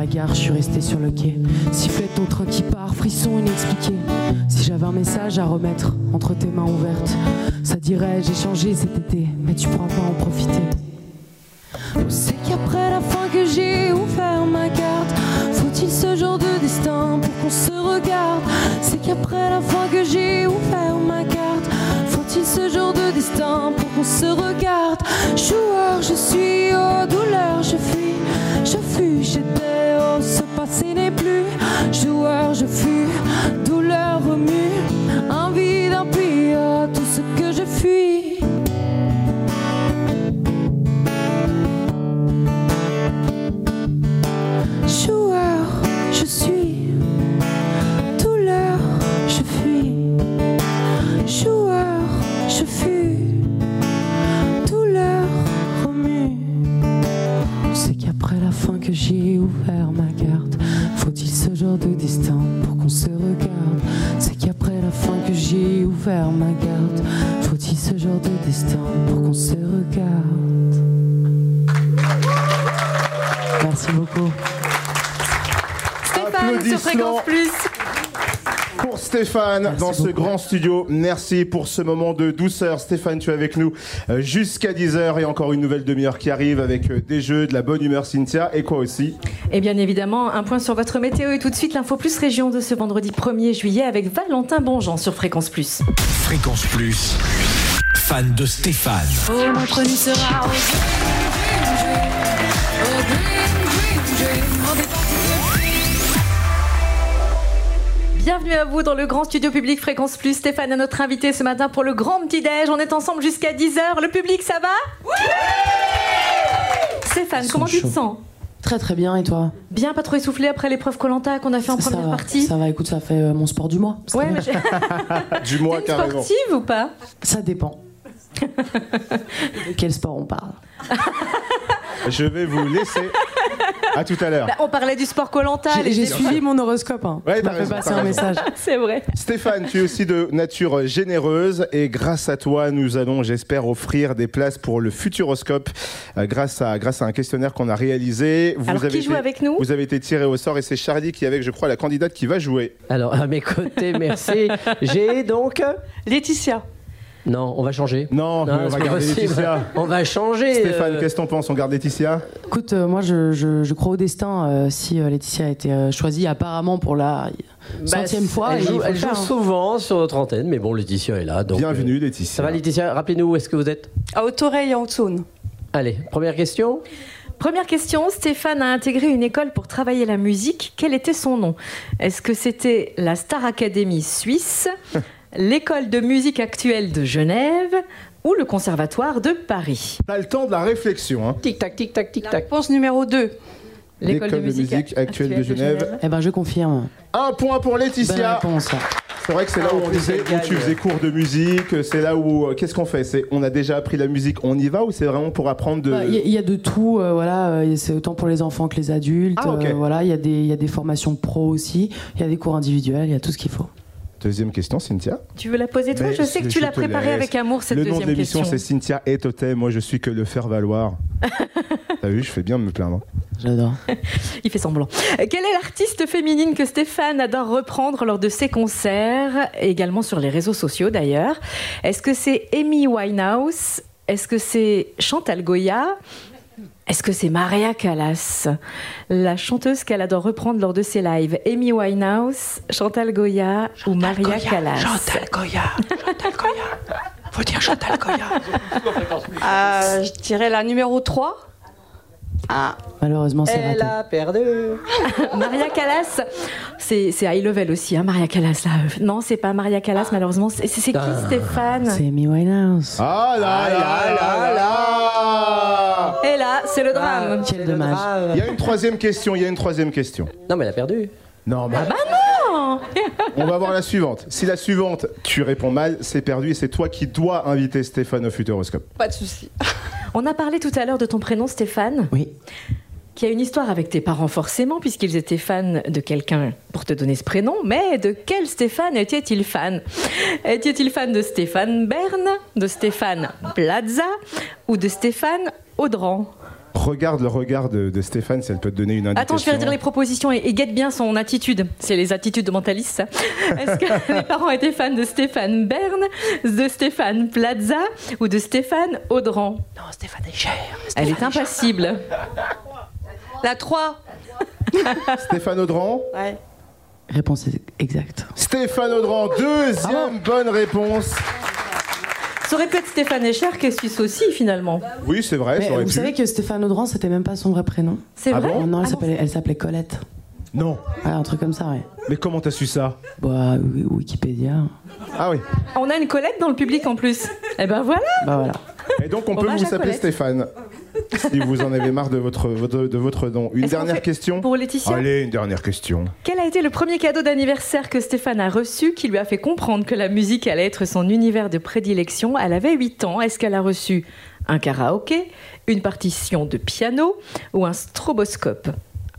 la gare, je suis resté sur le quai. Sifflet ton train qui part, frisson inexpliqué. Si j'avais un message à remettre entre tes mains ouvertes, ça dirait j'ai changé cet été, mais tu pourras pas en profiter. C'est qu'après la fin que j'ai ouvert ma carte, faut-il ce genre de destin pour qu'on se regarde? C'est qu'après la fin que j'ai ouvert ma carte, faut-il ce genre de destin pour qu'on se regarde? Joueur, je suis, oh douleur, je fuis, je fuis, j'étais, passé n'est plus. Joueur, je fuis, Fréquence Plus. Pour Stéphane, dans ce grand studio, merci pour ce moment de douceur. Stéphane, tu es avec nous euh, jusqu'à 10h et encore une nouvelle demi-heure qui arrive avec euh, des jeux, de la bonne humeur, Cynthia, et quoi aussi Et bien évidemment, un point sur votre météo et tout de suite l'info plus région de ce vendredi 1er juillet avec Valentin Bonjean sur Fréquence Plus. Fréquence Plus, fan de Stéphane. Oh, notre nuit sera Bienvenue à vous dans le grand studio public Fréquence Plus. Stéphane est notre invité ce matin pour le grand petit-déj. On est ensemble jusqu'à 10h. Le public, ça va Stéphane, comment tu te sens Très très bien et toi Bien, pas trop essoufflé après l'épreuve Colanta qu'on a fait en Ça première va, partie ça va, écoute, ça fait euh, mon sport du mois. Ouais, mais Du mois une sportive ou pas Ça dépend. De quel sport on parle Je vais vous laisser. À tout à l'heure. Bah, On parlait du sport Colanta. J'ai- J'ai suivi mon horoscope. Hein. Ouais, t'as raison, passer t'as un message. C'est vrai. Stéphane, tu es aussi de nature généreuse et grâce à toi, nous allons, j'espère, offrir des places pour le Futuroscope euh, grâce, à, grâce à un questionnaire qu'on a réalisé. Vous Alors, qui avez joue été- avec nous? Vous avez été tiré au sort et c'est Charlie qui est avec, je crois, la candidate qui va jouer. Alors, à mes côtés, merci. J'ai donc. Laetitia. Non, on va changer. Non, mais on va garder possible. Laetitia. On va changer. Stéphane, euh, qu'est-ce que t'en penses? On garde Laetitia? Écoute, euh, moi je, je- je crois au destin. euh, si euh, Laetitia a été euh, choisie apparemment pour la bah, centième fois, Elle joue, elle hein. souvent sur notre antenne, mais bon, Laetitia est là. Donc, Bienvenue, Laetitia. Ça va, Laetitia? Rappelez-nous où est-ce que vous êtes À Haute-Oreille, en Haute-Saône. Allez, première question. Première question, Stéphane a intégré une école pour travailler la musique. Quel était son nom? Est-ce que c'était la Star Academy suisse, l'école de musique actuelle de Genève ou le conservatoire de Paris T'as le temps de la réflexion. Hein. Tic-tac, tic-tac, tic-tac. Réponse numéro 2. L'école de musique actuelle de Genève. Eh ben je confirme. Un point pour Bonne Laetitia. réponse. C'est vrai que c'est là Ah, où on disait où tu faisais cours de musique, c'est là où euh, qu'est-ce qu'on fait? C'est on a déjà appris la musique, on y va ou c'est vraiment pour apprendre de Bah, Il y, a- il y a de tout, euh, voilà. euh, C'est autant pour les enfants que les adultes. Ah, euh, voilà, y il y a des formations pro aussi. Il y a des cours individuels. Il y a tout ce qu'il faut. Deuxième question, Cynthia. Tu veux la poser toi? Mais Je sais que tu l'as préparée avec amour cette Le nom de deuxième l'émission question. c'est Cynthia et Totem. Moi je suis que le faire valoir. T'as vu, je fais bien de me plaindre. J'adore. Il fait semblant. Quelle est l'artiste féminine que Stéphane adore reprendre lors de ses concerts, et également sur les réseaux sociaux d'ailleurs? Est-ce que c'est Amy Winehouse? Est-ce que c'est Chantal Goya? Est-ce que c'est Maria Callas, la chanteuse qu'elle adore reprendre lors de ses lives Amy Winehouse, Chantal Goya ou Maria Callas Chantal Goya. Chantal Goya. Faut dire Chantal Goya. Euh, je dirais la numéro 3. Ah. Malheureusement, c'est Elle raté. a perdu. Maria Callas, c'est c'est high level aussi, hein, Maria Callas. Là. Non, c'est pas Maria Callas, malheureusement. C'est c'est qui, Ah. Stéphane C'est Amy Winehouse. Ah là là là là Et là, c'est le drame. Quel dommage. Il y a une troisième question, il y a une troisième question. Non, mais elle a perdu. Non, mais Bah non on va voir la suivante. Si la suivante, tu réponds mal, c'est perdu et c'est toi qui dois inviter Stéphane au Futuroscope. Pas de souci. On a parlé tout à l'heure de ton prénom, Stéphane. Oui. Qui a une histoire avec tes parents, forcément, puisqu'ils étaient fans de quelqu'un pour te donner ce prénom. Mais de quel Stéphane était-il fan? Était-il fan de Stéphane Bern, de Stéphane Plaza ou de Stéphane Audran? Regarde le regard de, de Stéphane si elle peut te donner une indication. Attends, je vais redire les propositions et, et guette bien son attitude. C'est les attitudes de mentaliste, ça. Est-ce que les parents étaient fans de Stéphane Bern, de Stéphane Plaza ou de Stéphane Audran? Non, Stéphane est cher. Elle est impassible. La 3. Stéphane Audran? Ouais. Réponse exacte. Stéphane Audran, deuxième bonne réponse. Ça aurait pu être Stéphane Escher, qui est suisse aussi, finalement. Oui, c'est vrai, Mais ça aurait vous pu. savez que Stéphane Audran, c'était même pas son vrai prénom. C'est Ah vrai bon? Oh non, elle Ah s'appelait, elle s'appelait Colette. Non. Ouais, un truc comme ça, ouais. Mais comment t'as su ça? Bah, oui, Wikipédia. Ah oui. On a une Colette dans le public en plus. Eh ben voilà Bah voilà. Et donc on peut Hommage vous appeler. Stéphane. Si vous en avez marre de votre, votre- de votre nom. Une dernière question? Pour Laetitia? Allez, une dernière question. Quel a été le premier cadeau d'anniversaire que Stéphane a reçu qui lui a fait comprendre que la musique allait être son univers de prédilection? Elle avait 8 ans. Est-ce qu'elle a reçu un karaoké, une partition de piano ou un stroboscope?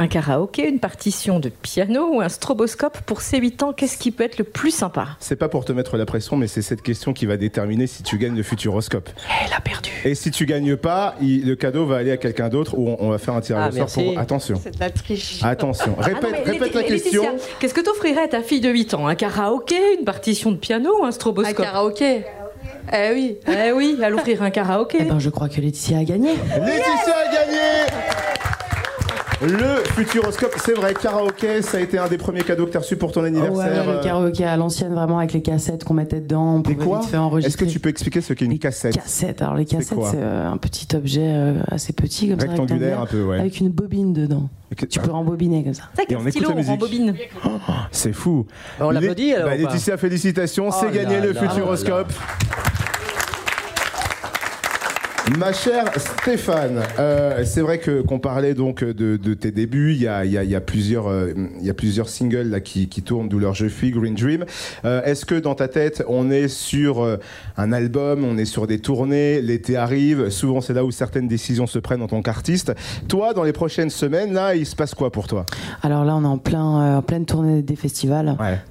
Un karaoké, une partition de piano ou un stroboscope pour ses 8 ans Qu'est-ce qui peut être le plus sympa? C'est pas pour te mettre la pression, mais c'est cette question qui va déterminer si tu gagnes le Futuroscope. Elle a perdu. Et si tu gagnes pas, il- le cadeau va aller à quelqu'un d'autre ou on, on va faire un tirage Ah, au sort pour. Attention. C'est de la triche. Attention. Ah non, Répète, la question. Qu'est-ce que t'offrirais à ta fille de 8 ans? Un karaoké, une partition de piano ou un Un stroboscope karaoké. Eh oui. Eh oui, elle offrirait un Eh karaoké. ben, je crois que Laetitia a gagné. Laetitia a gagné Le Futuroscope, c'est vrai, karaoké, ça a été un des premiers cadeaux que tu as reçu pour ton Ouais, anniversaire. le euh, karaoké à l'ancienne, vraiment avec les cassettes qu'on mettait dedans. On pouvait quoi vite Est-ce que tu peux expliquer ce qu'est une cassette Cassettes. Alors les cassettes, c'est euh, un petit objet euh, assez petit comme Rectangulaire ça, un peu, ouais. avec une bobine dedans. Tu peux rembobiner comme ça. Et on écoute la musique. C'est fou. On Lé- l'applaudit, alors, bah, Laetitia, félicitations, Oh c'est gagné là le là Futuroscope. Ma chère Stéphane, euh, c'est vrai que qu'on parlait donc de, de tes débuts. Il y a, il y a- il y a plusieurs, euh, il y a plusieurs singles là qui, qui tournent d'où leur je suis, Green Dream. Euh, Est-ce que dans ta tête, on est sur euh, un album, on est sur des tournées, l'été arrive. Souvent, c'est là où certaines décisions se prennent en tant qu'artiste. Toi, dans les prochaines semaines, là, il se passe quoi pour toi? Alors là, on est en, plein, euh, en pleine tournée des festivals.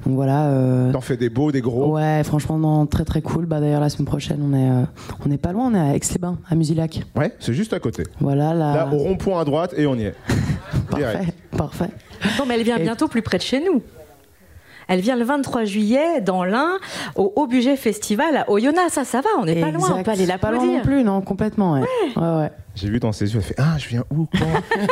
Donc voilà. euh, T'en fais des beaux, des gros? Ouais, franchement, non, très très cool. Bah, D'ailleurs, la semaine prochaine, on est, euh, on est pas loin, on est à Aix-les-Bains, à Musilac. Ouais, c'est juste à côté. Voilà, là. Là, au rond-point à droite, et on y est. Direct. Parfait. Non, mais elle vient bientôt plus près de chez nous. Elle vient le 23 juillet dans l'Ain au Haut Budget Festival à Oyonnax. Ça, ça va, on n'est pas loin, on peut aller Pas loin non plus, non, complètement. Ouais. Ouais, ouais. J'ai vu dans ses yeux, elle fait Ah, je viens où quand?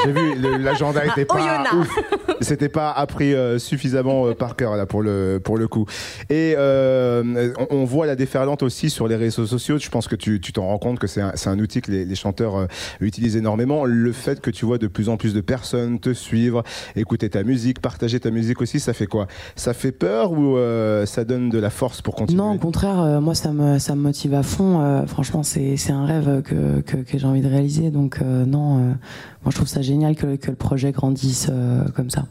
J'ai vu, l'agenda était pas Oyonnax. ouf. C'était pas appris euh, suffisamment euh, par cœur là pour le pour le coup. Et euh, on, on voit la déferlante aussi sur les réseaux sociaux. Je pense que tu tu t'en rends compte que c'est un, c'est un outil que les, les chanteurs euh, utilisent énormément. Le fait que tu vois de plus en plus de personnes te suivre, écouter ta musique, partager ta musique aussi, ça fait quoi? Ça fait peur ou euh, ça donne de la force pour continuer? Non, au contraire, euh, moi, ça me, ça me motive à fond. Euh, franchement, c'est c'est un rêve que, que, que j'ai envie de réaliser. Donc, euh, non, euh, moi, je trouve ça génial que, que le projet grandisse euh, comme ça.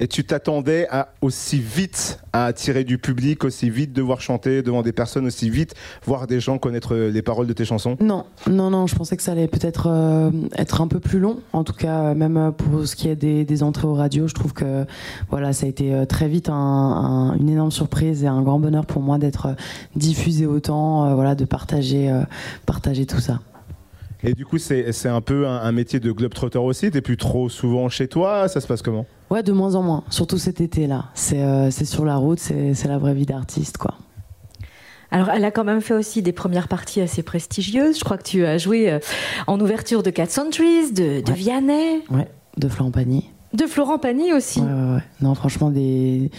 Et tu t'attendais à aussi vite à attirer du public, aussi vite devoir chanter devant des personnes, aussi vite voir des gens connaître les paroles de tes chansons? Non, non, non, je pensais que ça allait peut-être euh, être un peu plus long. En tout cas, même pour ce qui est des, des entrées aux radios, je trouve que voilà, ça a été très vite un- un- une énorme surprise et un grand bonheur pour moi d'être diffusé autant, euh, voilà, de partager, euh, partager tout ça. Et du coup, c'est c'est un peu un, un métier de globetrotter aussi? T'es plus trop souvent chez toi? Ça se passe comment? Ouais, de moins en moins, surtout cet été-là. C'est euh, c'est sur la route, c'est c'est la vraie vie d'artiste, quoi. Alors, elle a quand même fait aussi des premières parties assez prestigieuses. Je crois que tu as joué euh, en ouverture de Cat Centuries, de, de Vianney, Ouais, de Florent Pagny. de Florent Pagny aussi. Ouais, ouais, ouais. Non, franchement, des,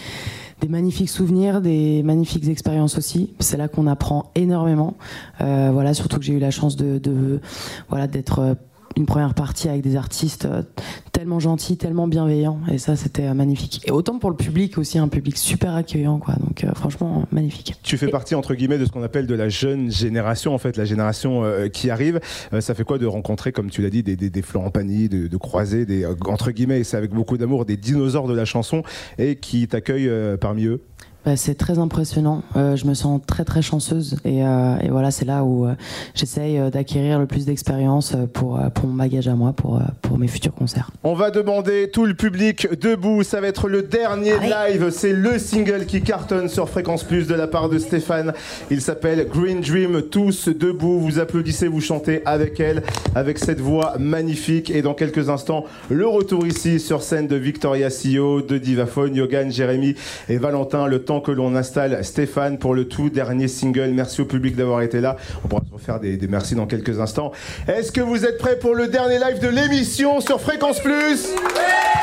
des magnifiques souvenirs, des magnifiques expériences aussi. C'est là qu'on apprend énormément. Euh, voilà, surtout que j'ai eu la chance de, de- voilà d'être euh, une première partie avec des artistes euh, tellement gentils, tellement bienveillants. Et ça, c'était euh, magnifique. Et autant pour le public aussi, un public super accueillant, quoi. Donc, euh, franchement, magnifique. Tu fais partie entre guillemets de ce qu'on appelle de la jeune génération, en fait, la génération euh, qui arrive. Euh, ça fait quoi de rencontrer, comme tu l'as dit, des, des, des Florent Pagny, de, de croiser des entre guillemets, et c'est avec beaucoup d'amour, des dinosaures de la chanson et qui t'accueillent parmi eux? Bah, c'est très impressionnant. Euh, je me sens très très chanceuse et, euh, et voilà, c'est là où euh, j'essaye d'acquérir le plus d'expérience pour, pour mon bagage à moi, pour, pour mes futurs concerts. On va demander tout le public debout. Ça va être le dernier live. C'est le single qui cartonne sur Fréquence Plus de la part de Stéphane. Il s'appelle Green Dream. Tous debout. Vous applaudissez, vous chantez avec elle, avec cette voix magnifique. Et dans quelques instants, le retour ici sur scène de Victoria CEO, de Divaphone, Yogan, Jérémy et Valentin. Le temps que l'on installe Stéphane pour le tout dernier single. Merci au public d'avoir été là. On pourra se refaire des, des merci dans quelques instants. Est-ce que vous êtes prêts pour le dernier live de l'émission sur Fréquence Plus?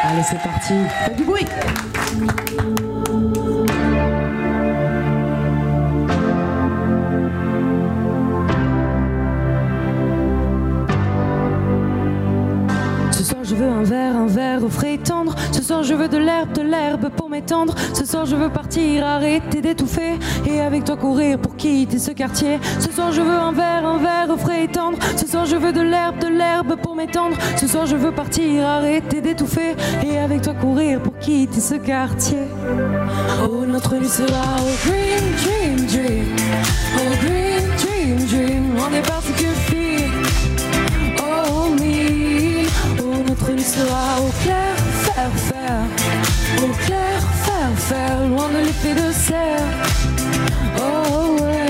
Allez, c'est parti. Faites du bruit. Je veux un verre, un verre au frais et tendre. Ce soir je veux de l'herbe, de l'herbe pour m'étendre. Ce soir je veux partir, arrêter d'étouffer. Et avec toi courir pour quitter ce quartier. Ce soir je veux un verre, un verre au frais et tendre. Ce soir je veux de l'herbe, de l'herbe pour m'étendre. Ce soir je veux partir, arrêter d'étouffer. Et avec toi courir pour quitter ce quartier. Oh notre nuit sera au green dream dream. Oh green dream dream. On est parti que oh nuit sera au clair, faire faire, au clair, faire faire, loin de l'effet de serre. Oh ouais.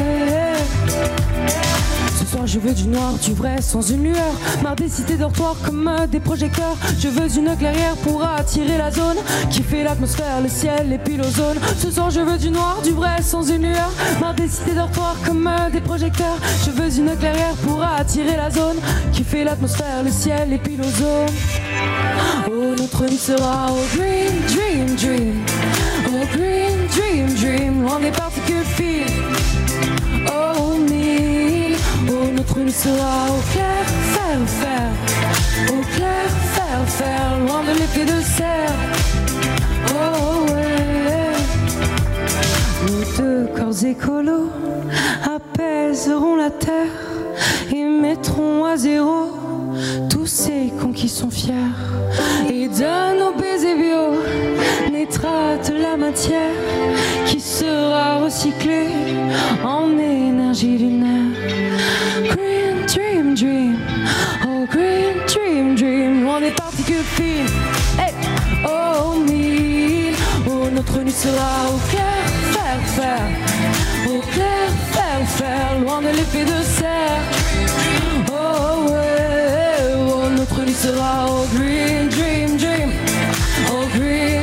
Soir je veux du noir, du vrai, sans une lueur. Marre des cités dortoirs comme euh, des projecteurs. Je veux une clairière pour attirer la zone qui fait l'atmosphère, le ciel et puis l'ozone. Ce soir, je veux du noir, du vrai, sans une lueur. Marre des cités dortoirs comme euh, des projecteurs. Je veux une clairière pour attirer la zone qui fait l'atmosphère, le ciel et puis l'ozone. Oh, notre nuit sera au green dream dream. Oh, green dream dream, loin des particules fines. Oh. Oh, notre nuit sera au clair, faire, faire. Au clair, faire, faire, loin de l'effet de serre. Oh, ouais. Nos deux corps écolos apaiseront la terre et mettront à zéro tous ces cons qui sont fiers. Et de nos baisers bio naîtra de la matière qui sera recyclée en énergie lunaire. Green dream dream, oh green dream dream, loin des particules fines. Hey, oh mille, oh notre nuit sera au clair, faire faire, au clair, faire faire, loin de l'effet de serre. Oh ouais, oh notre nuit sera au green dream dream, oh green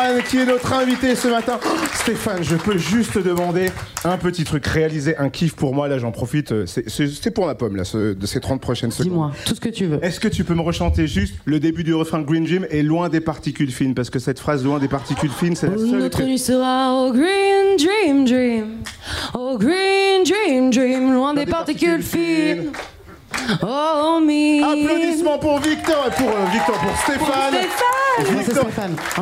Stéphane qui est notre invité ce matin. Oh, Stéphane, je peux juste te demander un petit truc, réaliser un kiff pour moi, là j'en profite, euh, c'est- pour ma pomme là, ce- de ces 30 prochaines secondes. Dis-moi, tout ce que tu veux. Est-ce que tu peux me rechanter juste le début du refrain de Green Dream et loin des particules fines? Parce que cette phrase loin des particules fines, c'est la Oh, seule notre nuit sera au green dream dream, au green dream dream, loin des particules fines. Oh mi. Applaudissements pour Victor et pour euh, Victor pour Stéphane. Victor-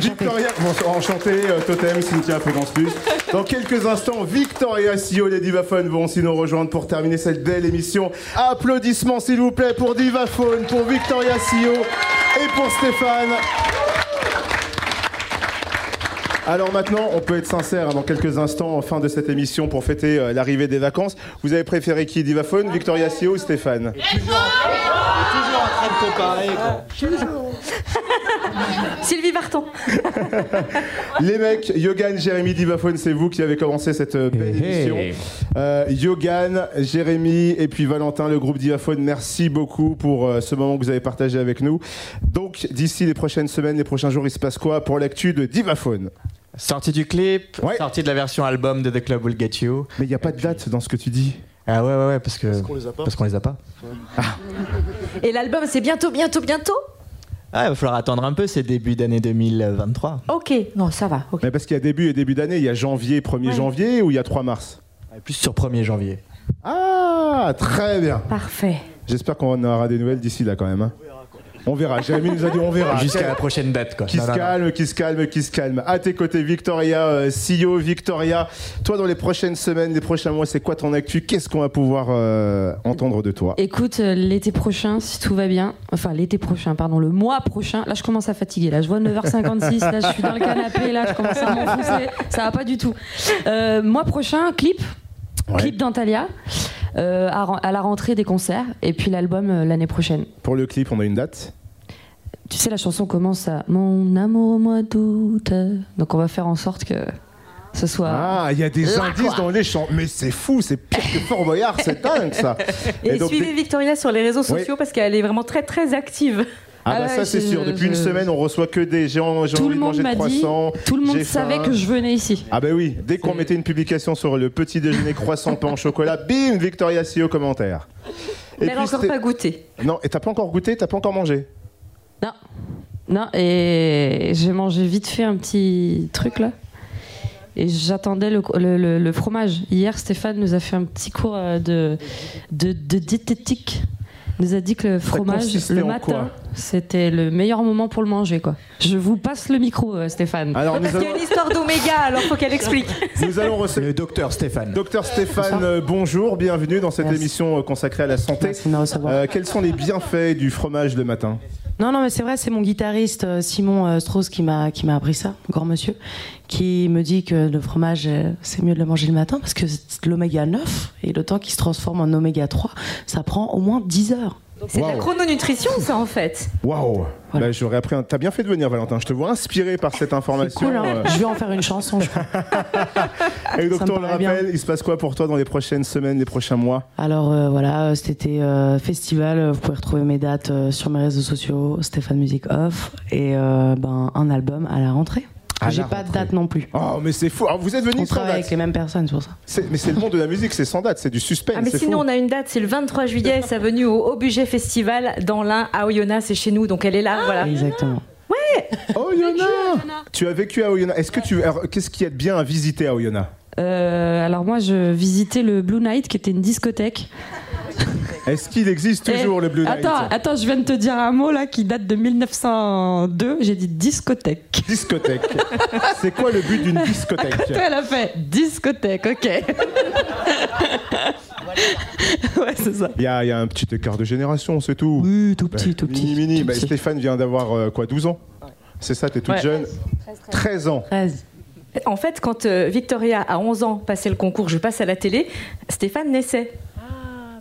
Victoria, bon, enchanté, euh, Totem, Cynthia Fréquence Plus. Dans quelques instants, Victoria Sio, les Divaphones vont aussi nous rejoindre pour terminer cette belle émission. Applaudissements s'il vous plaît pour Divaphone, pour Victoria Sio et pour Stéphane. Alors maintenant, on peut être sincère, hein, dans quelques instants, en fin de cette émission, pour fêter euh, l'arrivée des vacances. Vous avez préféré qui Divaphone, Victoria Sio ou Stéphane Toujours en train de comparer. Sylvie Vartan. Les mecs, Yogan, Jérémy, Divaphone, c'est vous qui avez commencé cette euh, belle émission. Euh, Yogan, Jérémy et puis Valentin, le groupe Divaphone, merci beaucoup pour euh, ce moment que vous avez partagé avec nous. Donc, d'ici les prochaines semaines, les prochains jours, il se passe quoi pour l'actu de Divaphone? Sortie du clip, sortie de la version album de The Club Will Get You. Mais il n'y a pas de date dans ce que tu dis. Ah ouais, ouais, ouais, parce que. qu'on les a pas Parce qu'on les a pas. Et l'album, c'est bientôt, bientôt, bientôt Ah, il va falloir attendre un peu, c'est début d'année 2023. Ok, non, ça va. Mais parce qu'il y a début et début d'année, il y a janvier, 1er Ouais. janvier ou il y a 3 mars? Plus sur 1er janvier. Ah, très bien. Parfait. J'espère qu'on aura des nouvelles d'ici là quand même. hein. On verra. Jérémy nous a dit on verra. Jusqu'à la prochaine date, quoi. Qui Non, se non, non. calme, qui se calme, qui se calme. À tes côtés, Victoria, euh, CEO, Victoria. Toi, dans les prochaines semaines, les prochains mois, c'est quoi ton actu? Qu'est-ce qu'on va pouvoir euh, entendre de toi? Écoute, euh, l'été prochain, si tout va bien, enfin l'été prochain, pardon, le mois prochain, là je commence à fatiguer, là je vois 9h56, là je suis dans le canapé, là je commence à m'enfoncer, ça va pas du tout. Euh, mois prochain, clip, clip d'Antalya, euh, à, la rentrée des concerts, et puis l'album euh, l'année prochaine. Pour le clip, on a une date? Tu sais, la chanson commence à Mon amour au mois d'août, donc on va faire en sorte que ce soit. Ah, il y a des Là, indices quoi. dans les chants. Mais c'est fou, c'est pire que Fort Boyard, c'est dingue ça. Et, donc, suivez des- Victoria sur les réseaux Oui. sociaux parce qu'elle est vraiment très très active. Ah, bah ça c'est sûr, depuis une semaine on reçoit que des gens, j'ai Tout envie le de monde manger de m'a dit, tout le monde savait faim. que je venais ici. Ah bah oui, dès qu'on mettait une publication sur le petit déjeuner croissant pain au chocolat, bim, Victoria Si au commentaire. Mais elle n'a encore pas goûté. Non, et t'as pas encore goûté, t'as pas encore mangé Non. Non, et j'ai mangé vite fait un petit truc là. Et j'attendais le, le- le- le fromage. Hier, Stéphane nous a fait un petit cours euh, de, de, de diététique. Il nous a dit que le fromage, le matin, c'était le meilleur moment pour le manger. Quoi. Je vous passe le micro, euh, Stéphane. Alors, Parce qu'il y a une histoire d'oméga, alors faut qu'elle explique. Nous allons recevoir le docteur Stéphane. Docteur Stéphane, euh, bonjour, bienvenue dans cette émission consacrée à la santé. Euh, quels sont les bienfaits du fromage le matin? Non, non, mais c'est vrai, c'est mon guitariste euh, Simon euh, Strauss qui m'a qui appris ça, grand monsieur, qui me dit que le fromage, euh, c'est mieux de le manger le matin parce que c'est l'oméga 9 et le temps qu'il se transforme en oméga 3, ça prend au moins 10 heures. C'est de la Wow. chrononutrition, ça, en fait. Waouh Bah, J'aurais appris. un- T'as bien fait de venir, Valentin. Je te vois inspiré par cette information. Cool, hein euh. Je vais en faire une chanson, je crois. Et donc, on le bien. rappelle, il se passe quoi pour toi dans les prochaines semaines, les prochains mois? Alors euh, voilà, cet été euh, festival, vous pouvez retrouver mes dates euh, sur mes réseaux sociaux, Stéphane Music Off, et euh, ben, un album à la rentrée. À J'ai pas de date non plus. Oh, mais c'est fou. Alors, vous êtes venu On sans travaille date. avec les mêmes personnes, c'est pour ça. Mais c'est le monde de la musique, c'est sans date, c'est du suspense. Ah mais sinon fou. on a une date, c'est le 23 juillet, ça venue au Haut Budget Festival dans l'Ain à Oyonnax, c'est chez nous, donc elle est là, voilà. Exactement. Ouais Oyonnax Tu as vécu à Oyonnax. Est-ce que tu. Qu'est-ce qu'il y a de bien à visiter à Oyonnax? Euh, alors moi, je visitais le Blue Night, qui était une discothèque. Est-ce qu'il existe toujours Eh, le Blue Night Attends, attends, je viens de te dire un mot là qui date de 1902. J'ai dit discothèque. Discothèque. c'est quoi le but d'une discothèque Toi, elle a fait discothèque, ok. ouais, c'est ça. Il y, a, il y a un petit écart de génération, c'est tout. Oui, tout petit, tout Mini, mini. Bah, Stéphane vient d'avoir euh, quoi, 12 ans C'est ça, t'es toute Ouais. jeune 13 ans. En fait, quand euh, Victoria, à 11 ans, passait le concours Je passe à la télé, Stéphane naissait.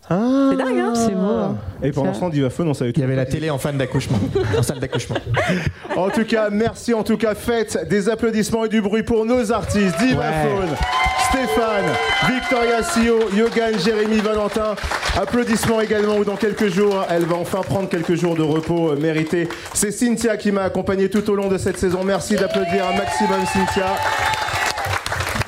Ah. C'est dingue, hein C'est beau. hein. Et pendant ce temps, Divaphone, on savait tout. Il y avait la télé en fin d'accouchement, en salle d'accouchement. En tout cas, merci. En tout cas, faites des applaudissements et du bruit pour nos artistes. Divaphone, Stéphane, Victoria Sio, Yogan, Jérémy, Valentin. Applaudissements également où dans quelques jours, elle va enfin prendre quelques jours de repos euh, mérités. C'est Cynthia qui m'a accompagné tout au long de cette saison. Merci d'applaudir un maximum Cynthia.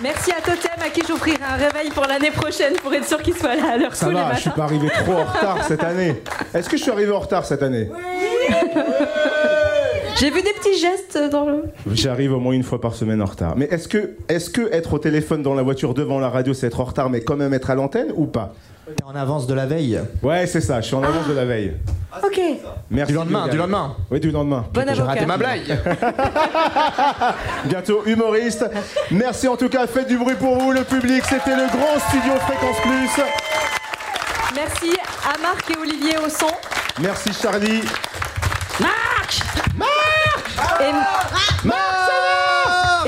Merci à Totem, à qui j'offrirai un réveil pour l'année prochaine pour être sûr qu'il soit là à l'heure Ça tous les va, je suis pas arrivé trop en retard cette année. Est-ce que je suis arrivé en retard cette année? J'ai vu des petits gestes dans le. J'arrive au moins une fois par semaine en retard. Mais est-ce que, est que être au téléphone dans la voiture devant la radio, c'est être en retard, mais quand même être à l'antenne ou pas? En avance de la veille. Ouais, c'est ça, je suis en avance de la veille. Ok. Merci. Du lendemain, du lendemain. Oui, du lendemain. Bon J'ai raté ma blague. Bientôt humoriste. Merci en tout cas, faites du bruit pour vous, le public. C'était le grand studio Fréquence Plus. Merci à Marc et Olivier au son. Merci Charlie. Marc Et,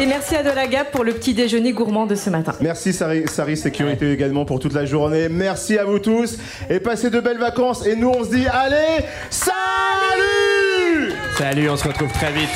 et merci à Delagap pour le petit déjeuner gourmand de ce matin. Merci Sari, Sari Sécurité également pour toute la journée. Merci à vous tous et passez de belles vacances. Et nous on se dit allez, salut Salut, on se retrouve très vite.